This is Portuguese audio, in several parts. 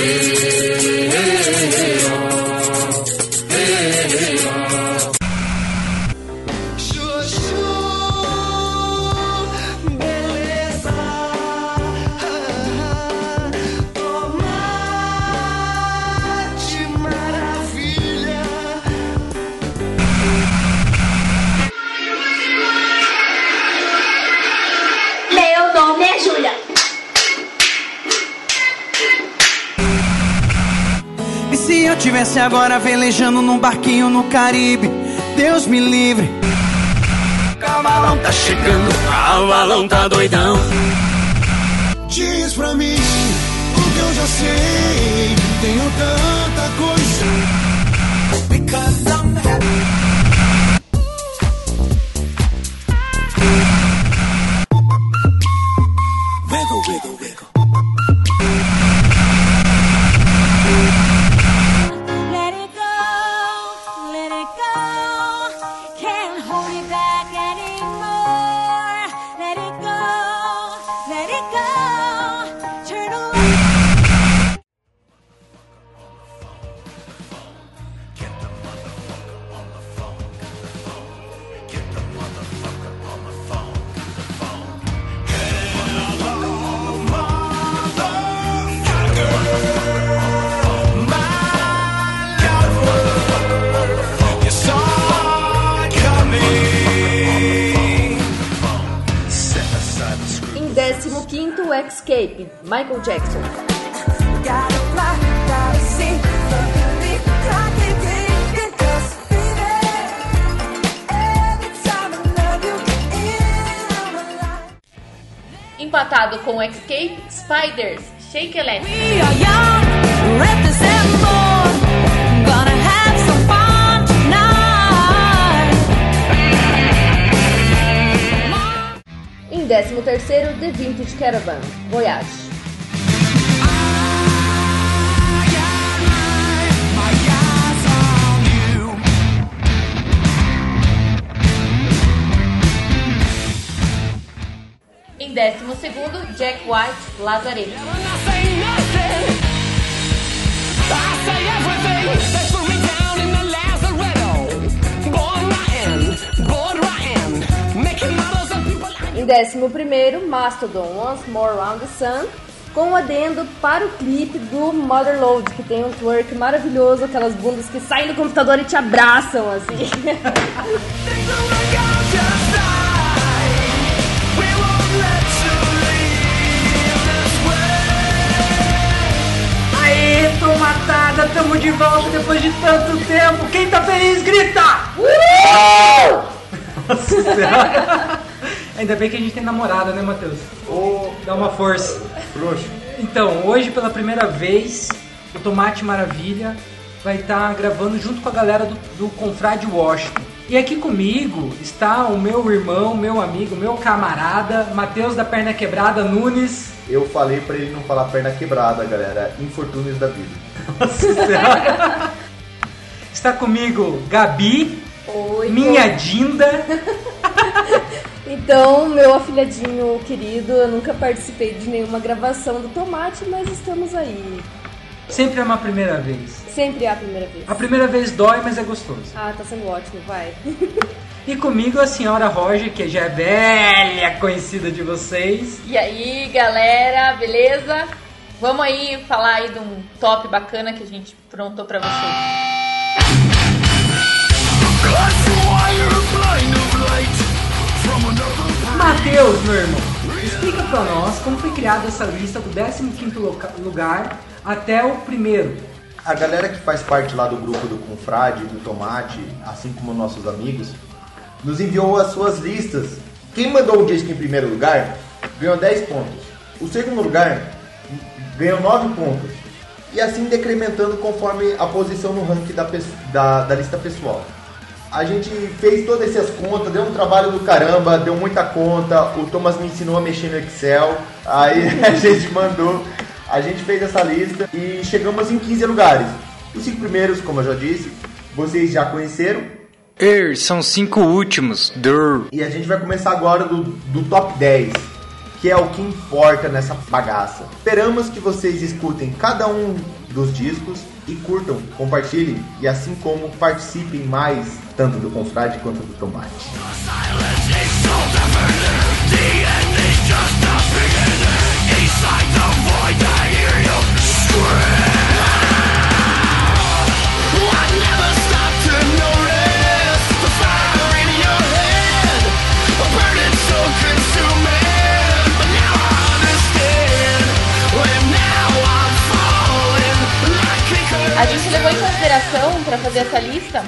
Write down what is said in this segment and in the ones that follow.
Meu agora velejando num barquinho no Caribe? Deus me livre. Cavalão tá chegando, cavalão tá doidão. Diz pra mim o que eu já sei. Tenho tanta coisa. Because Spiders, Shake Electric. We are young, and bold. Gonna have some fun tonight. Em 13º, The Vintage Caravan, Voyage. décimo segundo, Jack White, Lazarete. Em décimo primeiro, Mastodon, Once More Round the Sun, com um adendo para o clipe do Motherload, que tem um twerk maravilhoso, aquelas bundas que saem do computador e te abraçam, assim. Aê, tomatada, tamo de volta depois de tanto tempo. Quem tá feliz, grita! Nossa Senhora. Ainda bem que a gente tem namorada, né, Matheus? Ô, dá uma força. Frouxo. Então, hoje pela primeira vez, o Tomate Maravilha vai estar gravando junto com a galera do, do Confrade Washington. E aqui comigo está o meu irmão, meu amigo, meu camarada, Matheus da Perna Quebrada Nunes. Eu falei pra ele não falar perna quebrada, galera. Infortúnios da vida. Nossa Senhora. Está comigo Gabi, Oi, minha Dinda. Então, meu afilhadinho querido, eu nunca participei de nenhuma gravação do Tomate, mas estamos aí. Sempre é uma primeira vez. Sempre é a primeira vez. A primeira vez dói, mas é gostoso. Ah, tá sendo ótimo, vai. E comigo a senhora Roger, que já é velha conhecida de vocês. E aí, galera, beleza? Vamos aí falar aí de um top bacana que a gente prontou pra vocês. Matheus, meu irmão, explica pra nós como foi criada essa lista do 15º loca- lugar até o primeiro. A galera que faz parte lá do grupo do Confrade, do Tomate, assim como nossos amigos, nos enviou as suas listas. Quem mandou o disco em primeiro lugar ganhou 10 pontos. O segundo lugar ganhou 9 pontos. E assim decrementando conforme a posição no ranking da, da, da lista pessoal. A gente fez todas essas contas, deu um trabalho do caramba, deu muita conta. O Thomas me ensinou a mexer no Excel. Aí a gente mandou, a gente fez essa lista e chegamos em 15 lugares. Os cinco primeiros, como eu já disse, vocês já conheceram. Er, são cinco últimos. Dur. E a gente vai começar agora do, do top 10, que é o que importa nessa bagaça. Esperamos que vocês escutem cada um dos discos e curtam, compartilhem e assim como participem mais tanto do Confrade quanto do Tomate. A gente levou em consideração para fazer essa lista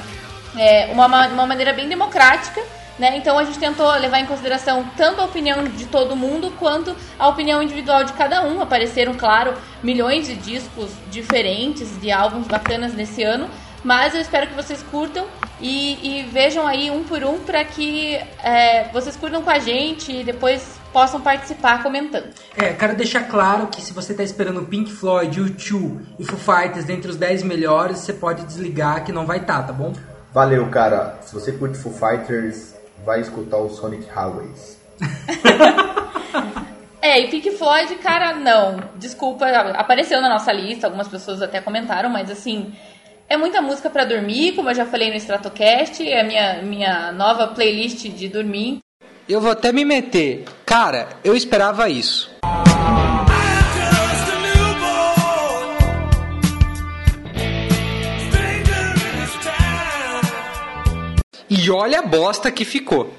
é, uma, ma- uma maneira bem democrática, né? Então a gente tentou levar em consideração tanto a opinião de todo mundo quanto a opinião individual de cada um. Apareceram, claro, milhões de discos diferentes, de álbuns bacanas nesse ano. Mas eu espero que vocês curtam e, e vejam aí um por um para que é, vocês curtam com a gente e depois possam participar comentando. É, quero deixar claro que se você tá esperando Pink Floyd, U2 e Foo Fighters dentre os 10 melhores, você pode desligar que não vai estar, tá bom? Valeu, cara. Se você curte Foo Fighters, vai escutar o Sonic Highways. É, e Pink Floyd, cara, não. Desculpa, apareceu na nossa lista, algumas pessoas até comentaram, mas assim, é muita música pra dormir, como eu já falei no Stratocast, é a minha, minha nova playlist de dormir. Eu vou até me meter. Cara, eu esperava isso. just E olha a bosta que ficou.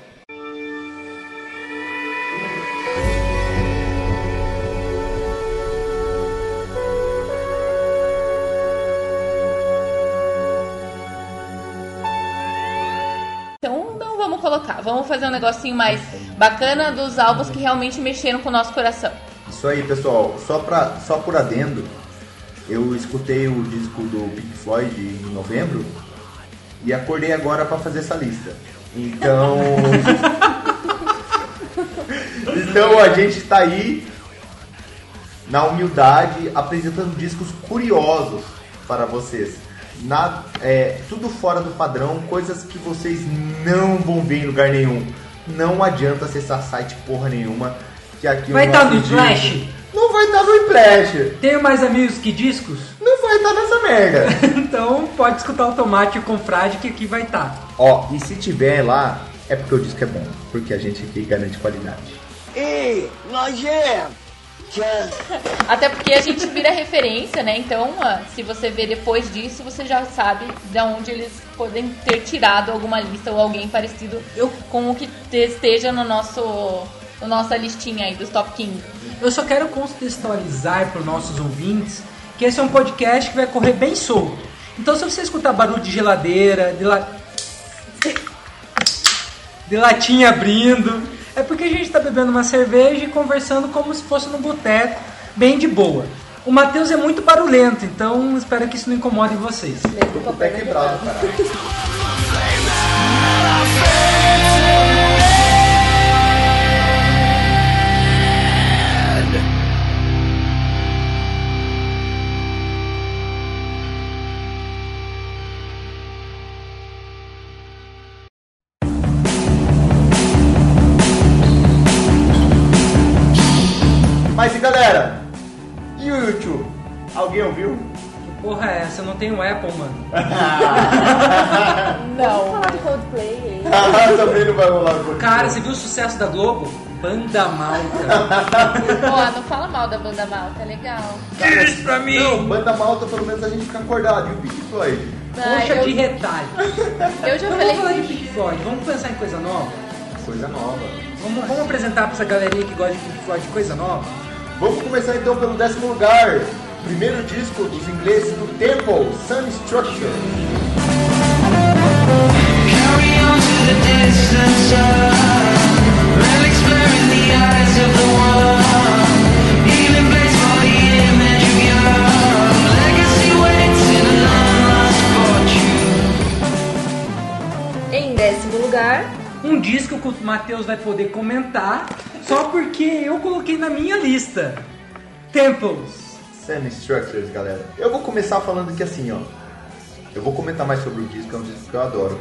Então não vamos colocar, vamos fazer um negocinho mais bacana dos álbuns que realmente mexeram com o nosso coração. Isso aí, pessoal. Só, pra, só por adendo, eu escutei o disco do Pink Floyd em novembro e acordei agora pra fazer essa lista. Então. então a gente tá aí na humildade apresentando discos curiosos para vocês. Na, é, tudo fora do padrão, coisas que vocês não vão ver em lugar nenhum. Não adianta acessar site porra nenhuma. Que aqui o Vai tá nosso no Flash? Não vai estar no Flash. Tenho mais amigos que discos? Não vai estar nessa merda. então pode escutar o Tomate e o Confrade que aqui vai tá. estar. Ó, e se tiver lá, é porque o disco é bom. Porque a gente aqui garante qualidade. Ei, nojento! Até porque a gente vira referência, né? Então, se você ver depois disso, você já sabe de onde eles podem ter tirado alguma lista ou alguém parecido com o que te- esteja no nosso, no nossa listinha aí dos top 15. Eu só quero contextualizar para os nossos ouvintes que esse é um podcast que vai correr bem solto. Então, se você escutar barulho de geladeira, de, la... de latinha abrindo, é porque a gente está bebendo uma cerveja e conversando como se fosse num boteco, bem de boa. O Matheus é muito barulhento, então espero que isso não incomode vocês. Tô o pé quebrado, cara. Alguém ouviu? Que porra é essa? Eu não tenho Apple, mano. Não. falar de Coldplay aí. Ah, Também não vai rolar com Cara, você viu o sucesso da Globo? Banda Malta. Ó, não fala mal da banda malta, é legal. Tira isso pra mim! Não, banda malta, pelo menos a gente fica acordado. E o Pink Floyd? Ah, Poxa eu, de retalho. eu já Não falei vamos falar de Pink Floyd, vamos pensar em coisa nova. Coisa nova. Vamos, vamos apresentar pra essa galerinha que gosta de Pink Floyd coisa nova? Vamos começar então pelo décimo lugar. Primeiro disco dos ingleses do Temple, Sun Structure. Em décimo lugar, Um disco que o Matheus vai poder comentar só porque eu coloquei na minha lista. Temples. Sun Structures, galera. Eu vou começar falando que assim, ó. Eu vou comentar mais sobre o disco, é um disco que eu adoro.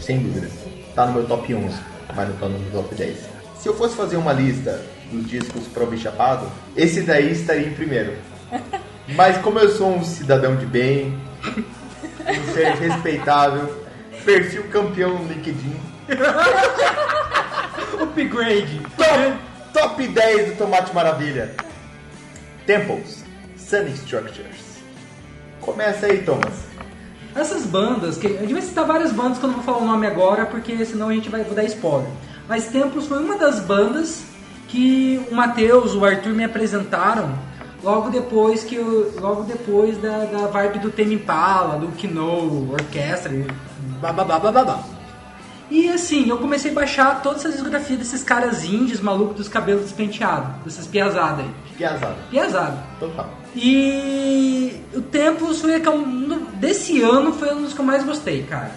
Sem dúvida. Tá no meu top 11, mas não tá no meu top 10. Se eu fosse fazer uma lista dos discos para ouvir chapado, esse daí estaria em primeiro. Mas como eu sou um cidadão de bem, um ser respeitável, perfil campeão no LinkedIn, Upgrade. top, top 10 do Tomate Maravilha. Temples, Sun Structures. Começa aí, Thomas. Essas bandas, que a gente vai citar várias bandas que eu não vou falar o nome agora, porque senão a gente vai vou dar spoiler. Mas Templos foi uma das bandas que o Matheus, o Arthur me apresentaram logo depois que eu, logo depois da, da vibe do Tame Impala, do Kino, orquestra, blá blá E assim, eu comecei a baixar todas essas discografias desses caras indies malucos dos cabelos despenteados, dessas piazadas aí. Piazada. Piazada. Total. E o Tempos foi desse ano foi um dos que eu mais gostei, cara.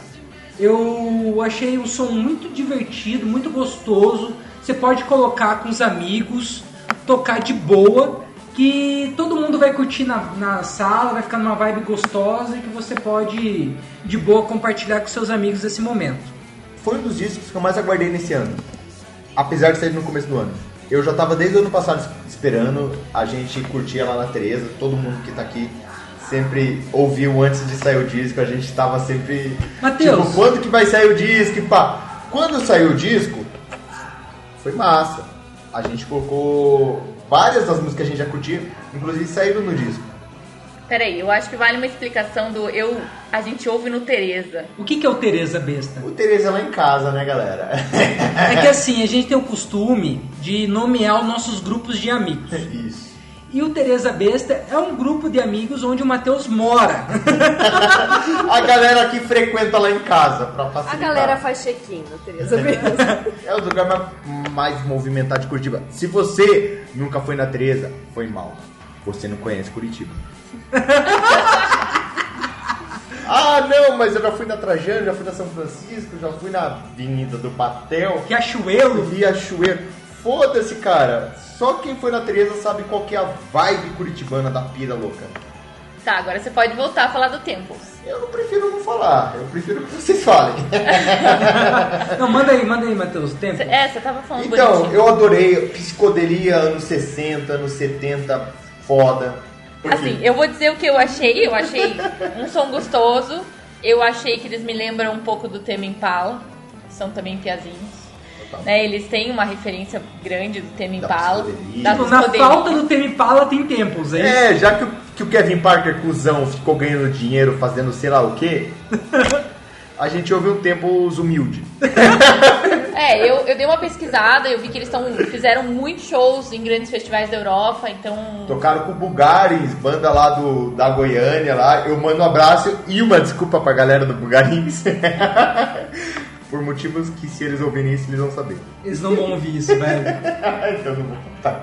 Eu achei o som muito divertido, muito gostoso. Você pode colocar com os amigos, tocar de boa, que todo mundo vai curtir na, na sala, vai ficar numa vibe gostosa e que você pode de boa compartilhar com seus amigos esse momento. Foi um dos discos que eu mais aguardei nesse ano. Apesar de sair no começo do ano. Eu já tava desde o ano passado esperando, a gente curtia lá na Tereza, todo mundo que tá aqui sempre ouviu antes de sair o disco, a gente tava sempre. Mateus. Tipo, quando que vai sair o disco? E pá. Quando saiu o disco, foi massa. A gente colocou várias das músicas que a gente já curtia, inclusive saíram no disco. Peraí, eu acho que vale uma explicação do eu. A gente ouve no Tereza. O que, que é o Tereza Besta? O Tereza lá em casa, né, galera? É que assim, a gente tem o costume de nomear os nossos grupos de amigos. Isso. E o Tereza Besta é um grupo de amigos onde o Matheus mora. A galera que frequenta lá em casa, pra A facilitar. galera faz check-in na Tereza mesmo. É o lugar mais, mais movimentado de Curitiba. Se você nunca foi na Tereza, foi mal. Você não conhece Curitiba. ah, não, mas eu já fui na Trajano, já fui na São Francisco, já fui na Avenida do Patel, Riachuelo. Riachuelo. Foda-se, cara. Só quem foi na Tereza sabe qual que é a vibe curitibana da pira louca. Tá, agora você pode voltar a falar do Temples. Eu não prefiro não falar, eu prefiro que vocês falem. Não, manda aí, manda aí, Matheus. Tempo. Cê- É, você tava falando Então, bonitinho. eu adorei psicodelia anos 60, anos 70, foda. Assim, eu vou dizer o que eu achei. Eu achei um som gostoso. Eu achei que eles me lembram um pouco do Tame Impala. São também piazinhos. Né, eles têm uma referência grande do Tame Da Impala. Da Tipo, na falta do Teme Pala tem tempos, é isso? É, já que o, que o Kevin Parker, cuzão, ficou ganhando dinheiro fazendo sei lá o quê, a gente ouve um tempo os humildes. É, eu, eu dei uma pesquisada, eu vi que eles tão, fizeram muitos shows em grandes festivais da Europa, então. Tocaram com o Bugarins, banda lá do, da Goiânia lá. Eu mando um abraço e uma desculpa pra galera do Bugarins. Por motivos que se eles ouvirem isso, eles vão saber. Eles não vão ouvir isso, velho. então não vou contar.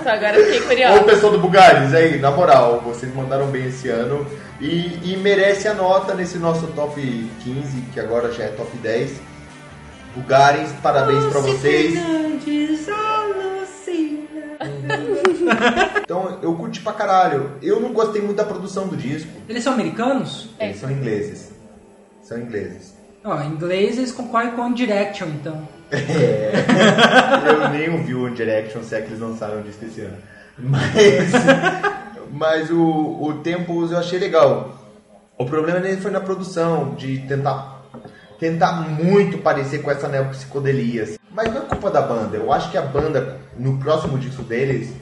Então agora eu fiquei Ô curiosa. pessoal do Bugares, aí, na moral, vocês mandaram bem esse ano e, e merece a nota nesse nosso top 15, que agora já é top 10. Bugares, parabéns pra vocês. Então eu curti pra caralho. Eu não gostei muito da produção do disco. Eles são americanos? É. Eles são ingleses. São ingleses. Ó, eles concorrem com One Direction, então. É. eu nem ouvi o One Direction, se é que eles lançaram o disco esse ano. Mas, mas o, o Tempos eu achei legal. O problema dele foi na produção, de tentar, tentar muito parecer com essa neopsicodelia. Mas não é culpa da banda. Eu acho que a banda, no próximo disco deles,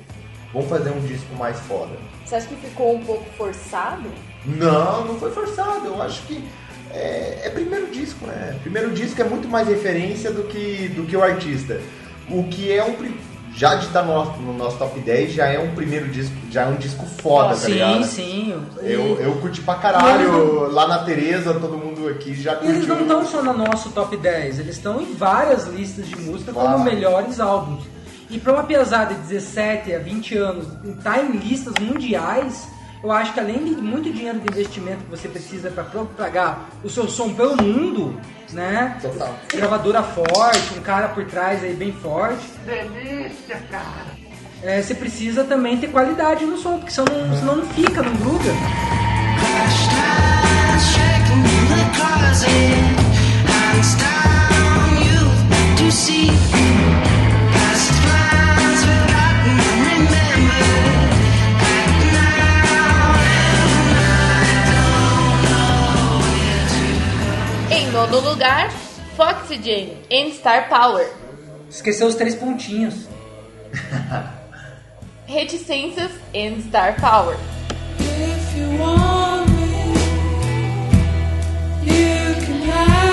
vão fazer um disco mais foda. Você acha que ficou um pouco forçado? Não, não foi forçado. Eu acho que é, é primeiro disco, né? Primeiro disco é muito mais referência do que, do que o artista. O que é um. Já de estar no nosso, no nosso top 10, já é um primeiro disco, já é um disco foda, tá sim, ligado? sim. Eu, eu curti pra caralho. Lá na Tereza, todo mundo aqui já E eles curtiu. não estão só no nosso top 10, eles estão em várias listas de música como Claro. melhores álbuns. E pra uma pesada de 17 a 20 anos estar em listas mundiais, eu acho que além de muito dinheiro de investimento que você precisa para propagar o seu som pelo mundo, né? Total. Gravadora forte, um cara por trás aí bem forte. Delícia, cara! É, você precisa também ter qualidade no som, porque senão, senão não fica, não gruda. shaking segundo lugar, Foxygen and Star Power. Esqueceu os três pontinhos. Reticências and Star Power. If you want me, you can have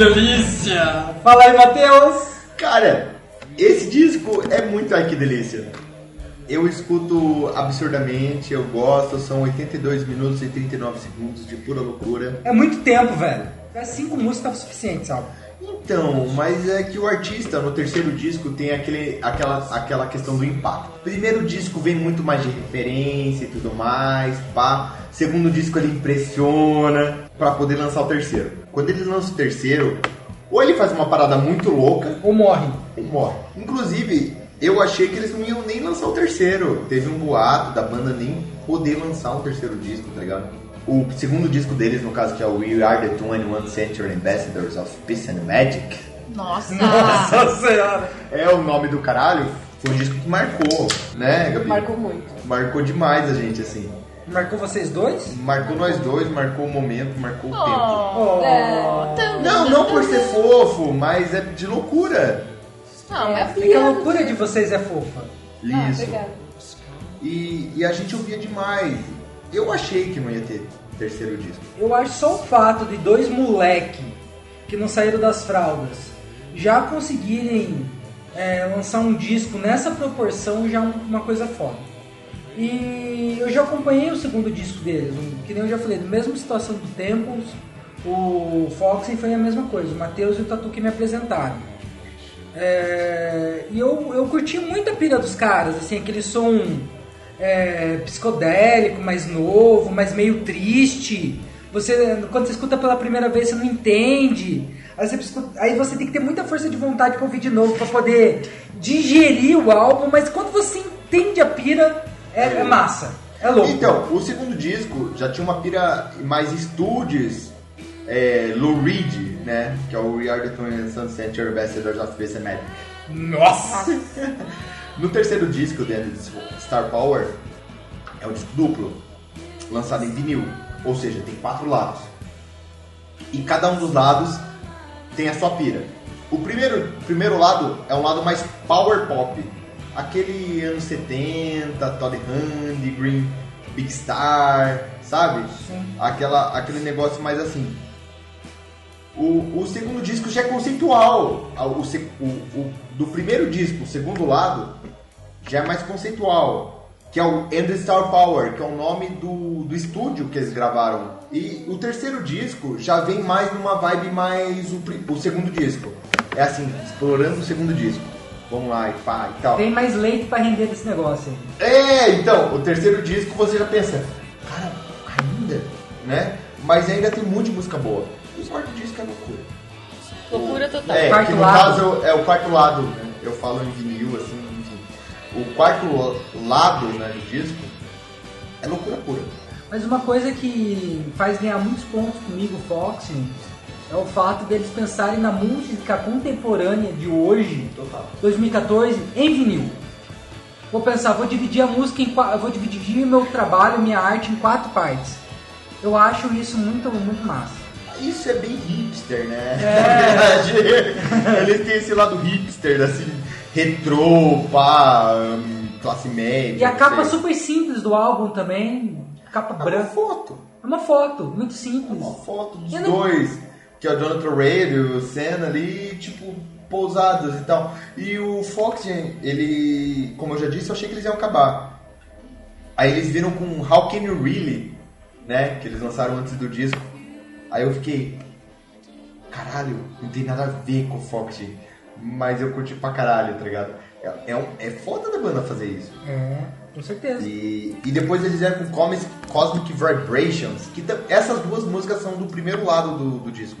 delícia! Fala aí, Matheus! Cara, esse disco é muito ai que delícia. Eu escuto absurdamente, eu gosto, são 82 minutos e 39 segundos de pura loucura. É muito tempo, velho. É cinco músicas o suficiente, sabe? Então, mas é que o artista no terceiro disco tem aquele, aquela, aquela questão do impacto. Primeiro disco vem muito mais de referência e tudo mais, pá. Segundo disco ele impressiona pra poder lançar o terceiro. Quando ele lança o terceiro, ou ele faz uma parada muito louca, Ou morre. ou morre. Inclusive, eu achei que eles não iam nem lançar o terceiro. Teve um boato da banda nem poder lançar um terceiro disco, tá ligado? O segundo disco deles, no caso, que é o We Are the 21st Century Ambassadors of Peace and Magic, Nossa! Nossa senhora! é o nome do caralho. Foi um disco que marcou, né, Gabi? Marcou muito. Marcou demais a gente, assim. Marcou vocês dois? Marcou nós dois, marcou o momento, marcou o tempo. Oh, É. Não, não por ser fofo, mas é de loucura. Não, é É que a loucura de vocês é fofa. Ah, Isso. obrigada. E, e a gente ouvia demais. Eu achei que não ia ter terceiro disco. Eu acho só o fato de dois moleque que não saíram das fraldas já conseguirem é, lançar um disco nessa proporção já é um- uma coisa foda. E eu já acompanhei o segundo disco deles, um- que nem eu já falei, do mesmo situação do Temples, o Foxen foi a mesma coisa, o Matheus e o Tatu que me apresentaram. É, e eu, eu curti muito a pira dos caras, assim, aquele som é, psicodélico, mais novo, mas meio triste. Você, quando você escuta pela primeira vez, você não entende. Aí você, aí você tem que ter muita força de vontade pra ouvir de novo, pra poder digerir o álbum, mas quando você entende a pira, é, é massa. É louco. Então, o segundo disco já tinha uma pira mais estúdios, é, Lou Reed, né? Que é o We Are the 20th Century Ambassadors of Peace and Magic. Nossa! No terceiro disco, dentro de Star Power, é um disco duplo, lançado em vinil. Ou seja, tem quatro lados. E cada um dos lados tem a sua pira. O primeiro, primeiro lado é um lado mais power pop. Aquele anos 70, Todd Rundgren, Big Star, sabe? Sim. Aquela, aquele negócio mais assim. O, o segundo disco já é conceitual. O, o- o- do primeiro disco, o segundo lado, já é mais conceitual. Que é o End Star Power, que é o nome do, do estúdio que eles gravaram. E o terceiro disco já vem mais numa vibe mais o, o segundo disco. É assim, explorando o segundo disco. Vamos lá e pá e tal. Tem mais leite pra render desse negócio aí. É, então, o terceiro disco você já pensa, cara, ainda, né? Mas ainda tem um monte de música boa. E o quarto disco é loucura. Loucura total. É, Quarto que no lado. caso é o quarto lado, né? Eu falo em vinil, assim, enfim. O quarto lado, né, do disco é loucura pura. Mas uma coisa que faz ganhar muitos pontos comigo, Fox, é o fato deles pensarem na música contemporânea de hoje, Total. 2014, em vinil. Vou pensar, vou dividir a música em vou dividir meu trabalho, minha arte em quatro partes. Eu acho isso muito, muito massa. Isso é bem hipster, né? É. Na verdade, eles têm esse lado hipster, assim, retrô, pá, hum, classe média. E a capa sei. super simples do álbum também, capa É uma branca. foto. É uma foto, muito simples. Uma foto dos não- dois, que é o Jonathan Reid e o Senna ali, tipo, pousados e tal. E o Fox, ele, como eu já disse, eu achei que eles iam acabar. Aí eles viram com How Can You Really, né, que eles lançaram antes do disco. Aí eu fiquei, caralho, não tem nada a ver com o Fox, mas eu curti pra caralho, tá ligado? É, é, um- é foda da banda fazer isso. É, com certeza. E, e depois eles vieram com Cosmic, Cosmic Vibrations, que essas duas músicas são do primeiro lado do, do disco.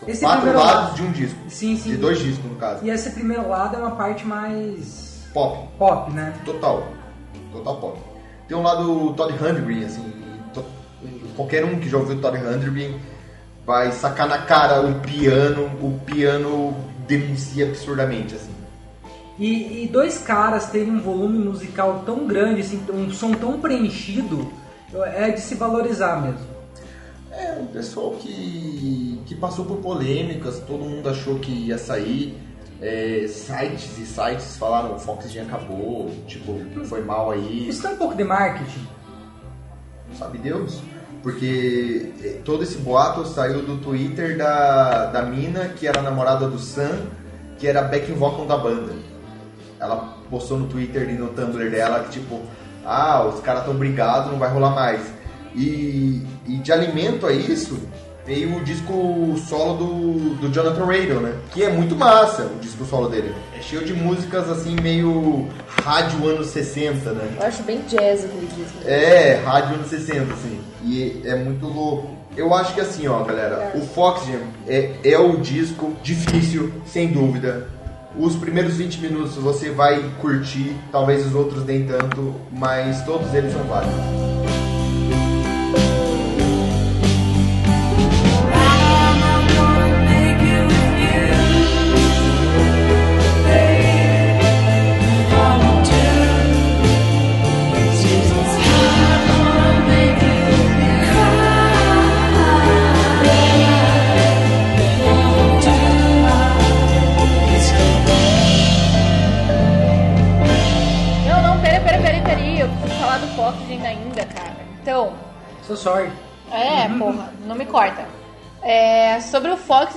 São Esse quatro lados lado- de um disco. Sim, sim. De dois discos, no caso. E esse primeiro lado é uma parte mais Pop, pop, né? total. Total pop. Tem um lado Todd Rundgren, assim, to- qualquer um que já ouviu Todd Hundred vai sacar na cara o piano, o piano denuncia absurdamente, assim. E, e dois caras terem um volume musical tão grande, assim, um som tão preenchido, é de se valorizar mesmo. É, um pessoal que, que passou por polêmicas, todo mundo achou que ia sair. é, sites e sites falaram o Fox já acabou, tipo, foi mal aí, Isso tem um pouco de marketing. sabe Deus? Porque é, todo esse boato saiu do Twitter da, da mina que era namorada do Sam, que era backing vocal da banda. Ela postou no Twitter e no Tumblr dela que tipo, ah, os caras estão brigados, não vai rolar mais. E, e de alimento a isso, veio o disco solo do, do Jonathan Radle, né? Que é muito massa, o disco solo dele. É cheio de músicas assim, meio rádio anos 60, né? Eu acho bem jazz aquele disco. É, rádio anos 60, assim. E é muito louco. Eu acho que assim, ó, galera, o Fox Jam é, é o disco difícil, sem dúvida. Os primeiros 20 minutos você vai curtir, talvez os outros nem tanto, mas todos eles são válidos.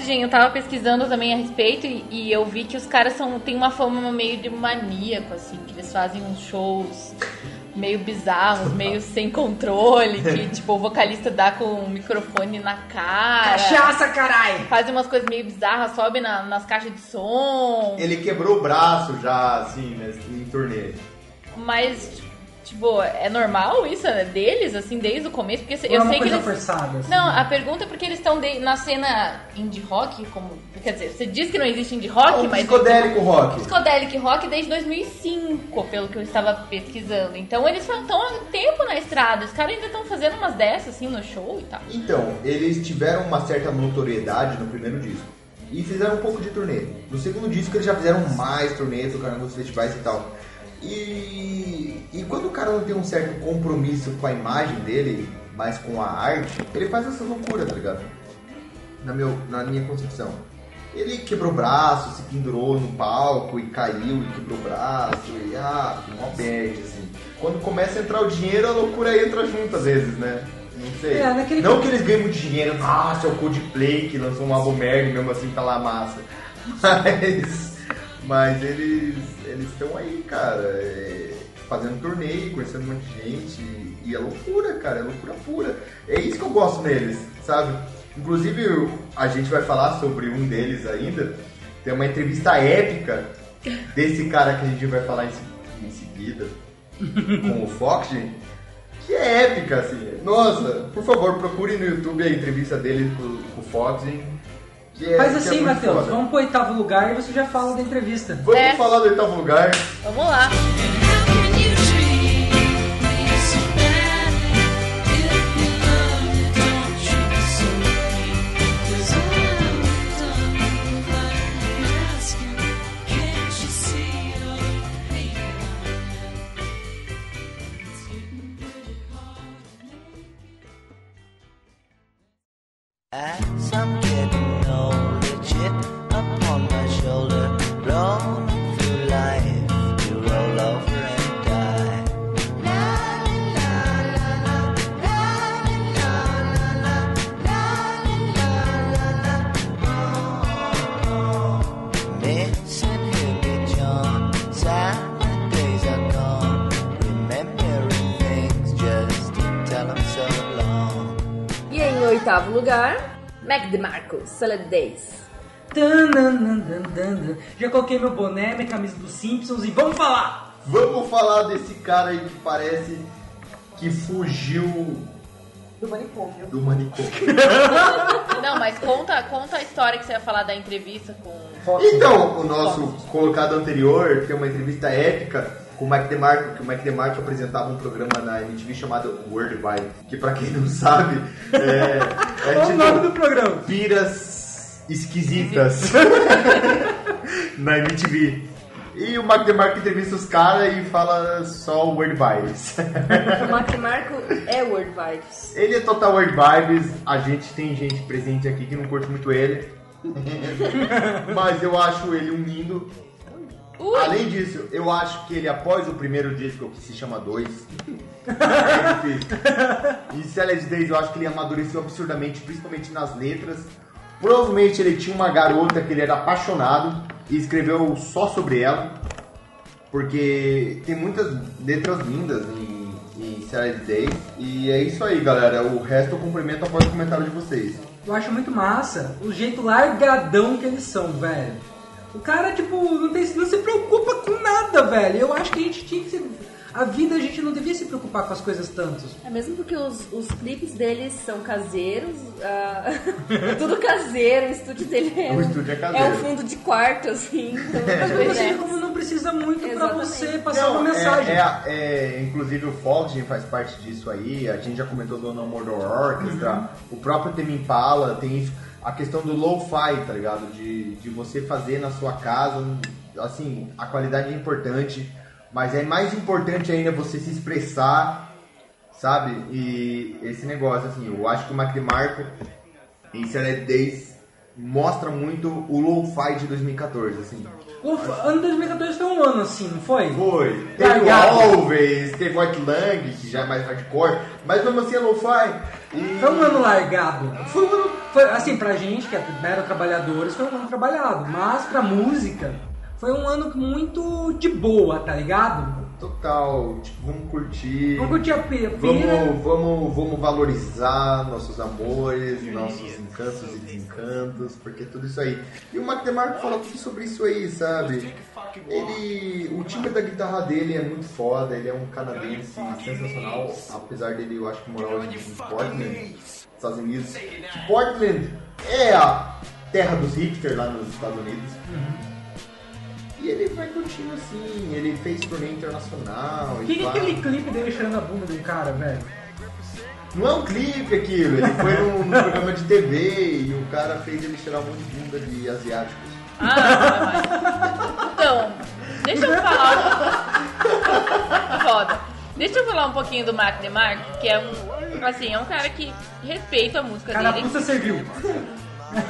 Foxgen, eu tava pesquisando também a respeito e, e eu vi que os caras são, têm uma fama meio de maníaco, assim, que eles fazem uns shows meio bizarros, meio sem controle, que tipo, o vocalista dá com o microfone na cara. Cachaça, carai! Faz umas coisas meio bizarras, sobe na- nas caixas de som. Ele quebrou o braço já, assim, né, em turnê. Mas, tipo, é normal isso né, deles, assim, desde o começo? Porque Ou é eu uma sei que coisa eles. forçada? assim? Não, a pergunta é porque eles estão de- na cena indie rock, como. Quer dizer, você diz que não existe indie rock, É um mas. psicodélico rock. Psicodelic rock desde 2005, pelo que eu estava pesquisando. Então eles estão há tempo na estrada. Os caras ainda estão fazendo umas dessas assim no show e tal. Então, eles tiveram uma certa notoriedade no primeiro disco. E fizeram um pouco de turnê. No segundo disco eles já fizeram mais turnê, tocaram nos festivais e tal. E, e quando o cara não tem um certo compromisso com a imagem dele, mas com a arte, ele faz essa loucura, tá ligado? Na, meu, na minha concepção. Ele quebrou o braço, se pendurou no palco e caiu e quebrou o braço e ah, mó bad, assim. Quando começa a entrar o dinheiro, a loucura entra junto às vezes, né? Não sei. É, naquele- Não que eles ganhem muito dinheiro, nossa, é o Coldplay que lançou um álbum merda e mesmo assim tá lá massa. Mas, mas eles estão aí, cara, é, fazendo turnê, conhecendo um monte de gente. E, e é loucura, cara, é loucura pura. É isso que eu gosto neles, sabe? Inclusive, a gente vai falar sobre um deles ainda. Tem uma entrevista épica desse cara que a gente vai falar em seguida com o Fox, que é épica, assim. Nossa, por favor, procure no YouTube a entrevista dele com, com o Fox. Que é, Faz é assim, muito Matheus, foda. vamos pro oitavo lugar e você já fala da entrevista. Vamos É. falar do oitavo lugar. Vamos lá. As Solid Days. Já coloquei meu boné, minha camisa dos Simpsons e vamos falar! Vamos falar desse cara aí que parece que fugiu Do manicômio. do manicômio. Não, mas conta, conta a história que você ia falar da entrevista com. Então, o nosso colocado anterior tem uma entrevista épica com o Mike DeMarco, que o Mike DeMarco apresentava um programa na MTV chamado World Vibe, que pra quem não sabe, é, é Qual o tipo nome do programa? piras esquisitas na MTV. E o Mike DeMarco entrevista os caras e fala só World Vibes. O Mac Marco é World Vibes. Ele é total World Vibes, a gente tem gente presente aqui que não curte muito ele. Mas eu acho ele um lindo. Ui. Além disso, eu acho que ele, após o primeiro disco, que se chama 2, é difícil. E Celeste Days, eu acho que ele amadureceu absurdamente, principalmente nas letras. Provavelmente ele tinha uma garota que ele era apaixonado e escreveu só sobre ela. Porque tem muitas letras lindas em, em Celeste Days. E é isso aí, galera. O resto eu cumprimento após o comentário de vocês. Eu acho muito massa o jeito largadão que eles são, velho. O cara, tipo, não, tem, não se preocupa com nada, velho. Eu acho que a gente tinha que se... A vida a gente não devia se preocupar com as coisas tanto. É mesmo porque os, os clipes deles são caseiros, ah, é tudo caseiro, o estúdio dele é, O estúdio é caseiro. é um fundo de quarto, assim. Então, Mas pra você é. como não precisa muito pra Exatamente. você passar Não, uma mensagem. É, é- é, inclusive o Foxy faz parte disso aí. A gente já comentou do No More Door Orchestra. Uhum. O próprio Tame Impala tem isso. A questão do lo-fi, tá ligado? De, de você fazer na sua casa. Assim, a qualidade é importante. Mas é mais importante ainda você se expressar, sabe? E esse negócio, assim, eu acho que o Mac DeMarco em Select Days mostra muito o lo-fi de 2014, assim. O ano 2014 foi um ano assim, não foi? Foi. Teve o. Always, teve o White Lang, que já é mais hardcore, mas mesmo assim é lo-fi. E... Foi um ano largado. Foi um ano Foi, assim, pra gente, que eram trabalhadores, foi um ano trabalhado. Mas pra música, foi um ano muito de boa, tá ligado? Total, tipo, vamos curtir. Vamos curtir a pira. Vamos, vamos, vamos valorizar nossos amores, nossos encantos e desencantos, porque tudo isso aí. E o Mac DeMarco fala tudo sobre isso aí, sabe? Ele, o timbre da guitarra dele é muito foda, ele é um canadense sensacional, apesar dele, eu acho que morar hoje em Portland, Estados Unidos. Que Portland é a terra dos hipsters lá nos Estados Unidos. E ele vai curtindo assim, ele fez turnê internacional O e que, que é aquele clipe dele cheirando a bunda de um cara, velho? Não é um clipe aquilo, ele foi num, num programa de TV e o cara fez ele cheirar um monte de bunda de asiáticos. Ah, então, deixa eu falar. Foda. Deixa eu falar um pouquinho do Mark DeMarco, que é um. Assim, é um cara que respeita a música Cara, dele. puta serviu.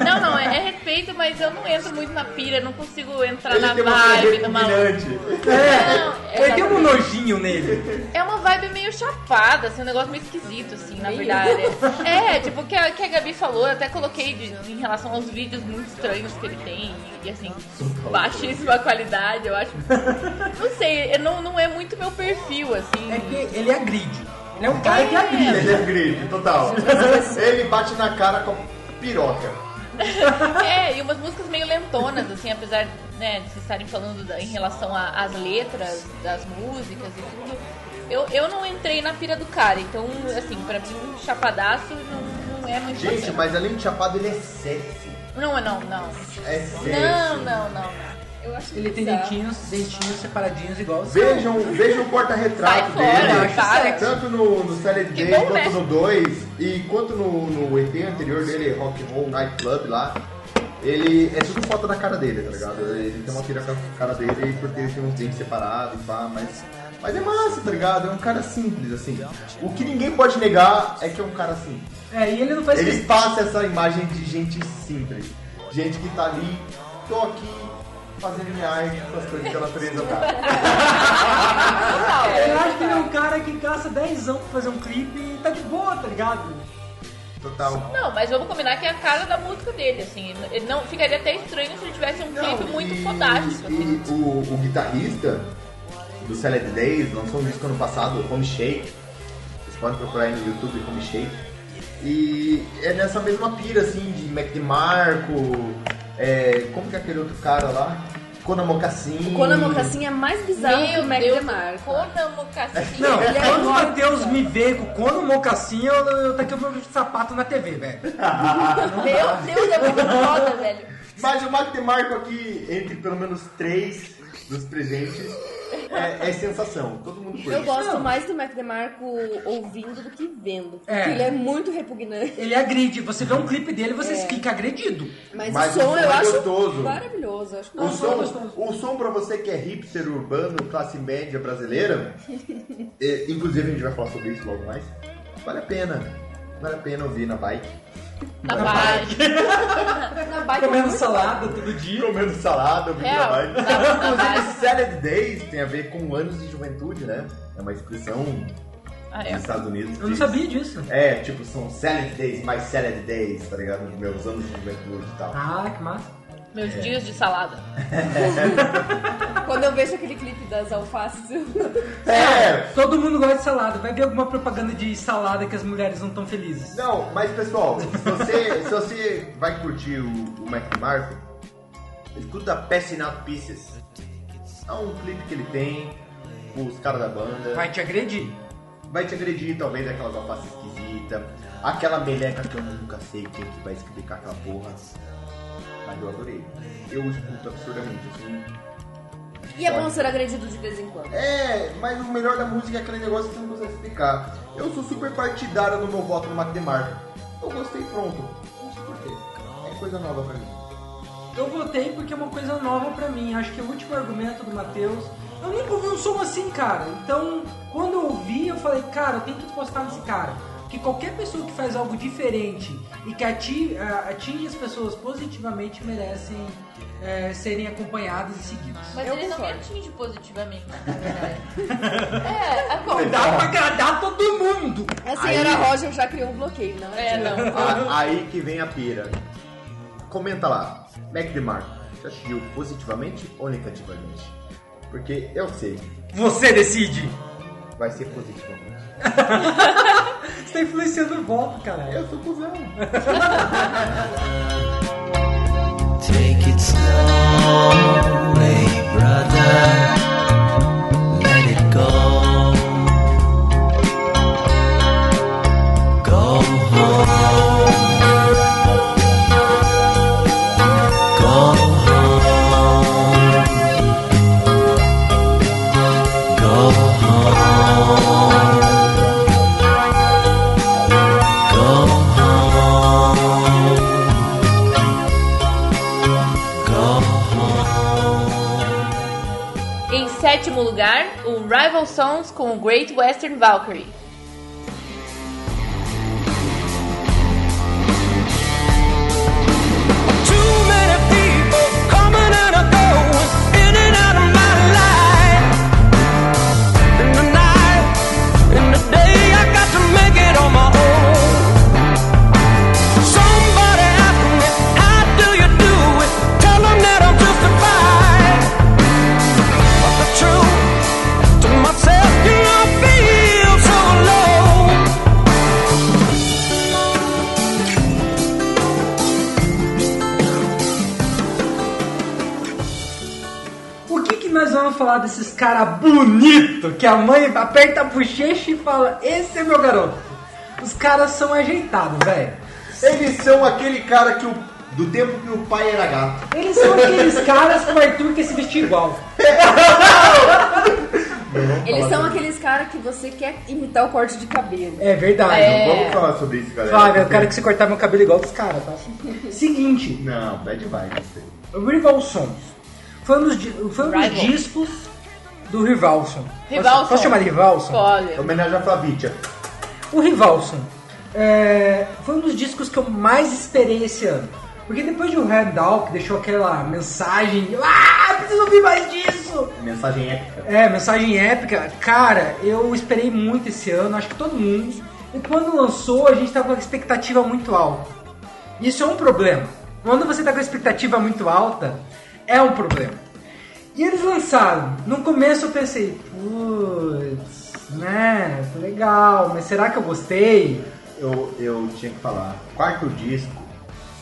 Não, não, é, é respeito, mas eu não entro muito na pira, não consigo entrar Ele na tem uma vibe, coisa numa. repugnante. Não, Ele tem um nojinho nele. É uma vibe meio chapada, assim, um negócio meio esquisito, assim, na verdade. É, tipo, o que a, que a Gabi falou, eu até coloquei de- em relação aos vídeos muito estranhos que ele tem, e, assim, baixíssima qualidade, eu acho. Não sei, não, não é muito meu perfil, assim. É que ele agride. Ele é um cara que agride. Ele é grito, total. Ele bate na cara com a piroca. É, e umas músicas meio lentonas, assim, apesar né, de vocês estarem falando da- em relação às letras das músicas e tudo. Eu, eu não entrei na pira do cara, então, assim, pra mim, um chapadaço não, não é muito Gente, bacana. mas além de chapado, ele é sexy. Não, não, não. É sexy. Não, não, não. Eu acho Ele tem bizarro. dentinhos, dentinhos separadinhos igual. Vejam, vejam o Sai porta-retrato fora, dele. para. Tanto no, no Que Day bom, quanto né? no 2 e quanto no, no EP anterior dele, Rock and Roll Night Club lá. Ele é tudo foto da cara dele, tá ligado? Ele tem uma pira com a cara dele porque ele tem uns dentes separados e pá, mas. Mas é massa, tá ligado? É um cara simples, assim. O que ninguém pode negar é que é um cara simples. É, e ele não faz Ele questão. passa essa imagem de gente simples. Gente que tá ali, tô aqui fazendo minha arte com as coisas que a natureza dá. Eu acho que ele é um cara que gasta 10 anos pra fazer um clipe e tá de boa, tá ligado? Total. Não, mas vamos combinar que é a cara da música dele, assim. Ele não ficaria até estranho se ele tivesse um clipe muito e, fodástico, assim. E o, o guitarrista do Salad Days lançou um disco ano passado, Home Shake. Vocês podem procurar aí no YouTube Home Shake. E é nessa mesma pira assim de Mac DeMarco, é, como que é aquele outro cara lá? Conan Mocassin. O Conan Mocassin é mais bizarro que o Mac Deus, DeMarco. Conan Mocassin. Não, Ele é quando o Matheus me vê com o Cono Mocassin, eu, eu taquei o meu sapato na TV, velho. Meu Deus, é muito foda, velho. Mas o Mac DeMarco aqui, entre pelo menos três dos presentes, é, é sensação. Todo mundo curte. Eu gosto Não. mais do Mac DeMarco ouvindo do que vendo. Porque É. ele é muito repugnante. Ele agride. Você vê um clipe dele e você fica agredido. Mas, Mas o som o som eu é acho gostoso. maravilhoso. Acho O gostoso. som, o som pra você que é hipster urbano, classe média brasileira, é, inclusive a gente vai falar sobre isso logo mais, vale a pena. Vale a pena ouvir na bike. Na bike. Na bike Comendo é salada todo dia. Comendo salada, ouvindo Real. na bike. Na- na Inclusive, bike. Salad Days tem a ver com anos de juventude, né? É uma expressão Ah, é. dos Estados Unidos. Eu não sabia disso. É, tipo, são Salad Days, mais Salad Days, tá ligado? Meus anos de juventude e tal. Ah, que massa. Meus dias de salada. Quando eu vejo aquele clipe das alfaces, eu- É! Todo mundo gosta de salada. Vai ver alguma propaganda de salada que as mulheres não estão felizes. Não, mas pessoal, se você, se você vai curtir o, o Mac DeMarco, escuta Passing Out Pieces. É um clipe que ele tem, com os caras da banda. Vai te agredir. Vai te agredir, talvez, aquelas alfaces esquisitas. Aquela meleca que eu nunca sei quem que vai explicar aquela porra. Mas eu adorei. Eu escuto absurdamente, assim. E é bom ser agredido de vez em quando. É, mas o melhor da música é aquele negócio que você não consegue explicar. Eu sou super partidário no meu voto no Mac DeMarco. Eu gostei pronto. Não sei porquê. É coisa nova pra mim. Eu votei porque é uma coisa nova pra mim. Acho que é o último argumento do Matheus. Eu nunca ouvi um som assim, cara. Então, quando eu ouvi, eu falei, cara, eu tenho que postar nesse cara. Porque qualquer pessoa que faz algo diferente e que ati- a- atinge as pessoas positivamente merecem é, serem acompanhadas e seguidas. Mas Eu ele não me atinge positivamente, na verdade. é, acontece. Dá pra agradar todo mundo. A senhora Roger já criou um bloqueio, não É, não. A- aí que vem a pira. Comenta lá, Mac DeMarco, você assistiu positivamente ou negativamente? Porque eu sei, Você decide. vai ser positivamente. Você tá influenciando o voto, cara. Eu sou cuzão. com Great Western Valkyrie. Caras bonitos que a mãe aperta a bochecha e fala: Esse é meu garoto. Os caras são ajeitados, velho. Eles são aquele cara que o, do tempo que o pai era gato. Eles são aqueles caras que o Arthur quer se vestir igual. Eles são aqueles caras que você quer imitar o corte de cabelo. É verdade. É. Vamos falar sobre isso, galera. Flávio, eu quero que você cortar meu cabelo igual dos caras, tá? Seguinte, Não, bad vibes. o Rival Sons. Foi um dos, foi um dos discos do Rivalson. Rivalson. Posso, posso chamar de Rivalson? Pode. Homenagem a Flavitia. O Rivalson é, foi um dos discos que eu mais esperei esse ano. Porque depois de o Handout, que deixou aquela mensagem, ah, preciso ouvir mais disso! Mensagem épica. É, mensagem épica. Cara, eu esperei muito esse ano, acho que todo mundo. E quando lançou, a gente tava com a expectativa muito alta. Isso é um problema. Quando você tá com a expectativa muito alta, é um problema. E eles lançaram. No começo eu pensei, putz, né, legal, mas será que eu gostei? Eu, eu tinha que falar. Quarto disco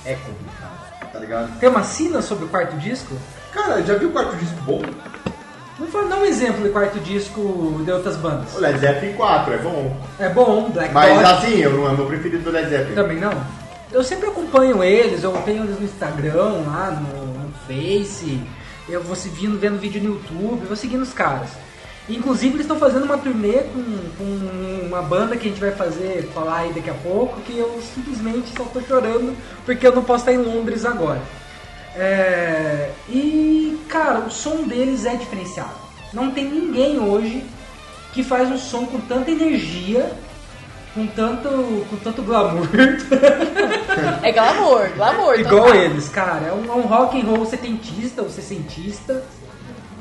é complicado, tá ligado? Tem uma sina sobre o quarto disco? Cara, já viu o quarto disco bom? Vamos dar um exemplo de quarto disco de outras bandas. O Led Zeppelin 4 é bom. É bom, Black Mas Dog. assim, eu não é meu preferido do Led Zeppelin. Também não? Eu sempre acompanho eles, eu tenho eles no Instagram, lá no, no Face, eu vou se vindo, vendo vídeo no YouTube, vou seguindo os caras. Inclusive eles estão fazendo uma turnê com, com uma banda que a gente vai fazer, falar aí daqui a pouco, que eu simplesmente só tô chorando porque eu não posso estar em Londres agora. É, e cara, o som deles é diferenciado. Não tem ninguém hoje que faz um som com tanta energia, com tanto, com tanto glamour. É glamour, glamour. Igual total. eles, cara. É um, é um rock and roll setentista ou sessentista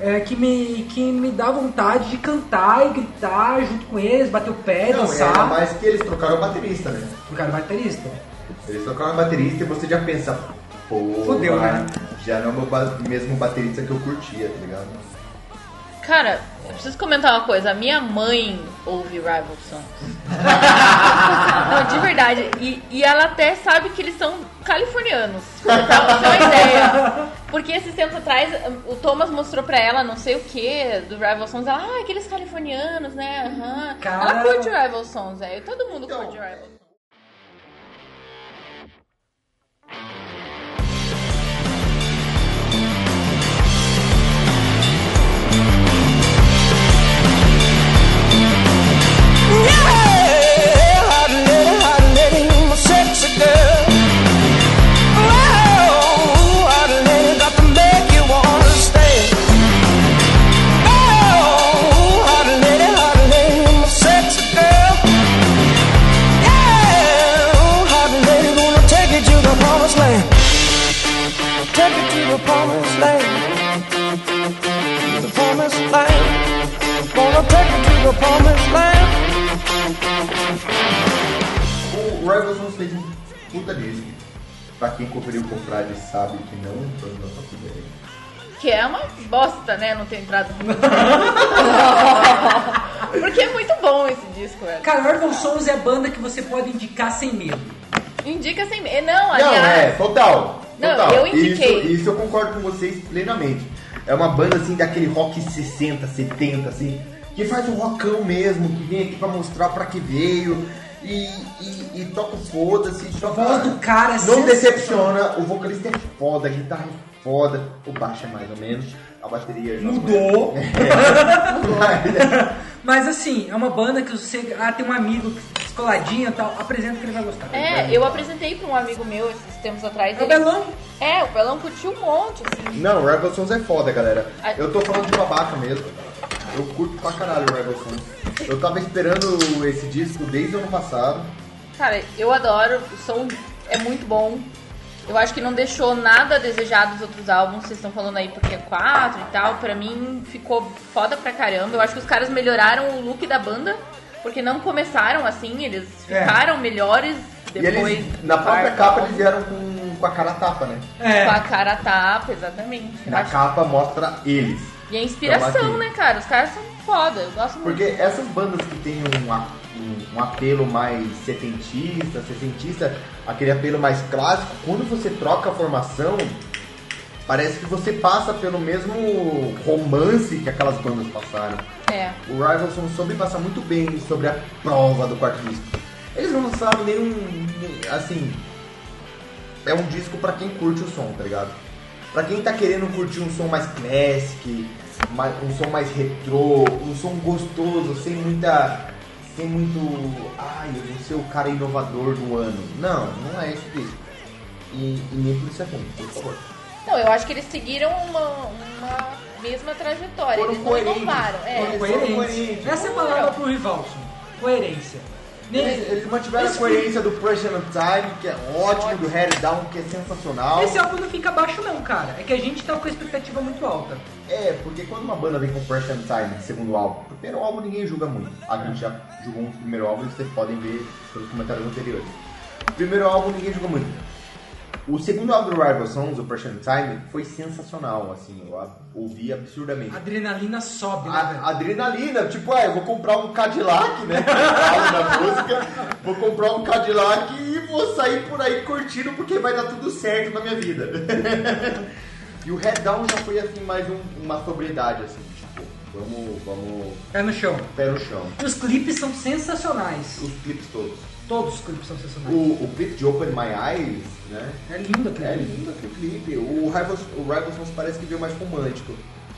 é, que, me, que me dá vontade de cantar e gritar junto com eles, bater o pé, Não, dançar. ainda mais que eles trocaram o baterista, né? O cara é baterista. Eles trocaram o baterista e você já pensa, pô, Fudeu, né? já não é o mesmo baterista que eu curtia, tá ligado? Cara, eu preciso comentar uma coisa. A minha mãe ouve Rival Songs. Não, de verdade. E, e ela até sabe que eles são californianos. Pra ter uma ideia. Porque esses tempos atrás, o Thomas mostrou pra ela não sei o que do Rival Sons. Ela, ah, aqueles californianos, né? Aham. Cara. Ela curte Rival Sons, velho. Todo mundo Então. curte Rival Sons. Sons fez um puta disco. Pra quem conferiu o Confrade sabe que não foi na top 10. Que é uma bosta, né? Não ter entrado. Porque é muito bom esse disco, velho. Cara, Urban Sons é a banda que você pode indicar sem medo. Indica sem. Não, Não, aliás. é, total. Não, total. eu indiquei. Isso, isso eu concordo com vocês plenamente. É uma banda assim daquele rock 60, 70, assim, que faz um rockão mesmo, que vem aqui pra mostrar pra que veio. E, e, e toca o foda-se. A voz do cara é Não decepciona, o vocalista é foda, a guitarra é foda, o baixo é mais ou menos, a bateria já Mudou. Mas- Mas assim, é uma banda que você. Ah, tem um amigo descoladinho e tal, apresenta que ele vai gostar. É, eu apresentei pra um amigo meu esses tempos atrás. É o ele- Belão. É, o Belão curtiu um monte, assim. Não, o Rebel Sons é foda, galera. Eu tô falando de babaca mesmo. Eu curto pra caralho o Rebel Sons. Eu tava esperando esse disco desde o ano passado. Cara, eu adoro, o som é muito bom. Eu acho que não deixou nada a desejar dos outros álbuns. Vocês estão falando aí porque é 4 e tal. Pra mim ficou foda pra caramba. Eu acho que os caras melhoraram o look da banda. Porque não começaram assim, eles É. ficaram melhores E depois. eles, na do própria quarto capa, álbum. eles vieram com, com a cara tapa, né? É. Com a cara tapa, exatamente. Eu Na acho- capa mostra eles. E a inspiração, Então, né, cara? Os caras são foda, eu gosto muito. Porque essas bandas que tem um, um, um apelo mais setentista, sessentista, aquele apelo mais clássico, quando você troca a formação, parece que você passa pelo mesmo romance que aquelas bandas passaram. É. O Rivalson soube passar muito bem sobre a prova do quarto disco. Eles não lançaram nenhum. Assim. É um disco pra quem curte o som, tá ligado? Pra quem tá querendo curtir um som mais classic, mais- um som mais retrô, um som gostoso, sem muita. Sem muito. Ai, eu vou ser o cara inovador do ano. Não, não é esse disco. E, e nem por isso é ruim, por favor. Não, eu acho que eles seguiram uma, uma mesma trajetória. Foram eles não coerentes. inovaram. É. Foram Coerência. coerentes. Essa é a palavra pro Rivalson. Coerência. Eles, eles mantiveram a coerência do Pressure on Time, que é ótimo, do Head Down, que é sensacional. Esse álbum não fica baixo não, cara. É que a gente tá com a expectativa muito alta. É, porque quando uma banda vem com Pressure on Time, segundo álbum, primeiro álbum ninguém julga muito. A gente já julgou um primeiro álbum, vocês podem ver pelos comentários anteriores. Primeiro álbum ninguém julga muito. O segundo álbum do Rival Sons, o on Time, foi sensacional, assim, eu ouvi absurdamente. Adrenalina sobe, né, A, adrenalina, tipo, ah, eu vou comprar um Cadillac, né? na música, vou comprar um Cadillac e vou sair por aí curtindo porque vai dar tudo certo na minha vida. e o Head Down já foi assim mais um- uma sobriedade, assim, tipo, vamos, vamos Pé no chão. pé no chão. E os clipes são sensacionais. Os clipes todos. Todos os clipes são O, sensacionais. o clipe de Open My Eyes, né? É lindo aquele É lindo aquele clipe. O Rivals, o Rivals Sons parece que veio mais romântico.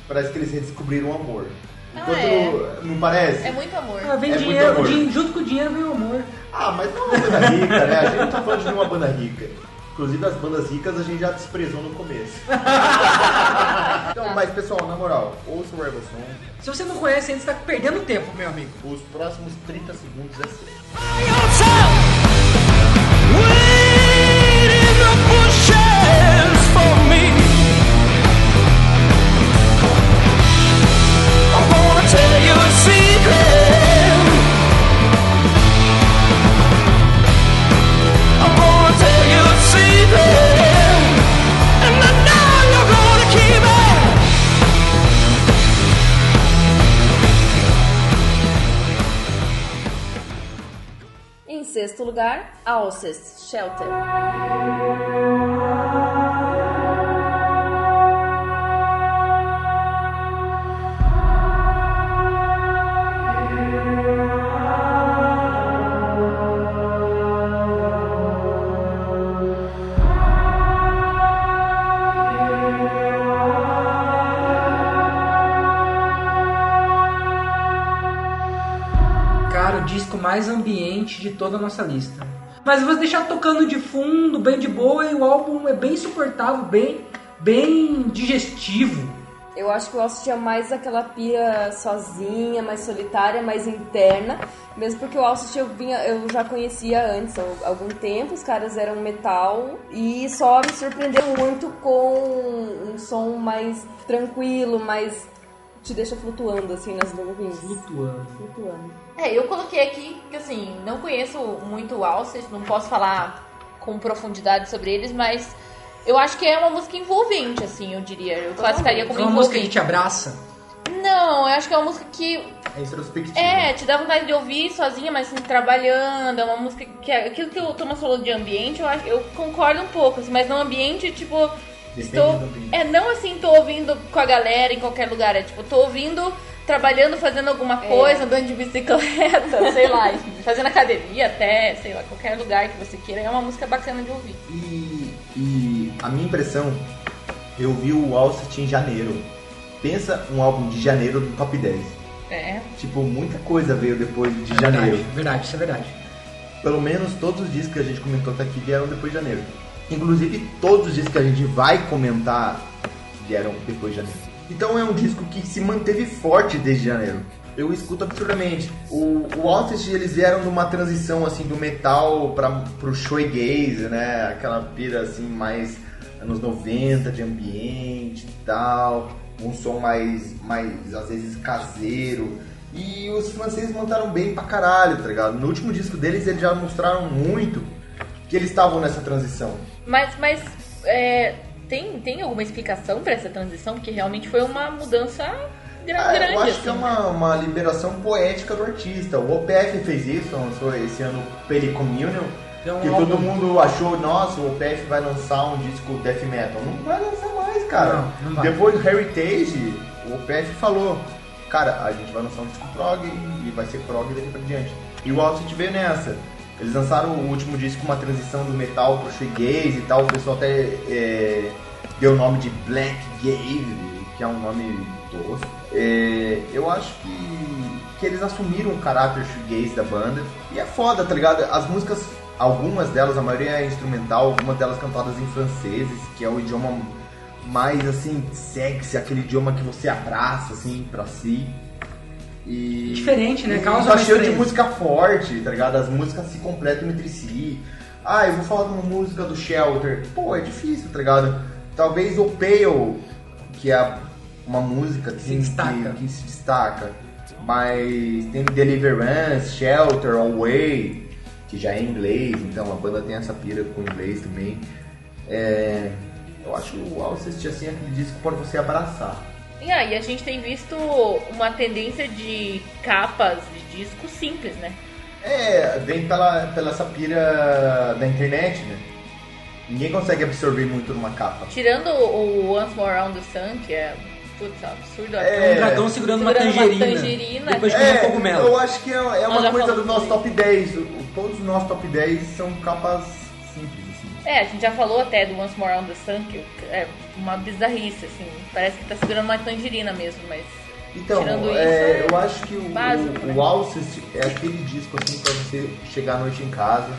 Parece que eles redescobriram o amor. Ah, Enquanto é? no, Não parece? É muito amor. Ah, vem É muito dinheiro, amor. din- junto com o dinheiro vem o amor. Ah, mas não é uma banda rica, né? A gente não tá falando de uma banda rica. Inclusive as bandas ricas a gente já desprezou no começo. então, mas pessoal, na moral, ouça o Rebel Song. Se você não conhece ainda, você tá perdendo tempo, meu amigo. Os próximos 30 segundos é seu. Sexto lugar, Alcest, Shelter. Mais ambiente de toda a nossa lista. Mas eu vou deixar tocando de fundo, bem de boa, e o álbum é bem suportável, bem, bem digestivo. Eu acho que o Alcest tinha mais aquela pira sozinha, mais solitária, mais interna. Mesmo porque o Alcest eu, vinha, eu já conhecia antes, há algum tempo. Os caras eram metal e só me surpreendeu muito com um som mais tranquilo, mais te deixa flutuando assim nas nuvens. Flutuando. Flutuando. É, eu coloquei aqui que assim, não conheço muito o Alcest, não posso falar com profundidade sobre eles, mas eu acho que é uma música envolvente, assim, eu diria. Eu classificaria como É uma música que envolvente. te abraça. Não, eu acho que é uma música que É introspectivo. é, te dá vontade de ouvir sozinha, mas assim, trabalhando. É uma música que é aquilo que o Thomas falou de ambiente, eu, acho, eu concordo um pouco, assim, mas no ambiente, tipo, Depende estou. É, não assim, tô ouvindo com a galera em qualquer lugar. É tipo, tô ouvindo, trabalhando, fazendo alguma coisa, andando de bicicleta, sei lá, fazendo academia até, sei lá, qualquer lugar que você queira. É uma música bacana de ouvir. E, e a minha impressão, eu vi o Alcest em janeiro. Pensa um álbum de janeiro do top 10. É. Tipo, muita coisa veio depois de janeiro. Verdade, verdade, isso é verdade. Pelo menos todos os discos que a gente comentou até aqui vieram depois de janeiro. Inclusive, todos os discos que a gente vai comentar vieram depois de janeiro. Então é um disco que se manteve forte desde janeiro. Eu escuto absurdamente. O, o Alcest, eles vieram numa transição assim do metal para pro shoegaze, né? Aquela pira assim mais anos 90 de ambiente e tal, um som mais mais às vezes caseiro. E os franceses montaram bem pra caralho, tá ligado? No último disco deles eles já mostraram muito que eles estavam nessa transição. Mas, mas é, tem, tem alguma explicação pra essa transição? Porque realmente foi uma mudança gra- Ah, grande. eu acho assim, que é uma, uma liberação poética do artista. O OPF fez isso, lançou esse ano Pelicommunion, um que todo mundo achou, nossa, o OPF vai lançar um disco death metal. Não vai lançar mais, cara. Não, não vai. Depois do Heritage, o OPF falou, cara, a gente vai lançar um disco prog e vai ser prog daqui pra diante. E o Outfit veio nessa. Eles lançaram o último disco com uma transição do metal pro shoegaze e tal. O pessoal até é, deu o nome de Black Gaze, que é um nome tosco. É, eu acho que, que eles assumiram o caráter shoegaze da banda. E é foda, tá ligado? As músicas, algumas delas, a maioria é instrumental, algumas delas cantadas em franceses, que é o idioma mais assim, sexy, aquele idioma que você abraça assim pra si. E. Diferente, né? Causa tá cheio de música forte, tá ligado? As músicas se completam entre si. Ah, eu vou falar de uma música do Shelter. Pô, é difícil, tá ligado? Talvez o Pale, que é uma música que Se destaca. Que, que se destaca. Mas tem Deliverance, Shelter, Away, que já é em inglês, então a banda tem essa pira com inglês também. É, eu acho o Alcest assim aquele disco para você abraçar. E aí, a gente tem visto uma tendência de capas de disco simples, né? É, vem pela, pela essa pira da internet, né? Ninguém consegue absorver muito numa capa. Tirando o Once More Around the Sun, que é putz, absurdo. É, um dragão segurando, uma segurando uma tangerina. tangerina. Depois de comer um É, cogumelo. eu acho que é, é uma coisa do nosso top 10. O- Todos os nossos top 10 são capas simples, assim. É, a gente já falou até do Once More Around the Sun, que é uma bizarrice, assim. Parece que tá segurando uma tangerina mesmo, mas Então, Tirando é, isso, eu acho que o, básico, o, né? o Alcest é aquele disco assim pra você chegar à noite em casa,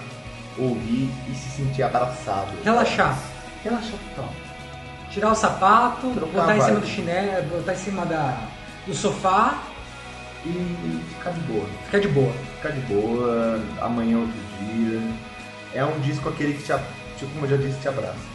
ouvir e se sentir abraçado. Relaxar. Relaxar total. Tirar o sapato, Trocar botar em cima do chinelo, botar em cima da, do sofá, E ficar de boa. ficar de boa. Ficar de boa, amanhã é outro dia. É um disco aquele que te, tipo, como eu já disse, te abraça.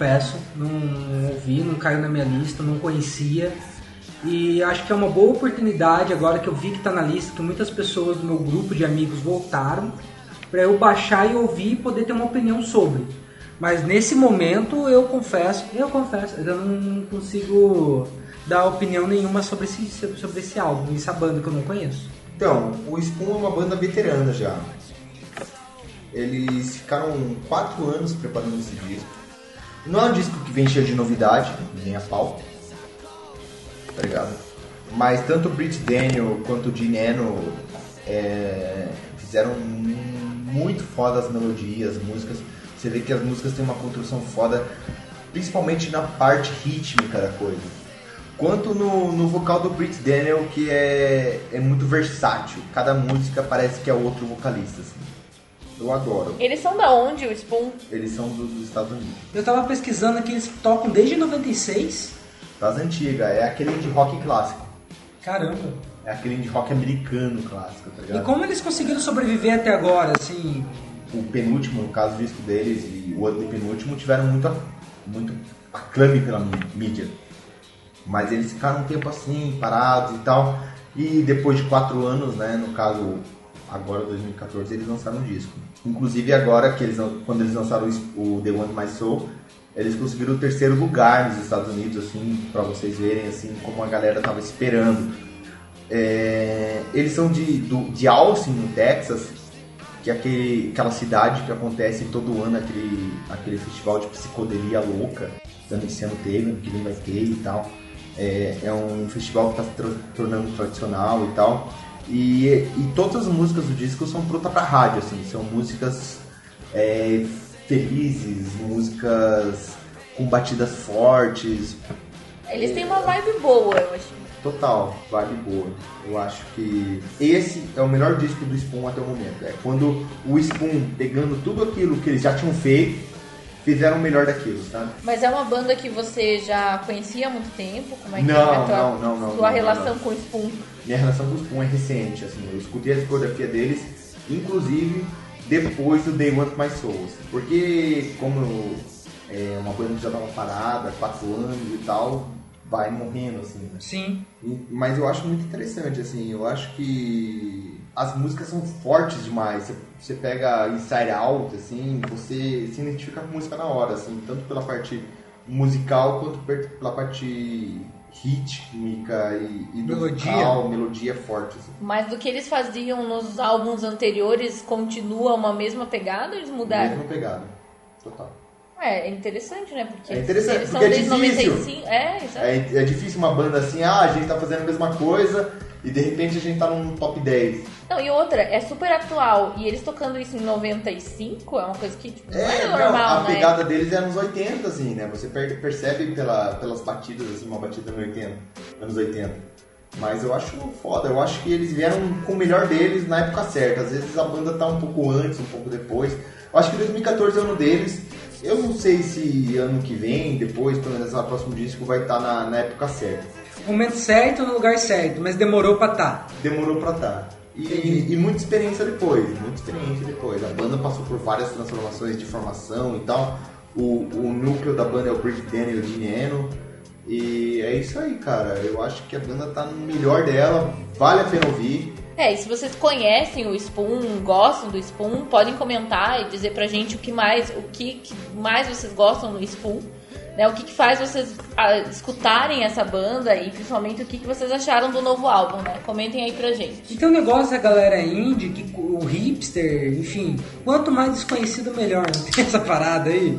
Confesso, não ouvi, não caiu na minha lista, não conhecia. E acho que é uma boa oportunidade agora que eu vi que tá na lista, que muitas pessoas do meu grupo de amigos voltaram, para eu baixar e ouvir e poder ter uma opinião sobre. Mas nesse momento eu confesso, eu confesso, eu não consigo dar opinião nenhuma sobre esse, sobre esse álbum, essa banda que eu não conheço. Então, o Spoon é uma banda veterana já. Eles ficaram quatro anos preparando esse disco. Não é um disco que vem cheio de novidade, nem a pau. Tá ligado? Mas tanto o Brit Daniel quanto o Gene Eno é, fizeram muito foda as melodias, as músicas. Você vê que as músicas têm uma construção foda, principalmente na parte rítmica da coisa. Quanto no, no vocal do Brit Daniel, que é, é muito versátil. Cada música parece que é outro vocalista. assim. Eu adoro. Eles são da onde, o Spoon? Eles são do- dos Estados Unidos. Eu tava pesquisando aqui, eles tocam desde 96. Das antigas. É aquele indie rock clássico. Caramba. É aquele indie rock americano clássico, tá E ligado? como eles conseguiram sobreviver até agora, assim? O penúltimo, no caso, o disco deles e o antepenúltimo tiveram muito, a- muito aclame pela mí- mídia. Mas eles ficaram um tempo assim, parados e tal. E depois de quatro anos, né, no caso, agora 2014, eles lançaram um disco. Inclusive agora, que eles, quando eles lançaram o The One My Soul, eles conseguiram o terceiro lugar nos Estados Unidos, assim, pra vocês verem assim como a galera tava esperando. É, eles são de, do, de Austin, no Texas, que é aquele, aquela cidade que acontece todo ano aquele, aquele festival de psicodelia louca. Esse ano teve, que vem vai ter e tal. É, é um festival que está se tornando tradicional e tal. E, e todas as músicas do disco são prontas para rádio, assim, são músicas é, felizes, músicas com batidas fortes, Eles têm uma vibe boa, eu acho. Total, vibe boa. Eu acho que esse é o melhor disco do Spoon até o momento. É quando o Spoon, pegando tudo aquilo que eles já tinham feito, fizeram o melhor daquilo, sabe? Mas é uma banda que você já conhecia há muito tempo? Como é que Não, é a tua, não, não, não, não, relação com o Spoon? Minha relação com o Spoon é recente, assim. Eu escutei a discografia deles, inclusive depois do Day Want My Soul. assim, porque como é uma banda que já tava parada, quatro anos e tal, vai morrendo, assim, né? Sim. E- Mas eu acho muito interessante, assim, eu acho que as músicas são fortes demais. Você, você pega Inside Out, assim, você se identifica com a música na hora, assim, tanto pela parte musical quanto pela parte rítmica e, e do Melodia. vocal, melodia forte, assim. Mas do que eles faziam nos álbuns anteriores, continua uma mesma pegada ou eles mudaram? Mesma pegada, total. É, é interessante, né? Porque É interessante, eles são porque é desde difícil. 95. É. É, é difícil uma banda assim, ah, a gente tá fazendo a mesma coisa e de repente a gente tá num top 10. Não, e outra, é super atual. E eles tocando isso em 95 é uma coisa que tipo, não é É, não, normal, a né? pegada deles é anos 80, assim, né? Você per- percebe pela, pelas batidas, assim, uma batida no 80, anos 80. Mas eu acho foda, eu acho que eles vieram com o melhor deles na época certa. Às vezes a banda tá um pouco antes, um pouco depois. Eu acho que 2014 é o ano deles. Eu não sei se ano que vem, depois, pelo menos no próximo disco, vai estar na, na época certa. Momento certo no lugar certo, mas demorou pra tá. demorou pra estar. E, e muita experiência depois, muita experiência depois. A banda passou por várias transformações de formação e tal. O, o núcleo da banda é o Brick Daniel e o Gene Eno. E é isso aí, cara. Eu acho que a banda tá no melhor dela, vale a pena ouvir. É, e se vocês conhecem o Spoon, gostam do Spoon, podem comentar e dizer pra gente o que mais, o que, que mais vocês gostam no Spoon. Né, o que, que faz vocês ah, escutarem essa banda e principalmente o que, que vocês acharam do novo álbum, né? Comentem aí pra gente. E tem um negócio da galera indie, que o hipster, enfim, quanto mais desconhecido melhor, não tem essa parada aí?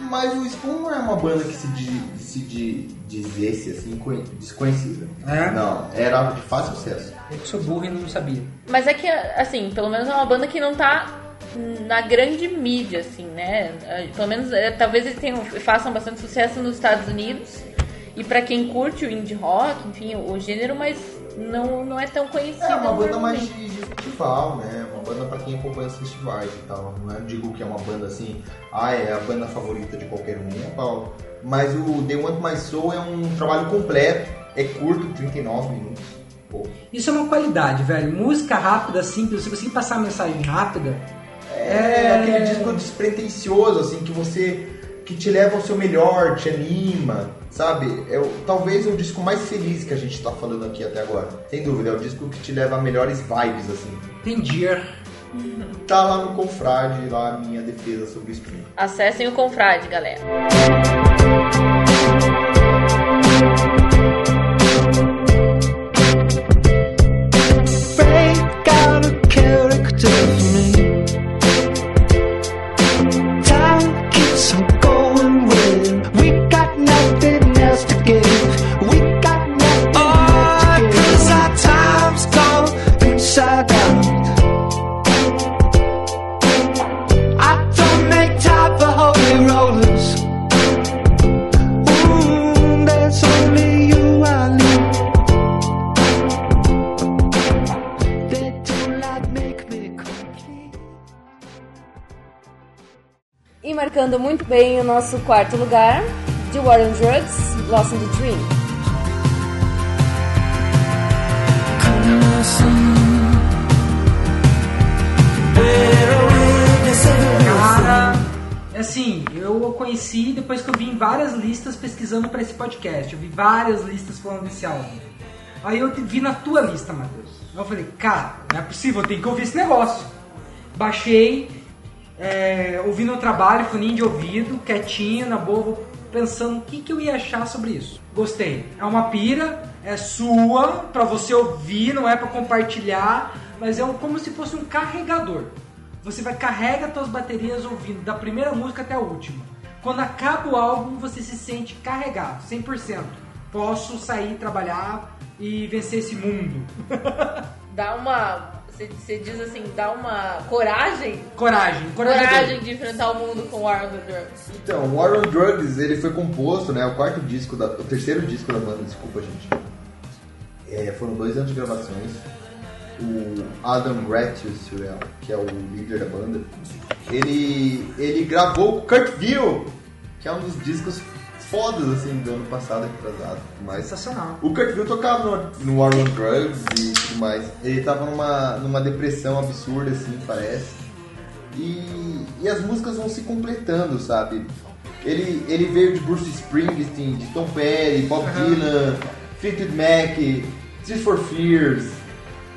Mas o Spoon não é uma banda que se, di, se di, dizesse assim, conhe- desconhecida. É? Não, era de fácil sucesso. Eu que sou burro e não sabia. Mas é que, assim, pelo menos é uma banda que não tá na grande mídia, assim, né? Eh, Pelo menos, eh, talvez eles tenham, façam bastante sucesso nos Estados Unidos. E pra quem curte o indie rock, enfim, o gênero, mas não, não é tão conhecido. É uma banda mais normalmente. de, de festival, né? Uma banda pra quem acompanha os festivais e tal. Não é, digo que é uma banda assim, ah, é a banda favorita de qualquer um tal. Mas o The Want My Soul é um trabalho completo, é curto, 39 minutos. Pô. Isso é uma qualidade, velho. Música rápida, simples, se você passar a mensagem rápida, É, aquele disco despretensioso, assim, que você. que te leva ao seu melhor, te anima, sabe? É o- talvez o disco mais feliz que a gente tá falando aqui até agora. Sem dúvida, é o disco que te leva a melhores vibes, assim. entendi. Tá lá no Confrade, lá a minha defesa sobre o Spring. Acessem o Confrade, galera. Bem o nosso quarto lugar, The War on Drugs, Lost in the Dream. Cara, assim, eu a conheci depois que eu vi em várias listas pesquisando pra esse podcast. Eu vi várias listas falando desse álbum. Aí eu vi na tua lista, Matheus. Eu falei, cara, não é possível, eu tenho que ouvir esse negócio. Baixei, é, ouvi no trabalho, funinho de ouvido, quietinho, na boa, pensando o que, que eu ia achar sobre isso. Gostei. É uma pira, é sua, pra você ouvir, não é pra compartilhar, mas é um- como se fosse um carregador. Você vai carrega suas baterias ouvindo da primeira música até a última. Quando acaba o álbum, você se sente carregado, 100%. Posso sair, trabalhar e vencer esse mundo. Dá uma. Você, diz assim, dá uma coragem. Coragem, coragem. Coragem de enfrentar o mundo com War on the Drugs. Então, War on Drugs, ele foi composto, né? O quarto disco, da, o terceiro disco da banda, desculpa, gente. É, foram dois anos de gravações. O Adam Rattuswell, que é o líder da banda, ele, ele gravou o Kurt Vile, que é um dos discos fodas, assim, do ano passado, retrasado. Mas Sensacional. o Kurt Vile tocava no, no War on Drugs e tudo mais. Ele tava numa, numa depressão absurda, assim, parece. E, e as músicas vão se completando, sabe? Ele, ele veio de Bruce Springsteen, de Tom Petty, Bob Dylan, Fleetwood Mac, Tears for Fears,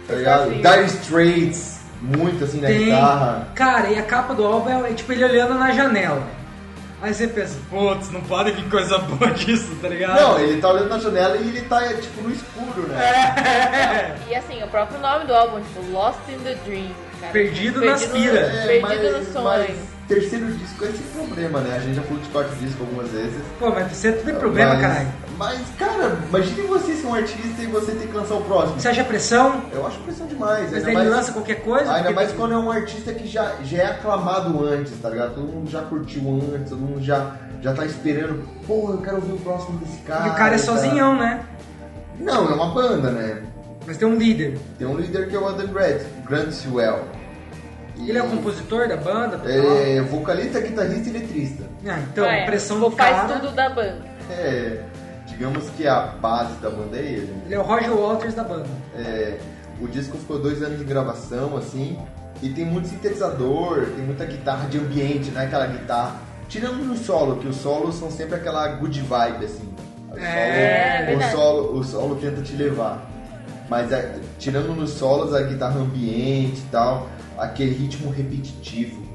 tá ligado? Dire Straits, muito assim na Tem. guitarra. Cara, e a capa do álbum é tipo ele olhando na janela. Aí você pensa, putz, não pode vir coisa boa disso, tá ligado? Não, ele tá olhando na janela e ele tá tipo no escuro, né? E assim, o próprio nome do álbum, tipo, Lost in the Dream. Cara. Perdido nas piras. É, Perdido mas- nos sonhos. mas terceiro disco é esse problema, né? A gente já falou de quarto disco algumas vezes. Pô, mas você tem problema, mas, caralho. Mas, cara, imagine você ser um artista e você ter que lançar o próximo. Você acha pressão? Eu acho pressão demais. Mas ele mais- lança qualquer coisa? Ainda porque- mais quando é um artista que já, já é aclamado antes, tá ligado? Todo mundo já curtiu antes, todo mundo já, já tá esperando. Pô, eu quero ouvir o próximo desse cara. E o cara é tal. sozinhão, né? Não, é uma banda, né? Mas tem um líder. Tem um líder que é o Adam Grant, Grant Sewell. E Ele é o compositor da banda? tal? É vocalista, guitarrista e letrista. Ah, então, Ah, é. pressão do faz tudo da banda. É, digamos que a base da banda é ele. Ele é o Roger Waters da banda. É, o disco ficou dois anos de gravação, assim, e tem muito sintetizador, tem muita guitarra de ambiente, não é aquela guitarra. Tirando no solo, que os solos são sempre aquela good vibe, assim. O É, solo, verdade. o solo, o solo tenta te levar. Mas é, tirando nos solos a guitarra ambiente e tal, aquele ritmo repetitivo.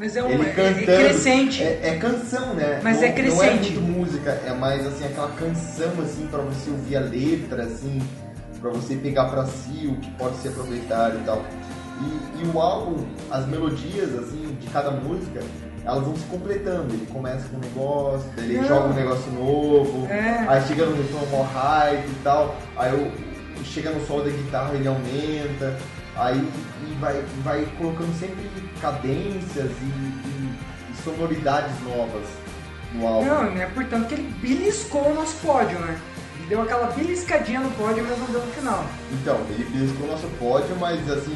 Mas é um Ele é- é cantando. crescente. É, é canção, né? Mas não, é Não é crescente. muito música, é mais assim, aquela canção assim, pra você ouvir a letra, assim, pra você pegar pra si o que pode ser aproveitado e tal. E, e o álbum, as melodias, assim, de cada música, elas vão se completando. Ele começa com um negócio, daí ele Não. joga um negócio novo, É. aí chega no refrão mó hype e tal, aí o- chega no solo da guitarra ele aumenta, aí e vai, vai colocando sempre cadências e, e- e sonoridades novas no álbum. Não, é portanto que ele beliscou o nosso pódio, né? Ele deu aquela beliscadinha no pódio, mas não deu no final. Então, ele beliscou o nosso pódio, mas assim,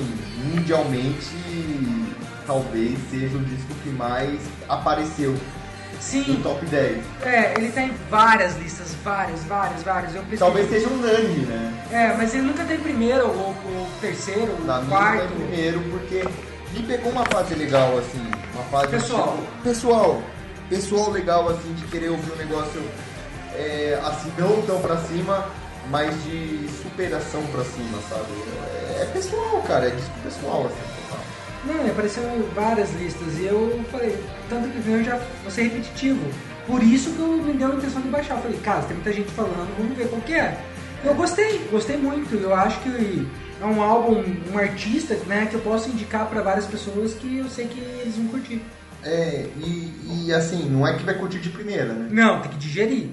mundialmente talvez seja o disco que mais apareceu Sim, top 10. é, ele tá em várias listas, várias, várias, várias. Eu pesquisei. Talvez seja unânime, né? É, mas ele nunca tem primeiro, ou, ou terceiro, ou Na minha quarto. primeiro, porque me pegou uma fase legal, assim, uma fase Pessoal. tipo, pessoal, pessoal legal, assim, de querer ouvir um negócio é, assim, não tão pra cima, mas de superação pra cima, sabe? É, é pessoal, cara, é disco pessoal, assim. Não, ele apareceu em várias listas e eu falei, tanto que veio já vou ser repetitivo. Por isso que eu me deu a intenção de baixar. Eu falei, cara, tem muita gente falando, vamos ver qual que é. Eu gostei, gostei muito. Eu acho que é um álbum, um artista, né, que eu posso indicar pra várias pessoas que eu sei que eles vão curtir. É, e, e assim, não é que vai curtir de primeira, né? Não, tem que digerir.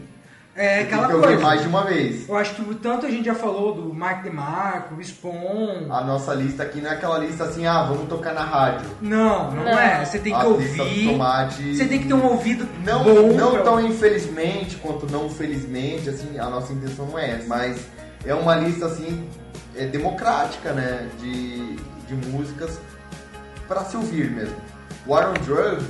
É aquela que coisa. mais de uma vez. Eu acho que o tanto a gente já falou do Mark DeMarco, o Spawn. A nossa lista aqui não é aquela lista assim, ah, vamos tocar na rádio. Não, não, Não. é. Você tem que A lista do ouvir. tomate. Você tem que ter um ouvido Não, bom. não pra- tão infelizmente quanto não felizmente, assim, a nossa intenção não é essa. Mas é uma lista, assim, é democrática, né? De, de músicas pra se ouvir mesmo. War on Drugs,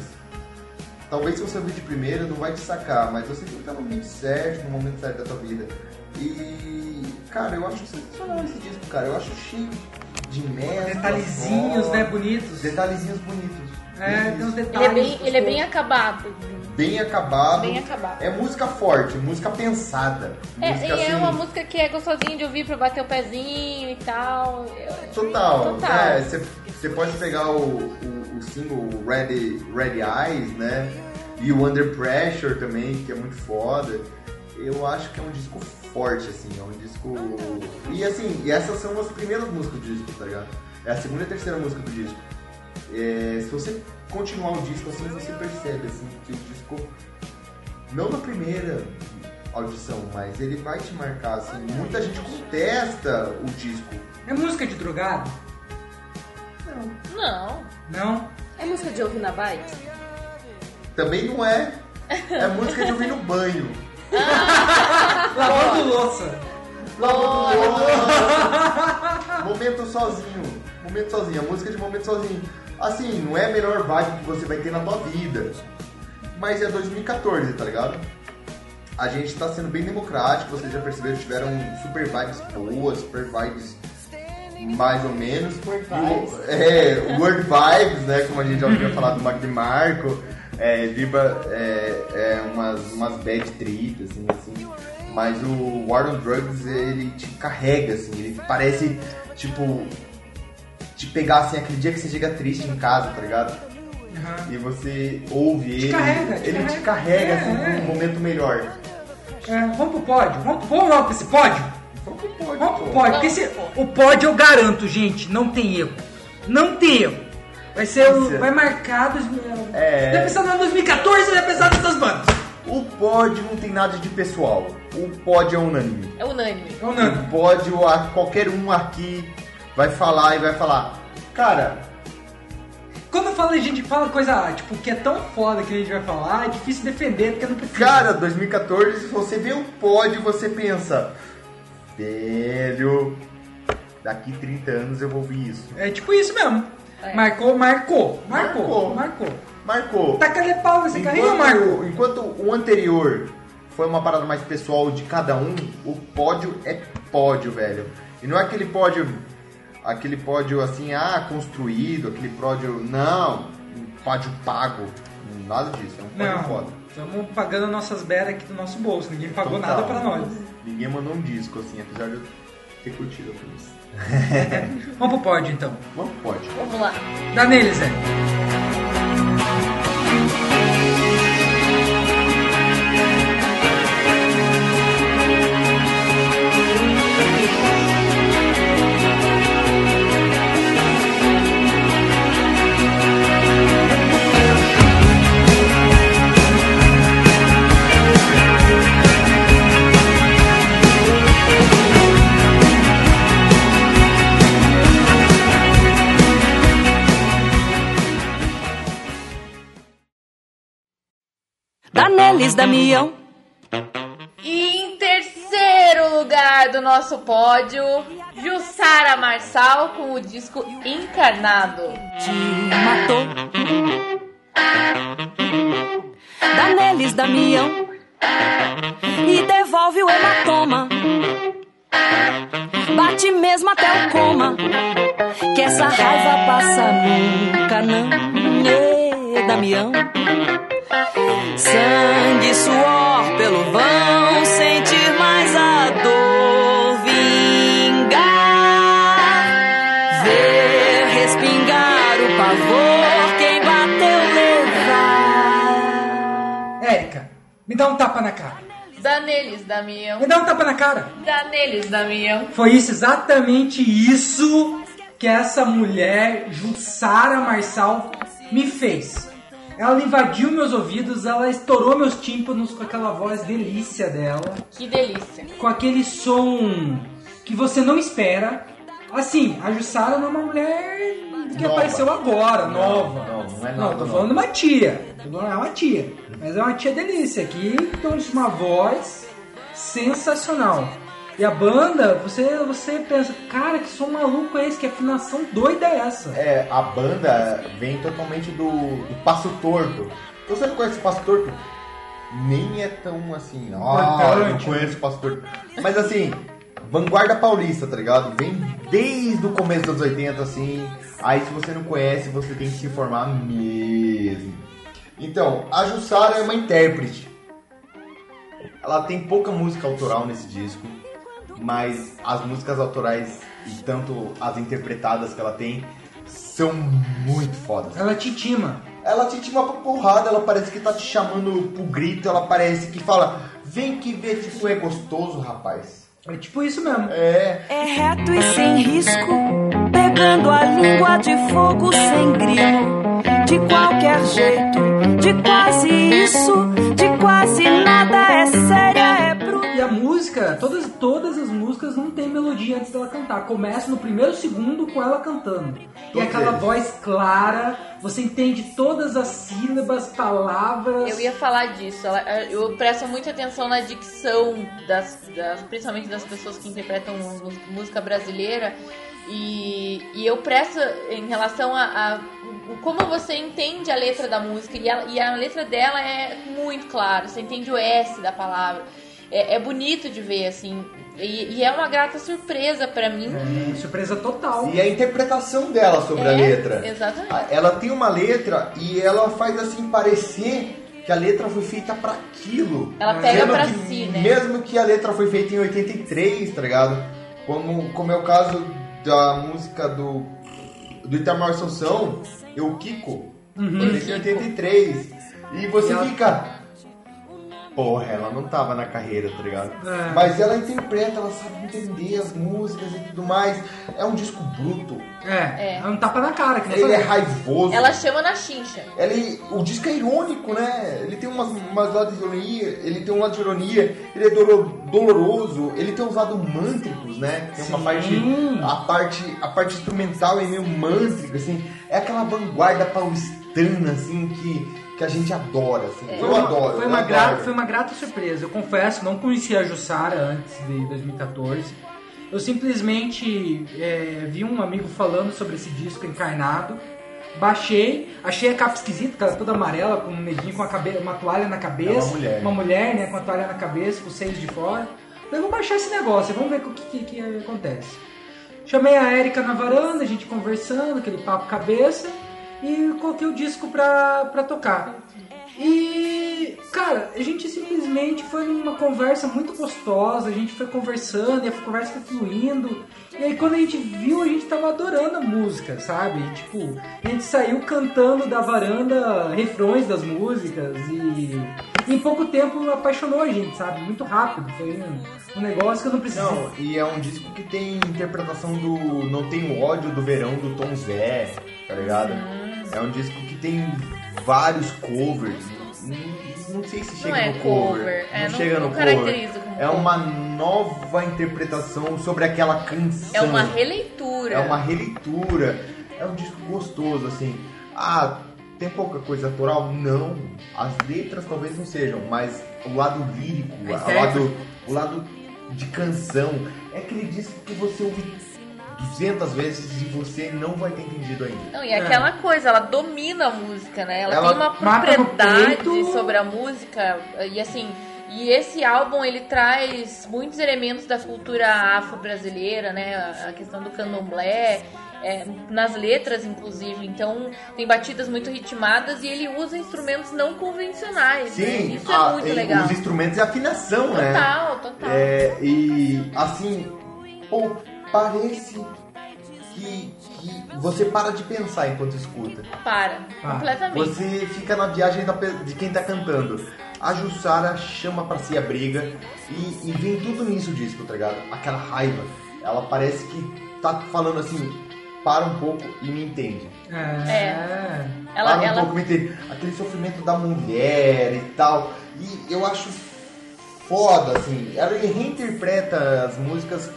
talvez se você ouvir de primeira não vai te sacar, mas você tem que estar no momento certo, no momento certo da tua vida. E, cara, eu acho sensacional esse disco, cara. Eu acho cheio de mesclas. Detalhezinhos, né, bonitos. Detalhezinhos bonitos. É, tem uns Ele é bem, ele é bem acabado. bem acabado. Bem acabado. É música forte, música pensada. É, música e é assim, uma música que é gostosinha de ouvir pra bater o pezinho e tal. Total. Total. É, Você pode pegar o, o, o single Red, Red Eyes, né? E o Under Pressure também, que é muito foda. Eu acho que é um disco forte, assim, é um disco. E assim, e essas são as primeiras músicas do disco, tá ligado? É a segunda e terceira música do disco. É, se você continuar o disco assim, você percebe assim, que o disco, não na primeira audição, mas ele vai te marcar assim. Muita gente contesta o disco. É música de drogado? Não. Não? É música de ouvir na bike? Também não é. É música de ouvir no banho. Lavando louça. Momento sozinho. Momento sozinho. A música de momento sozinho. Assim, não é a melhor vibe que você vai ter na tua vida. Mas é 2014, tá ligado? A gente tá sendo bem democrático, vocês já perceberam, tiveram super vibes boas, super vibes mais ou menos. Word E o- vibes. É, word vibes, né? Como a gente já ouviu falar do Mac DeMarco. É, Viva é, é umas, umas bad trip, assim, assim. Mas o War on Drugs, ele te carrega, assim, ele parece, tipo, te pegar, assim, aquele dia que você chega triste em casa, tá ligado? Aham. E você ouve ele, carrega, te ele te carrega. carrega, É, assim, é. um momento melhor. É, vamos pro pódio. Vamos, vamos logo pra esse pódio? Vamos pro pódio, Vamos pro pódio. Porque esse, o pódio eu garanto, gente, não tem erro. Não tem erro. Vai ser o. Vai marcar. Dois, É. Vai pensar no ano 2014 vai pensar nessas bandas. O pódio não tem nada de pessoal. O pódio é unânime. É unânime. Ou não? O pódio, a- qualquer um aqui vai falar e vai falar. Cara, Quando fala, a gente fala coisa tipo que é tão foda que a gente vai falar, é difícil defender porque não precisa. cara, 2014, se você vê o pódio, você pensa. Velho, daqui 30 anos eu vou ouvir isso. É tipo isso mesmo. É. Marcou, marcou, marcou, Marcou. marcou. Marcou. Taca-lhe pau nesse carrinho, Marco. Enquanto, enquanto o anterior foi uma parada mais pessoal de cada um, o pódio é pódio, velho. E não é aquele pódio, aquele pódio assim, ah, construído, aquele pódio, não, um pódio pago. Nada disso, é um pódio Não, foda. estamos pagando nossas beras aqui do nosso bolso. Ninguém pagou Total. nada pra nós. Ninguém mandou um disco, assim, apesar de eu ter curtido a playlist. Vamos pro pódio então. Vamos pro pódio. Vamos lá. Dá nele, Zé. Danelis Damião. E em terceiro lugar do nosso pódio, Jussara Marçal com o disco Encarnado. te matou. Danelis Damião e devolve o hematoma. Bate mesmo até o coma, que essa raiva passa nunca não. Ê, Damião, sangue, suor pelo vão, sentir mais a dor vingar. Ver respingar o pavor, quem bateu levar. Érica, me dá um tapa na cara. Dá neles, Damião. Me dá um tapa na cara. Dá neles, Damião. Foi isso, exatamente isso que essa mulher, Jussara Marçal, me fez. Ela invadiu meus ouvidos, ela estourou meus tímpanos com aquela voz delícia dela, Que delícia. com aquele som que você não espera. Assim, a Jussara não é uma mulher que Nova. apareceu agora, Não, nova. não, não é Não, nada tô nova. falando de uma tia. Não é uma tia. Mas é uma tia delícia que tem uma voz sensacional. E a banda, você, você pensa, cara, que som maluco é esse? Que afinação doida é essa? É, a banda vem totalmente do, do Passo Torto. Você não conhece o Passo Torto? Nem é tão assim, ah, eu Importante, conheço o Passo Torto. Mas assim, vanguarda paulista, tá ligado? Vem desde o começo dos 80, assim. Aí se você não conhece, você tem que se informar mesmo. Então, a Jussara é uma intérprete. Ela tem pouca música autoral nesse disco, mas as músicas autorais e tanto as interpretadas que ela tem são muito fodas. Ela te intima. Ela te intima pra porrada, ela parece que tá te chamando pro grito, ela parece que fala: Vem que ver se tu é gostoso, rapaz. É tipo isso mesmo. É, É reto e sem risco, pegando a língua de fogo sem grilo. De qualquer jeito, de quase isso, de quase nada, é séria, é bruta. E a música, todas, todas as músicas não tem melodia antes dela cantar. Começa no primeiro segundo com ela cantando. E Todos aquela eles. voz clara, você entende todas as sílabas, palavras. Eu ia falar disso. Ela- eu presto muita atenção na dicção, das, das- principalmente das pessoas que interpretam música brasileira. E, e eu presto em relação a, a- como você entende a letra da música. E a, e a letra dela é muito clara. Você entende o S da palavra. É, é bonito de ver, assim. E, e é uma grata surpresa pra mim. É, surpresa total. e a interpretação dela sobre a É, letra. exatamente. A- Ela tem uma letra e ela faz assim parecer que a letra foi feita pra aquilo. Ela pega que, si, né? Mesmo que a letra foi feita em 83, tá ligado? Como, como é o caso da música do, do Itamar Assunção, Eu Kiko, Uhum. foi feita em 83. E você E ela- fica. Porra, ela não tava na carreira, tá ligado? É. Mas ela interpreta, ela sabe entender as músicas e tudo mais. É um disco bruto. É, é um tapa na cara. Que nem Ele é raivoso. Ela chama na chincha. Ele, o disco é irônico, né? Ele tem umas, umas lados de ironia, ele tem um lado de ironia, ele é dolo- doloroso, ele tem uns lados mântricos, né? Tem uma Sim. parte a, parte. a parte instrumental é meio mântrica, assim. É aquela vanguarda paulistana, assim, que, que a gente adora, assim. Foi Eu uma- adoro. Foi uma, adoro. grata, foi uma grata surpresa. Eu confesso, não conhecia a Jussara antes de 2014. Eu simplesmente é, vi um amigo falando sobre esse disco encarnado. Baixei, achei a capa esquisita, que ela é toda amarela, com um neguinho com uma toalha na cabeça. É uma mulher. Uma mulher, né, com a toalha na cabeça, com os seios de fora. Falei, vou baixar esse negócio, vamos ver o que, que, que acontece. Chamei a Erika na varanda, a gente conversando, aquele papo cabeça, e coloquei o disco pra, pra tocar. E, cara, a gente simplesmente foi numa conversa muito gostosa, a gente foi conversando e a conversa foi fluindo. E aí quando a gente viu, a gente tava adorando a música, sabe? E, tipo, a gente saiu cantando da varanda refrões das músicas e em pouco tempo apaixonou a gente, sabe? Muito rápido. Foi um, um negócio que eu não precisei. Não, e é um disco que tem interpretação do Não Tenho Ódio do Verão do Tom Zé, tá ligado? É um disco que tem vários covers. Não- Não sei se chega Não é no cover. cover, é, não- chega não no cover. É uma nova interpretação sobre aquela canção. É uma releitura. É uma releitura. É um disco gostoso, assim. Ah, tem pouca coisa autoral? Não. As letras talvez não sejam, mas o lado lírico, É o lado, o lado de canção, é aquele disco que você ouve 200 vezes e você não vai ter entendido ainda. Não, e é aquela coisa, ela domina a música, né? Ela, Ela tem uma propriedade sobre a música e assim. E esse álbum ele traz muitos elementos da cultura afro-brasileira, né? A- questão do candomblé, é, nas letras inclusive. Então tem batidas muito ritmadas e ele usa instrumentos não convencionais. né? Sim, Isso a- é muito e legal. os instrumentos e a afinação, né? Total, total. É, e assim, pô, parece que, que você para de pensar enquanto escuta. Para, Ah, completamente. Você fica na viagem da de quem tá cantando. A Jussara chama pra si a briga e, e vem tudo nisso o disco, tá ligado? Aquela raiva. Ela parece que tá falando assim, para um pouco e me entende. É. Ela, para um ela pouco me entende. Aquele sofrimento da mulher e tal. E eu acho foda, assim. Ela reinterpreta as músicas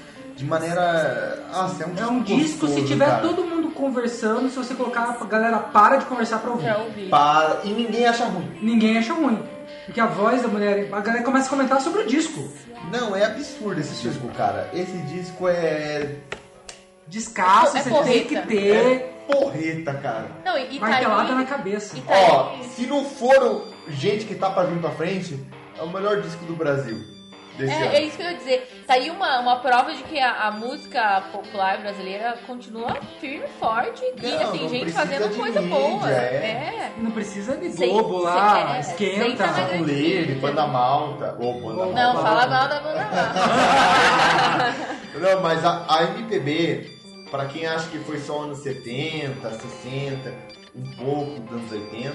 de maneira. Nossa, é um É disco. um disco, se gostoso, tiver cara. todo mundo conversando, se você colocar, a galera para de conversar pra ouvir. pra ouvir. Para... E ninguém acha ruim. Ninguém acha ruim. Porque a voz da mulher, a galera começa a comentar sobre o disco. Não, é absurdo esse disco, cara. Esse disco é. Descasso, É você porreta. tem que ter É porreta, cara. Não, e, e tá martelada aí, na cabeça. tá Ó, aí- se não for o- gente que tá pra vir pra frente, é o melhor disco do Brasil. Desse ano. É, é isso que eu ia dizer. Tá aí uma, uma prova de que a, a música popular brasileira continua firme e forte. E Não, assim, não gente precisa fazendo de coisa mídia, boa. é. Não precisa de Sem- Globo sem- lá, é, esquenta. senta na grande Livre, mídia. Banda Malta. Ou Banda Não, Malta. fala mal da banda mal. Não, mas a, a MPB, pra quem acha que foi só anos 70, 60, um pouco dos anos 80,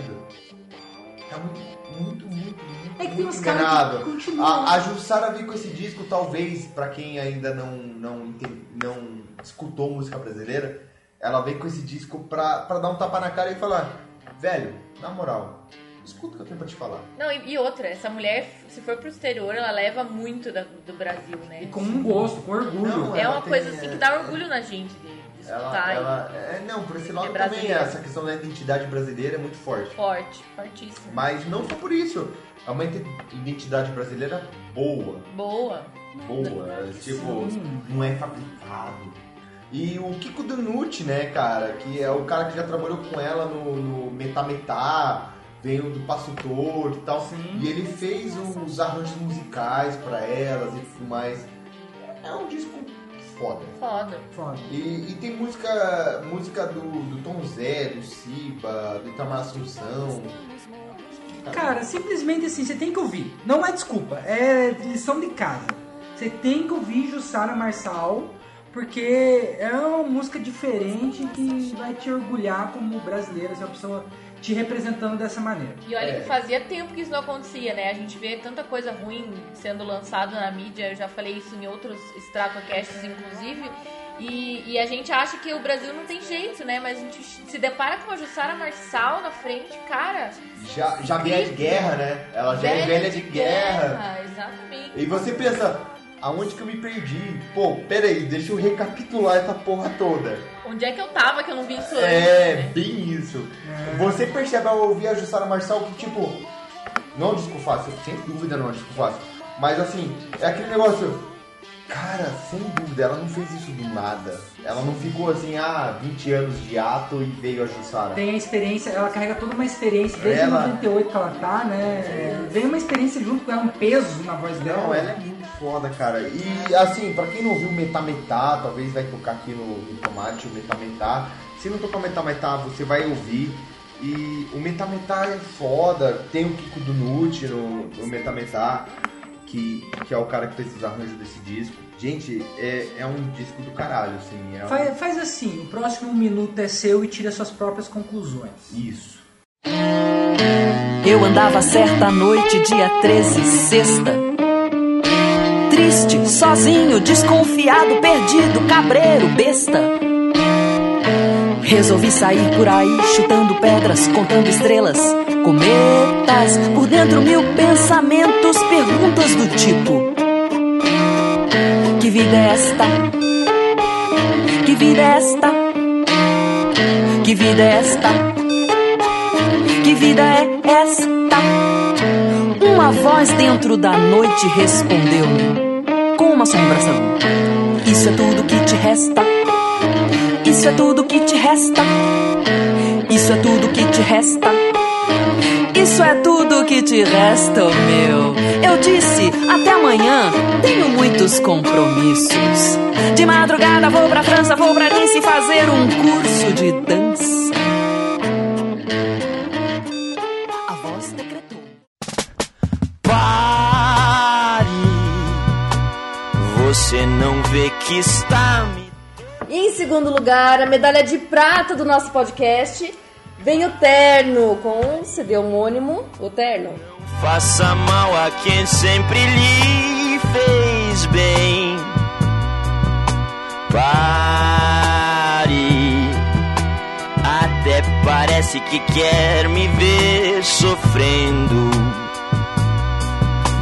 tá muito, muito, muito, muito, É que tem muito uns caras enganado. que continuam. A, a Jussara veio com esse disco, talvez, pra quem ainda não, não, não escutou música brasileira, ela veio com esse disco pra, pra dar um tapa na cara e falar, velho, na moral, escuta o que eu tenho pra te falar. Não, e, e outra, essa mulher, se for pro exterior, ela leva muito da- do Brasil, né? E com um gosto, com orgulho. Não, É uma tem, coisa assim é, que dá orgulho na gente de, de Ela, e ela, é, não, por esse lado É também, essa questão da identidade brasileira é muito forte. Forte, fortíssimo. Mas não só por isso. É uma ide- identidade brasileira boa. Boa. Boa. é, Tipo, não é fabricado. E o Kiko Danucci, né, cara, que é o cara que já trabalhou com ela no, no Metá Metá, veio do Passo Torto e tal. Sim. E ele fez os arranjos musicais pra elas e tudo mais. É um disco foda. Foda. Foda. E, e tem música música do, do Tom Zé, do Siba, do Itamar Assunção. Cara, simplesmente assim, você tem que ouvir. Não é desculpa, é lição de casa. Você tem que ouvir Jussara Marçal, porque é uma música diferente que vai te orgulhar como brasileira. Você é uma pessoa te representando dessa maneira. E olha É. que fazia tempo que isso não acontecia, né? A gente vê tanta coisa ruim sendo lançada na mídia, eu já falei isso em outros Stratocasts, inclusive. E, e a gente acha que o Brasil não tem jeito, né? Mas a gente se depara com a Jussara Marçal na frente, cara. Já, já velha de guerra, né? Ela já é velha de guerra. Exatamente. E você pensa, aonde que eu me perdi? Pô, peraí, deixa eu recapitular essa porra toda. Onde é que eu tava que eu não vi isso antes? É, bem isso. Você percebe ao ouvir a Jussara Marçal que, tipo, não é um disco fácil, sem dúvida não é um disco fácil. Mas assim, é aquele negócio. Cara, sem dúvida, ela não fez isso do nada. Ela não ficou assim, ah, 20 anos de ato e veio a Jussara. Tem a experiência, ela carrega toda uma experiência, desde Ela- 98 que ela tá, né? Vem uma experiência junto com ela, um peso na voz dela. Não, ela é muito foda, cara. E assim, pra quem não ouviu o Metametá, talvez vai tocar aqui no, no Tomate o Metametá. Se não tocar o Metametá, você vai ouvir. E o Metametá é foda. Tem o Kiko do Nute no, no Metametá, que, que é o cara que fez os arranjos desse disco. Gente, é, é um disco do caralho, assim. É um- Faz, faz assim, o próximo minuto é seu e tira suas próprias conclusões. Isso. Eu andava certa noite, dia 13, sexta. Triste, sozinho, desconfiado, perdido, cabreiro, besta. Resolvi sair por aí, chutando pedras, contando estrelas, cometas. Por dentro, mil pensamentos, perguntas do tipo: Que vida é esta? Que vida é esta? Que vida é esta? Que vida é esta? Uma voz dentro da noite respondeu-me com uma assombração. Isso é tudo que te resta. Isso é tudo que te resta. Isso é tudo que te resta. Isso é tudo que te resta, meu. Eu disse, até amanhã, tenho muitos compromissos. De madrugada vou pra França, vou pra Nice fazer um curso de dança. A voz decretou. Pare, você não vê que está me E em segundo lugar, a medalha de prata do nosso podcast vem o Terno, com CD homônimo, o Terno. Faça mal a quem sempre lhe fez bem. Pare, até parece que quer me ver sofrendo.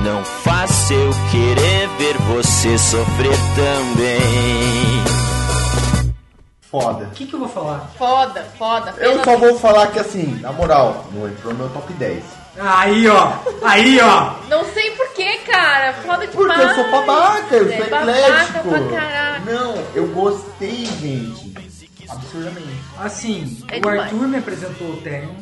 Não faça eu querer ver você sofrer também. Foda. O que, que eu vou falar? Foda, foda. Eu só vou falar que assim, na moral, não entrou no meu top 10. Aí, ó. Aí, ó. Não sei porquê, cara. Foda demais. Porque eu sou babaca, eu É sou babaca eclético. pra. Não, eu gostei, gente. Absurdamente. Assim, É o demais. Arthur me apresentou o terno.